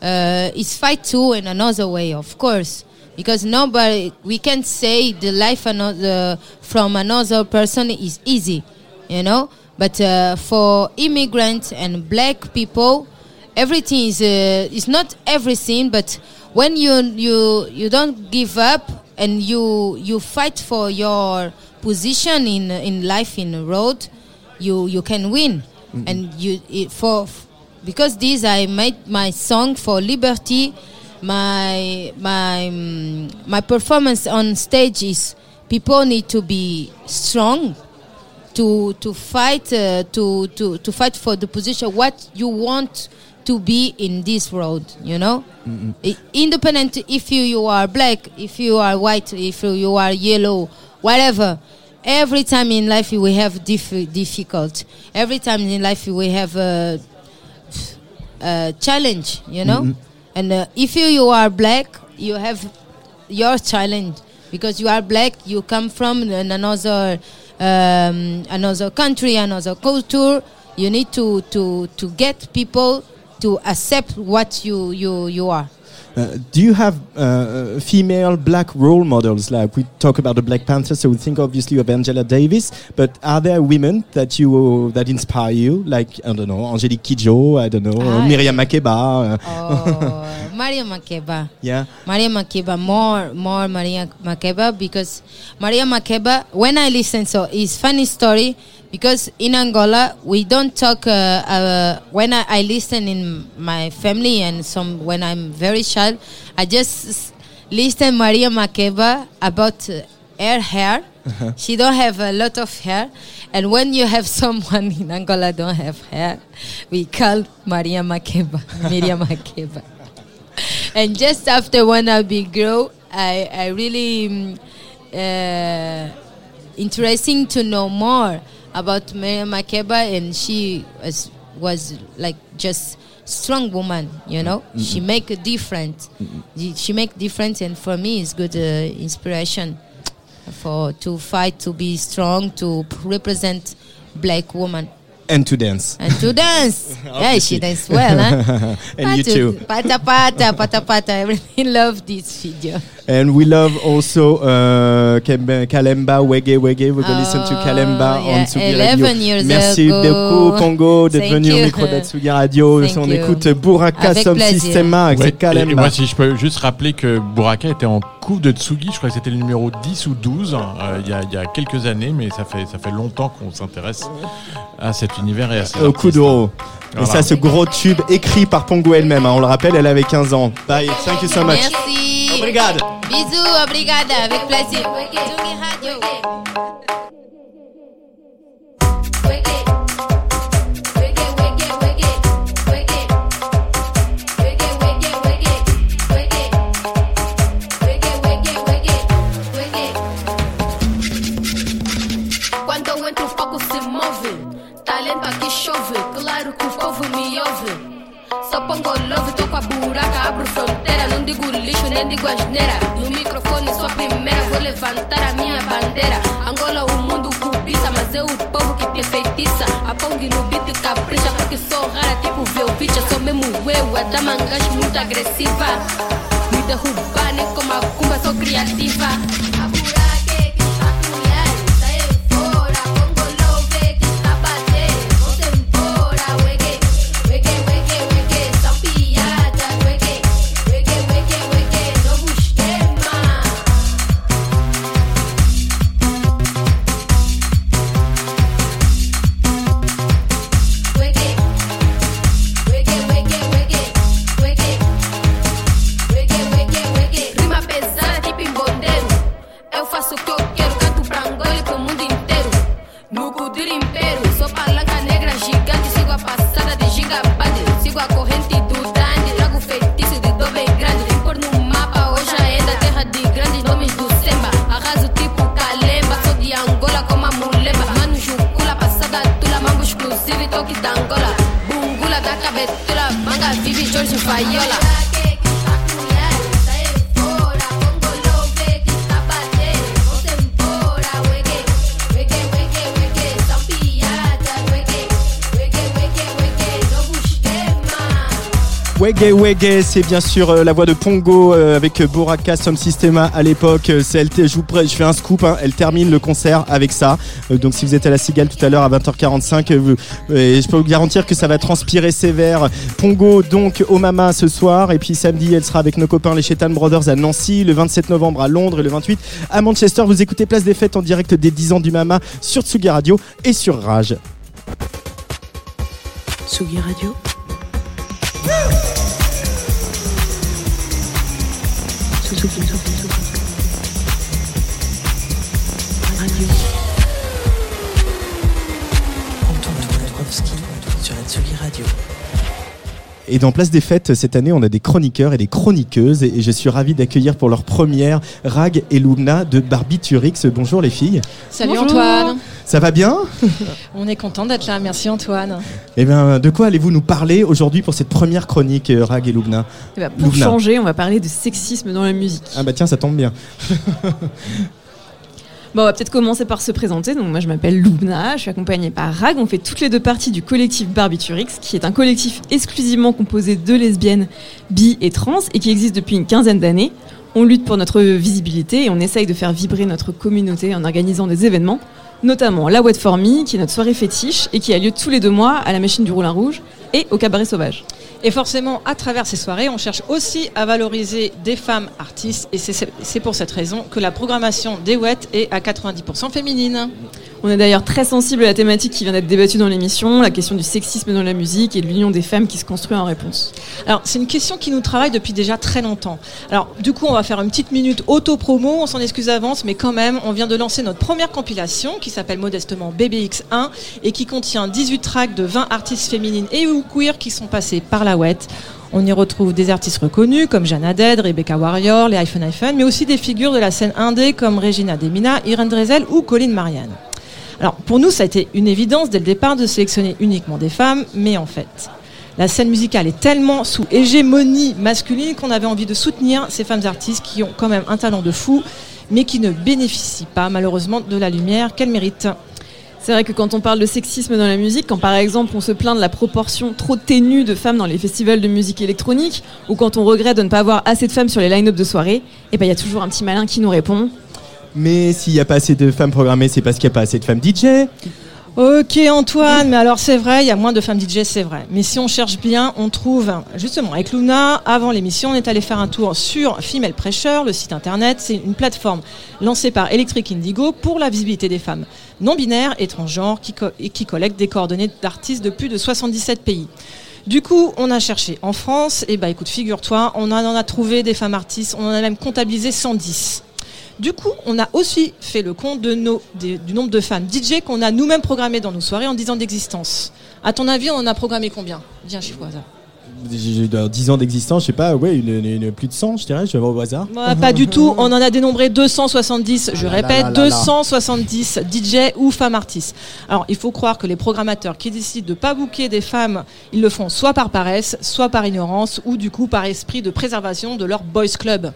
uh, it's fight too in another way, of course, because nobody we can't say the life another from another person is easy, you know. But uh, for immigrants and black people, everything is uh, is not everything, but when you you you don't give up and you you fight for your position in in life in the road, you you can win. And you it, for because this I made my song for liberty. My my mm, my performance on stage is people need to be strong to to fight uh, to to to fight for the position what you want to be in this road you know? I- independent if you you are black if you are white if you, you are yellow whatever. Every time in life we have diff- difficult. Every time in life we have a, a challenge you know? Mhm. and uh, if you you are black you have your challenge. Because you are black you come from another um, another country another culture. You need to to to get people to accept what you you you are Uh, do you have uh, female black role models? Like we talk about the Black Panther, so we think obviously of Angela Davis, but are there women that you that inspire you? Like I don't know, Angelique Kidjo, I don't know, Ah, Miriam Makeba. uh, oh, Maria Makeba yeah. Maria Makeba, more, more Maria Makeba because Maria Makeba, when I listen, so it's funny story because in Angola we don't talk. Uh, uh, when I, I listen in my family and some when I'm very child, I just listen Maria Makeba about uh, her hair. Uh-huh. She don't have a lot of hair, and when you have someone in Angola don't have hair, we call Maria Makeba, Miriam Makeba and just after when I be grow, I I really uh, interesting to know more about Makeba, and she was was like just strong woman, you know. Mm-hmm. She mm-hmm. make a difference. Mm-hmm. She make difference, and for me, it's good uh, inspiration for to fight to be strong to represent black woman And to dance. and to dance. yeah, she dance well, huh? And you to- too. Pata pata, pata pata. Everything love this video. And we love also uh, Kalemba, Wege Wege. We're going to listen to Kalemba Oh, yeah, on Tsugi 11 Radio. years Merci ago. beaucoup, Pongo, d'être venu au micro d'Atsugi Radio. Thank on you. écoute Buraka Som plaisir. Systema avec Ouais, cette et- et Kalemba. moi, si je peux juste rappeler que Buraka était en coupe de Tsugi, je crois que c'était le numéro 10 ou 12, euh, il y, a, il y a quelques années, mais ça fait, ça fait longtemps qu'on s'intéresse à cet univers et à ces Au coup d'eau. Et Voilà. ça, ce gros tube écrit par Pongo elle-même. hein. On le rappelle, elle avait 15 ans. Bye. Thank you so much. Merci. Obrigado. Bisous, obrigada, avec plaisir. Tsugi Radio. Quando eu entro, o foco se move. Talento aqui chove, claro que o povo me ouve. Só pongo lixo, nem digo asneira. No microfone, sou a primeira, vou levantar a minha bandeira. Angola, o mundo cobiça, mas é o povo que te feitiça. A Pong no beat capricha, porque sou rara, tipo Velvicha. Sou mesmo eu, a damangas muito agressiva. Me derrubar, nem como a cumba, sou criativa. Fayola. Wege Wege, c'est bien sûr euh, la voix de Pongo euh, avec euh, Boraka Som Systema à l'époque. Je je fais un scoop, hein, elle termine le concert avec ça. Donc si vous êtes à la Cigale tout à l'heure à 20h45, euh, vous- euh, je peux vous garantir que ça va transpirer sévère. Pongo donc au Mama ce soir et puis samedi elle sera avec nos copains les Chetan Brothers à Nancy, le 27 novembre à Londres et le 28 à Manchester. Vous écoutez Place des Fêtes en direct des 10 ans du Mama sur Tsugi Radio et sur Rage. Tsugi Radio. Radio. Et dans Place des Fêtes, cette année, on a des chroniqueurs et des chroniqueuses. Et je suis ravi d'accueillir pour leur première Rag et Lumna de Barbiturix. Bonjour les filles. Salut Bonjour. Antoine. Ça va bien? On est content d'être là. Merci Antoine. Eh bien, de quoi allez-vous nous parler aujourd'hui pour cette première chronique, euh, Rag et Lumna? Eh ben, pour changer, on va parler de sexisme dans la musique. Ah bah tiens, ça tombe bien. Bon, on va peut-être commencer par se présenter. Donc, moi, je m'appelle Loubna, je suis accompagnée par Rag. On fait toutes les deux parties du collectif Barbiturix, qui est un collectif exclusivement composé de lesbiennes, bi et trans, et qui existe depuis une quinzaine d'années. On lutte pour notre visibilité et on essaye de faire vibrer notre communauté en organisant des événements, notamment la Wet For Me, qui est notre soirée fétiche et qui a lieu tous les deux mois à la machine du Roulin Rouge et au Cabaret Sauvage. Et forcément, à travers ces soirées, on cherche aussi à valoriser des femmes artistes. Et c'est pour cette raison que la programmation des WET est à 90% féminine. On est d'ailleurs très sensible à la thématique qui vient d'être débattue dans l'émission, la question du sexisme dans la musique et de l'union des femmes qui se construit en réponse. Alors, c'est une question qui nous travaille depuis déjà très longtemps. Alors, du coup, on va faire une petite minute auto-promo, on s'en excuse avance, mais quand même, on vient de lancer notre première compilation qui s'appelle modestement BBX1 et qui contient 18 tracks de 20 artistes féminines et ou queer qui sont passés par la WET. On y retrouve des artistes reconnus comme Jeanne Dead, Rebecca Warrior, les iPhone iPhone, mais aussi des figures de la scène indé comme Regina Demina, Irene Drezel ou Colin Marianne. Alors, pour nous, ça a été une évidence dès le départ de sélectionner uniquement des femmes, mais en fait, la scène musicale est tellement sous hégémonie masculine qu'on avait envie de soutenir ces femmes artistes qui ont quand même un talent de fou, mais qui ne bénéficient pas malheureusement de la lumière qu'elles méritent. C'est vrai que quand on parle de sexisme dans la musique, quand par exemple on se plaint de la proportion trop ténue de femmes dans les festivals de musique électronique, ou quand on regrette de ne pas avoir assez de femmes sur les line-up de soirée, et ben il y a toujours un petit malin qui nous répond. Mais s'il n'y a pas assez de femmes programmées, c'est parce qu'il n'y a pas assez de femmes DJ. Ok Antoine, mais alors c'est vrai, il y a moins de femmes DJ, c'est vrai. Mais si on cherche bien, on trouve, justement, avec Luna, avant l'émission, on est allé faire un tour sur Female Pressure, le site internet. C'est une plateforme lancée par Electric Indigo pour la visibilité des femmes non binaires et transgenres qui, qui collecte des coordonnées d'artistes de plus de 77 pays. Du coup, on a cherché en France, et bah écoute, figure-toi, on en a trouvé des femmes artistes, on en a même comptabilisé 110. Du coup, on a aussi fait le compte de nos, des- du nombre de femmes DJ qu'on a nous-mêmes programmées dans nos soirées en 10 ans d'existence. À ton avis, on en a programmé combien? Un chiffre au hasard. Dans 10 ans d'existence, je sais pas, ouais, une, une- une- plus de 100, je dirais, je vais voir au hasard. Ouais, pas du tout, on en a dénombré 270, je Ah répète, là là là. 270 DJ ou femmes artistes. Alors, il faut croire que les programmateurs qui décident de pas booker des femmes, ils le font soit par paresse, soit par ignorance, ou du coup par esprit de préservation de leur boys club.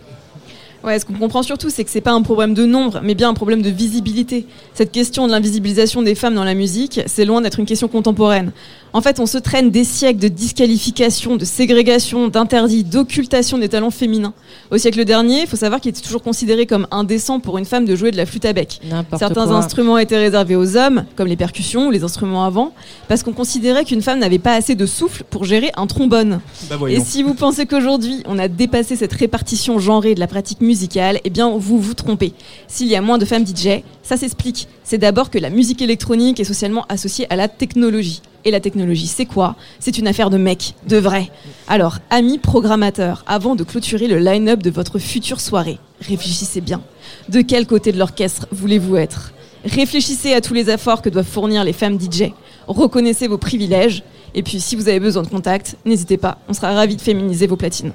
Ouais, ce qu'on comprend surtout, c'est que c'est pas un problème de nombre, mais bien un problème de visibilité. Cette question de l'invisibilisation des femmes dans la musique, c'est loin d'être une question contemporaine. En fait, on se traîne des siècles de disqualification, de ségrégation, d'interdits, d'occultation des talents féminins. Au siècle dernier, il faut savoir qu'il était toujours considéré comme indécent pour une femme de jouer de la flûte à bec. Certains quoi. instruments étaient réservés aux hommes, comme les percussions ou les instruments avant, parce qu'on considérait qu'une femme n'avait pas assez de souffle pour gérer un trombone. Bah. Et si vous pensez qu'aujourd'hui, on a dépassé cette répartition genrée de la pratique musicale, eh bien, vous vous trompez. S'il y a moins de femmes DJ, ça s'explique. C'est d'abord que la musique électronique est socialement associée à la technologie. Et la technologie, c'est quoi? C'est une affaire de mecs, de vrai. Alors, amis programmateurs, avant de clôturer le line-up de votre future soirée, réfléchissez bien. De quel côté de l'orchestre voulez-vous être? Réfléchissez à tous les efforts que doivent fournir les femmes DJ. Reconnaissez vos privilèges. Et puis, si vous avez besoin de contact, n'hésitez pas. On sera ravis de féminiser vos platines.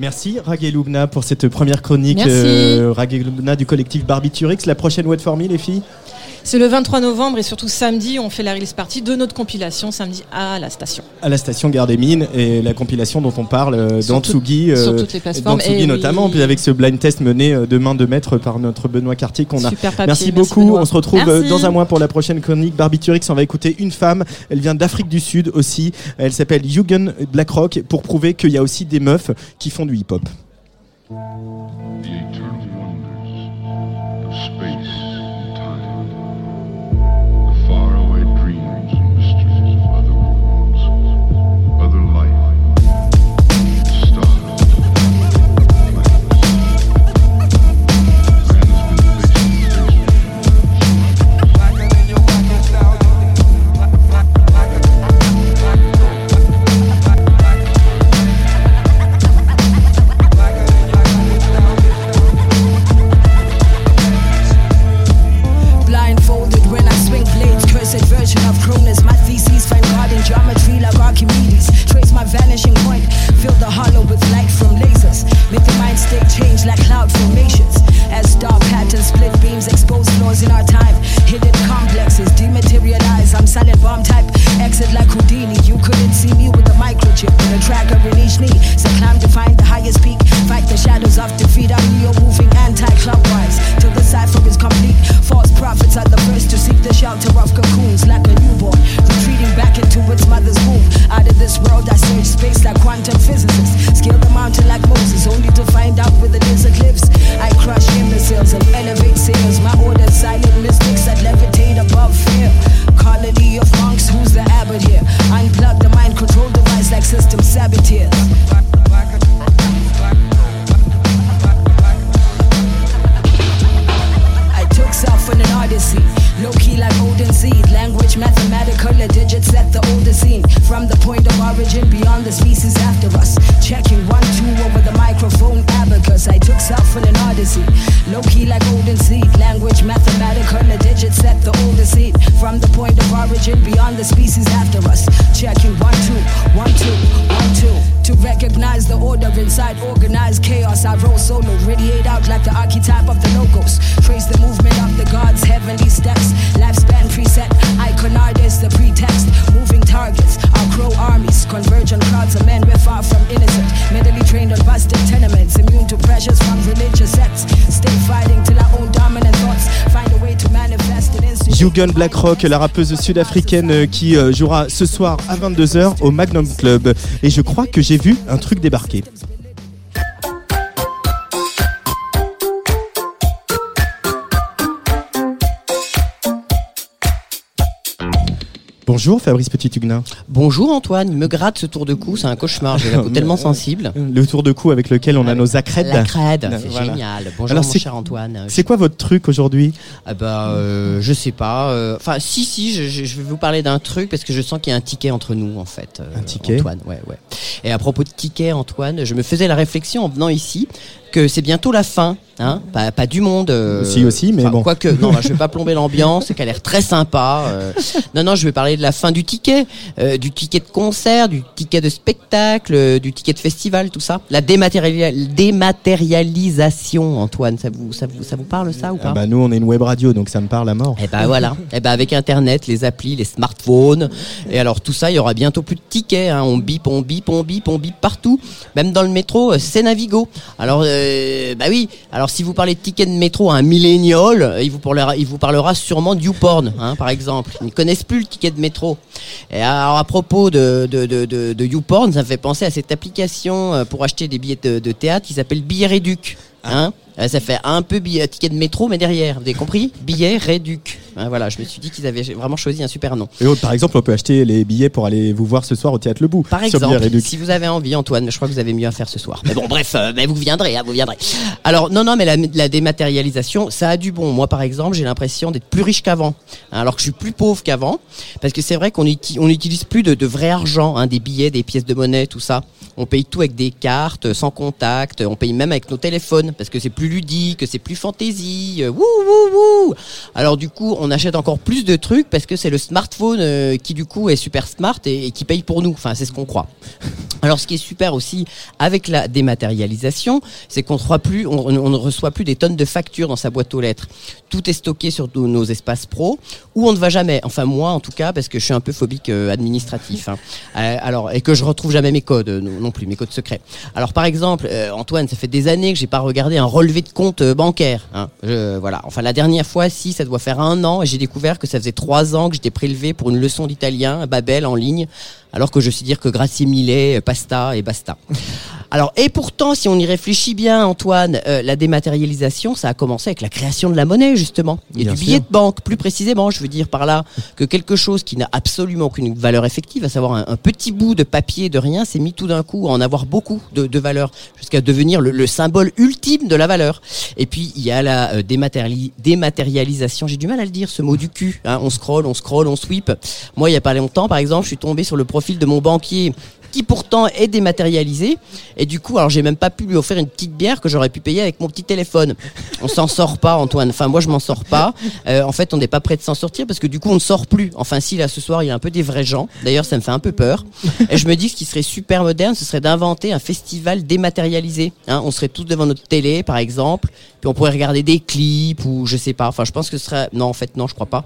Merci Rag et Lubna pour cette première chronique. Merci. euh, Rag et Lubna du collectif Barbiturix. La prochaine What for Me, les filles? C'est le 23 novembre et surtout samedi, on fait la release party de notre compilation samedi à la station. à la station Gare des Mines et la compilation dont on parle euh, Sur dans tout- Tsugi, sur toutes les plateformes. dans Tsugi Et notamment, oui. puis avec ce blind test mené euh, de main de maître par notre Benoît Cartier qu'on a. Super papier, merci beaucoup. Benoît. On se retrouve euh, Merci. dans un mois pour la prochaine chronique Barbiturix. On va écouter une femme. Elle vient d'Afrique du Sud aussi. Elle s'appelle Yugen Blackrock pour prouver qu'il y a aussi des meufs qui font du hip-hop. The eternal wonders of space Yugen Blackrock, la rappeuse sud-africaine euh, qui euh, jouera ce soir à 22h au Magnum Club. Et je crois que j'ai vu un truc débarquer. Bonjour Fabrice Petit-Huguenin. Bonjour Antoine, il me gratte ce tour de cou, c'est un cauchemar, j'ai la peau tellement sensible. Le tour de cou avec lequel on a nos accrèdes. La crède, c'est Voilà. génial. Bonjour Alors, mon cher Antoine. C'est quoi votre truc aujourd'hui? Ah bah, euh, je sais pas. euh, Enfin, si, si, je, vais vous parler d'un truc parce que je sens qu'il y a un ticket entre nous, en fait. euh, Un ticket? Antoine, ouais, ouais. Et à propos de ticket, Antoine, je me faisais la réflexion en venant ici que c'est bientôt la fin, hein pas, pas du monde. euh, Si, aussi, mais bon. Quoique, non, bah, je vais pas plomber l'ambiance, c'est qu'elle a l'air très sympa. euh. non, non, je vais parler de la fin du ticket, euh, du ticket de concert, du ticket de spectacle, euh, du ticket de festival, tout ça. La dématériali- dématérialisation, Antoine, ça vous, ça vous, ça vous parle ça ou pas Ah bah nous on est une web radio donc ça me parle à mort. eh ben voilà. Eh ben avec Internet, les applis, les smartphones, et alors tout ça, il y aura bientôt plus de tickets. Hein. On bip, on bip, on bip, on bip partout. Même dans le métro, euh, c'est Navigo. Alors euh, bah oui. Alors si vous parlez de tickets de métro à un millénial, il vous parlera, il vous parlera sûrement de YouPorn, hein, par exemple. Ils ne connaissent plus le ticket de métro. Et alors propos de de de de, de YouPorn, ça me fait penser à cette application euh, pour acheter des billets de, de théâtre qui s'appelle Billet Réduc. Hein Euh, ça fait un peu billet, ticket de métro, mais derrière, vous avez compris? Billet réduc. Hein, voilà, je me suis dit qu'ils avaient vraiment choisi un super nom. Et par exemple, on peut acheter les billets pour aller vous voir ce soir au Théâtre Le Bout. Par exemple, si vous avez envie, Antoine, je crois que vous avez mieux à faire ce soir. Mais bon, bref, euh, mais vous viendrez, hein, vous viendrez. Alors, non, non, mais la, la dématérialisation, ça a du bon. Moi, par exemple, j'ai l'impression d'être plus riche qu'avant, hein, alors que je suis plus pauvre qu'avant, parce que c'est vrai qu'on uti- on n'utilise plus de, de vrai argent, des billets, des pièces de monnaie, tout ça. On paye tout avec des cartes, sans contact. On paye même avec nos téléphones, parce que c'est plus ludique, c'est plus fantaisie. euh, Wouh, wouh, wouh. Alors du coup, on achète encore plus de trucs parce que c'est le smartphone euh, qui du coup est super smart et, qui paye pour nous. Enfin, c'est ce qu'on croit. Alors, ce qui est super aussi avec la dématérialisation, c'est qu'on ne reçoit plus, on, on des tonnes de factures dans sa boîte aux lettres. Tout est stocké sur nos, espaces pro, où on ne va jamais. Enfin, moi, en tout cas, parce que je suis un peu phobique euh, administratif. hein. Euh, alors, et que je retrouve jamais mes codes non, plus, mes codes secrets. Alors, par exemple, Antoine, ça fait des années que j'ai pas regardé un relevé de compte bancaire. Hein. Voilà. Enfin, la dernière fois, si, ça doit faire un an, et j'ai découvert que ça faisait trois ans que j'étais prélevé pour une leçon d'italien à Babel en ligne, alors que je sais dire que grazie mille, euh, pasta et basta. Alors, et pourtant, si on y réfléchit bien, Antoine, euh, la dématérialisation, ça a commencé avec la création de la monnaie, justement, et Bien du sûr. billet de banque, plus précisément. Je veux dire par là que quelque chose qui n'a absolument aucune valeur effective, à savoir un, un petit bout de papier de rien, s'est mis tout d'un coup à en avoir beaucoup de, de valeur, jusqu'à devenir le, le symbole ultime de la valeur. Et puis, il y a la euh, dématériali- dématérialisation, j'ai du mal à le dire, ce mot du cul. hein. On scroll, on scroll, on sweep. Moi, il y a pas longtemps, par exemple, je suis tombé sur le profil de mon banquier qui pourtant est dématérialisé. Et du coup alors j'ai même pas pu lui offrir une petite bière que j'aurais pu payer avec mon petit téléphone. On s'en sort pas Antoine. Enfin moi je m'en sors pas. Euh, en fait on n'est pas prêt de s'en sortir parce que du coup on ne sort plus. Enfin si là ce soir il y a un peu des vrais gens. D'ailleurs ça me fait un peu peur. Et je me dis ce qui serait super moderne ce serait d'inventer un festival dématérialisé hein, on serait tous devant notre télé par exemple puis on pourrait regarder des clips ou je sais pas. Enfin je pense que ce serait non en fait non je crois pas.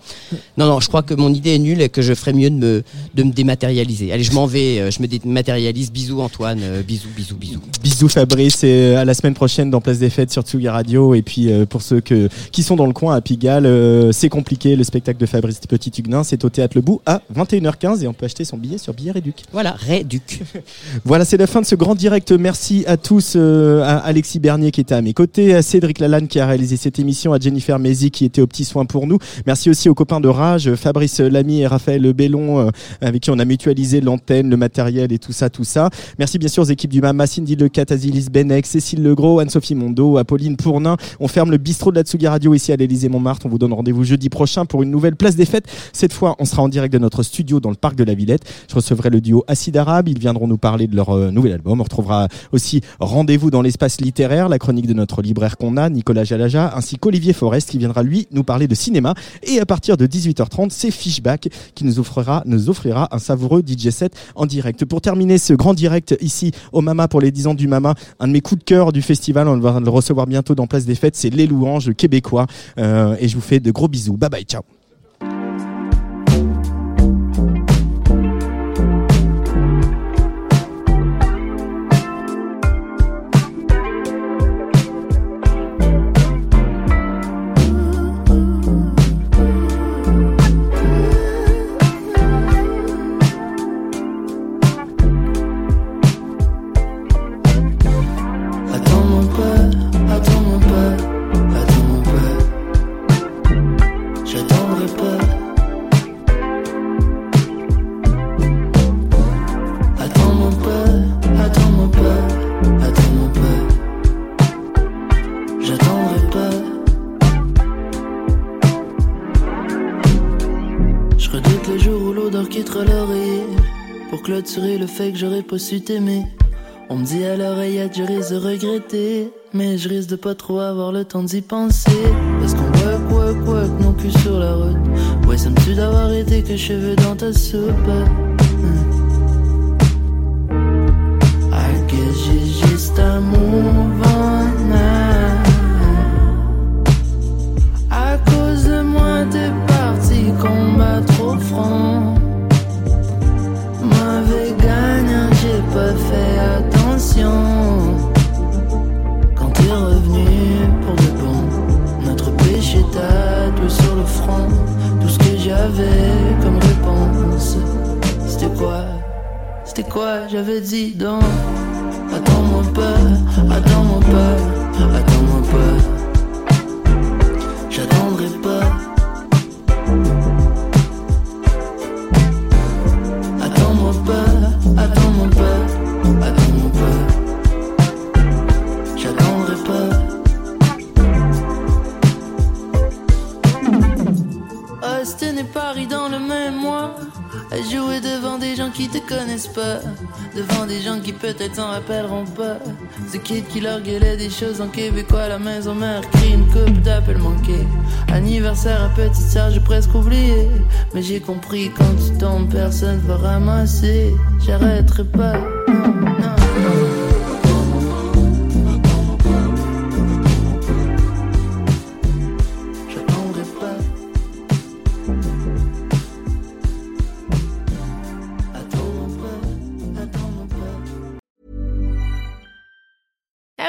Non non je crois que mon idée est nulle et que je ferais mieux de me de me dématérialiser. Allez je m'en vais euh, je me dématérialise. Bisous Antoine. Euh, bisous bisous bisous. Bisous Fabrice et à la semaine prochaine dans Place des Fêtes sur Tsugi Radio. Et puis euh, pour ceux que, qui sont dans le coin à Pigalle euh, c'est compliqué le spectacle de Fabrice Petit Huguenin c'est au Théâtre Le Bout à 21h15 et on peut acheter son billet sur Billet Réduc. Voilà Réduc voilà c'est la fin de ce grand direct. Merci à tous euh, à Alexis Bernier qui était à mes côtés à Cédric Lalanne qui a réalisé cette émission à Jennifer Mézi qui était aux petits soins pour nous. Merci aussi aux copains de Rage Fabrice Lamy et Raphaël Bellon euh, avec qui on a mutualisé l'antenne le matériel et tout ça tout ça. Merci bien sûr aux équipes du Mama Cindy Lecat Azilis Benek Cécile Legros Anne-Sophie Mondo Apolline Pournin. On ferme le bistrot de la Tsugi Radio ici à l'Élysée Montmartre. On vous donne rendez-vous jeudi prochain pour une nouvelle place des fêtes. Cette fois on sera en direct de notre studio dans le parc de la Villette. Je recevrai le duo Acide Arabe. Ils viendront nous parler de leur euh, nouvel album. On retrouvera aussi rendez-vous dans l'espace littéraire la chronique de notre libraire qu'on a Nicolas Jalaja ainsi qu'Olivier Forest qui viendra lui nous parler de cinéma. Et à partir de 18h30 c'est Fishback qui nous offrira un savoureux DJ set en direct. Pour terminer ce grand direct ici au Mama pour les 10 ans du Mama un de mes coups de cœur du festival on va le recevoir bientôt dans Place des Fêtes c'est les louanges québécois. Euh, et je vous fais de gros bisous. Bye bye ciao fait que j'aurais pas su t'aimer On me dit à l'oreillette je risque de regretter Mais je risque de pas trop avoir le temps d'y penser Parce qu'on work, work, work nos culs sur la route Ouais ça me tue d'avoir été que cheveux dans ta soupe Hmm. I guess j'ai juste un move on. À cause de moi, t'es parti combattre au front. Quand t'es revenu pour de bon, notre péché tatoué sur le front. Tout ce que j'avais comme réponse, c'était quoi? C'était quoi? J'avais dit donc? Attends-moi pas, attends-moi pas, attends-moi pas. n'est pas dans le même mois. À jouer devant des gens qui te connaissent pas. Devant des gens qui peut-être s'en rappelleront pas. Ce kid qui leur gueulait des choses en québécois. La maison mère crie une coupe d'appel manqués. Anniversaire à petite sœur, j'ai presque oublié. Mais j'ai compris quand tu tombes, personne va ramasser. J'arrêterai pas. Non, non, non.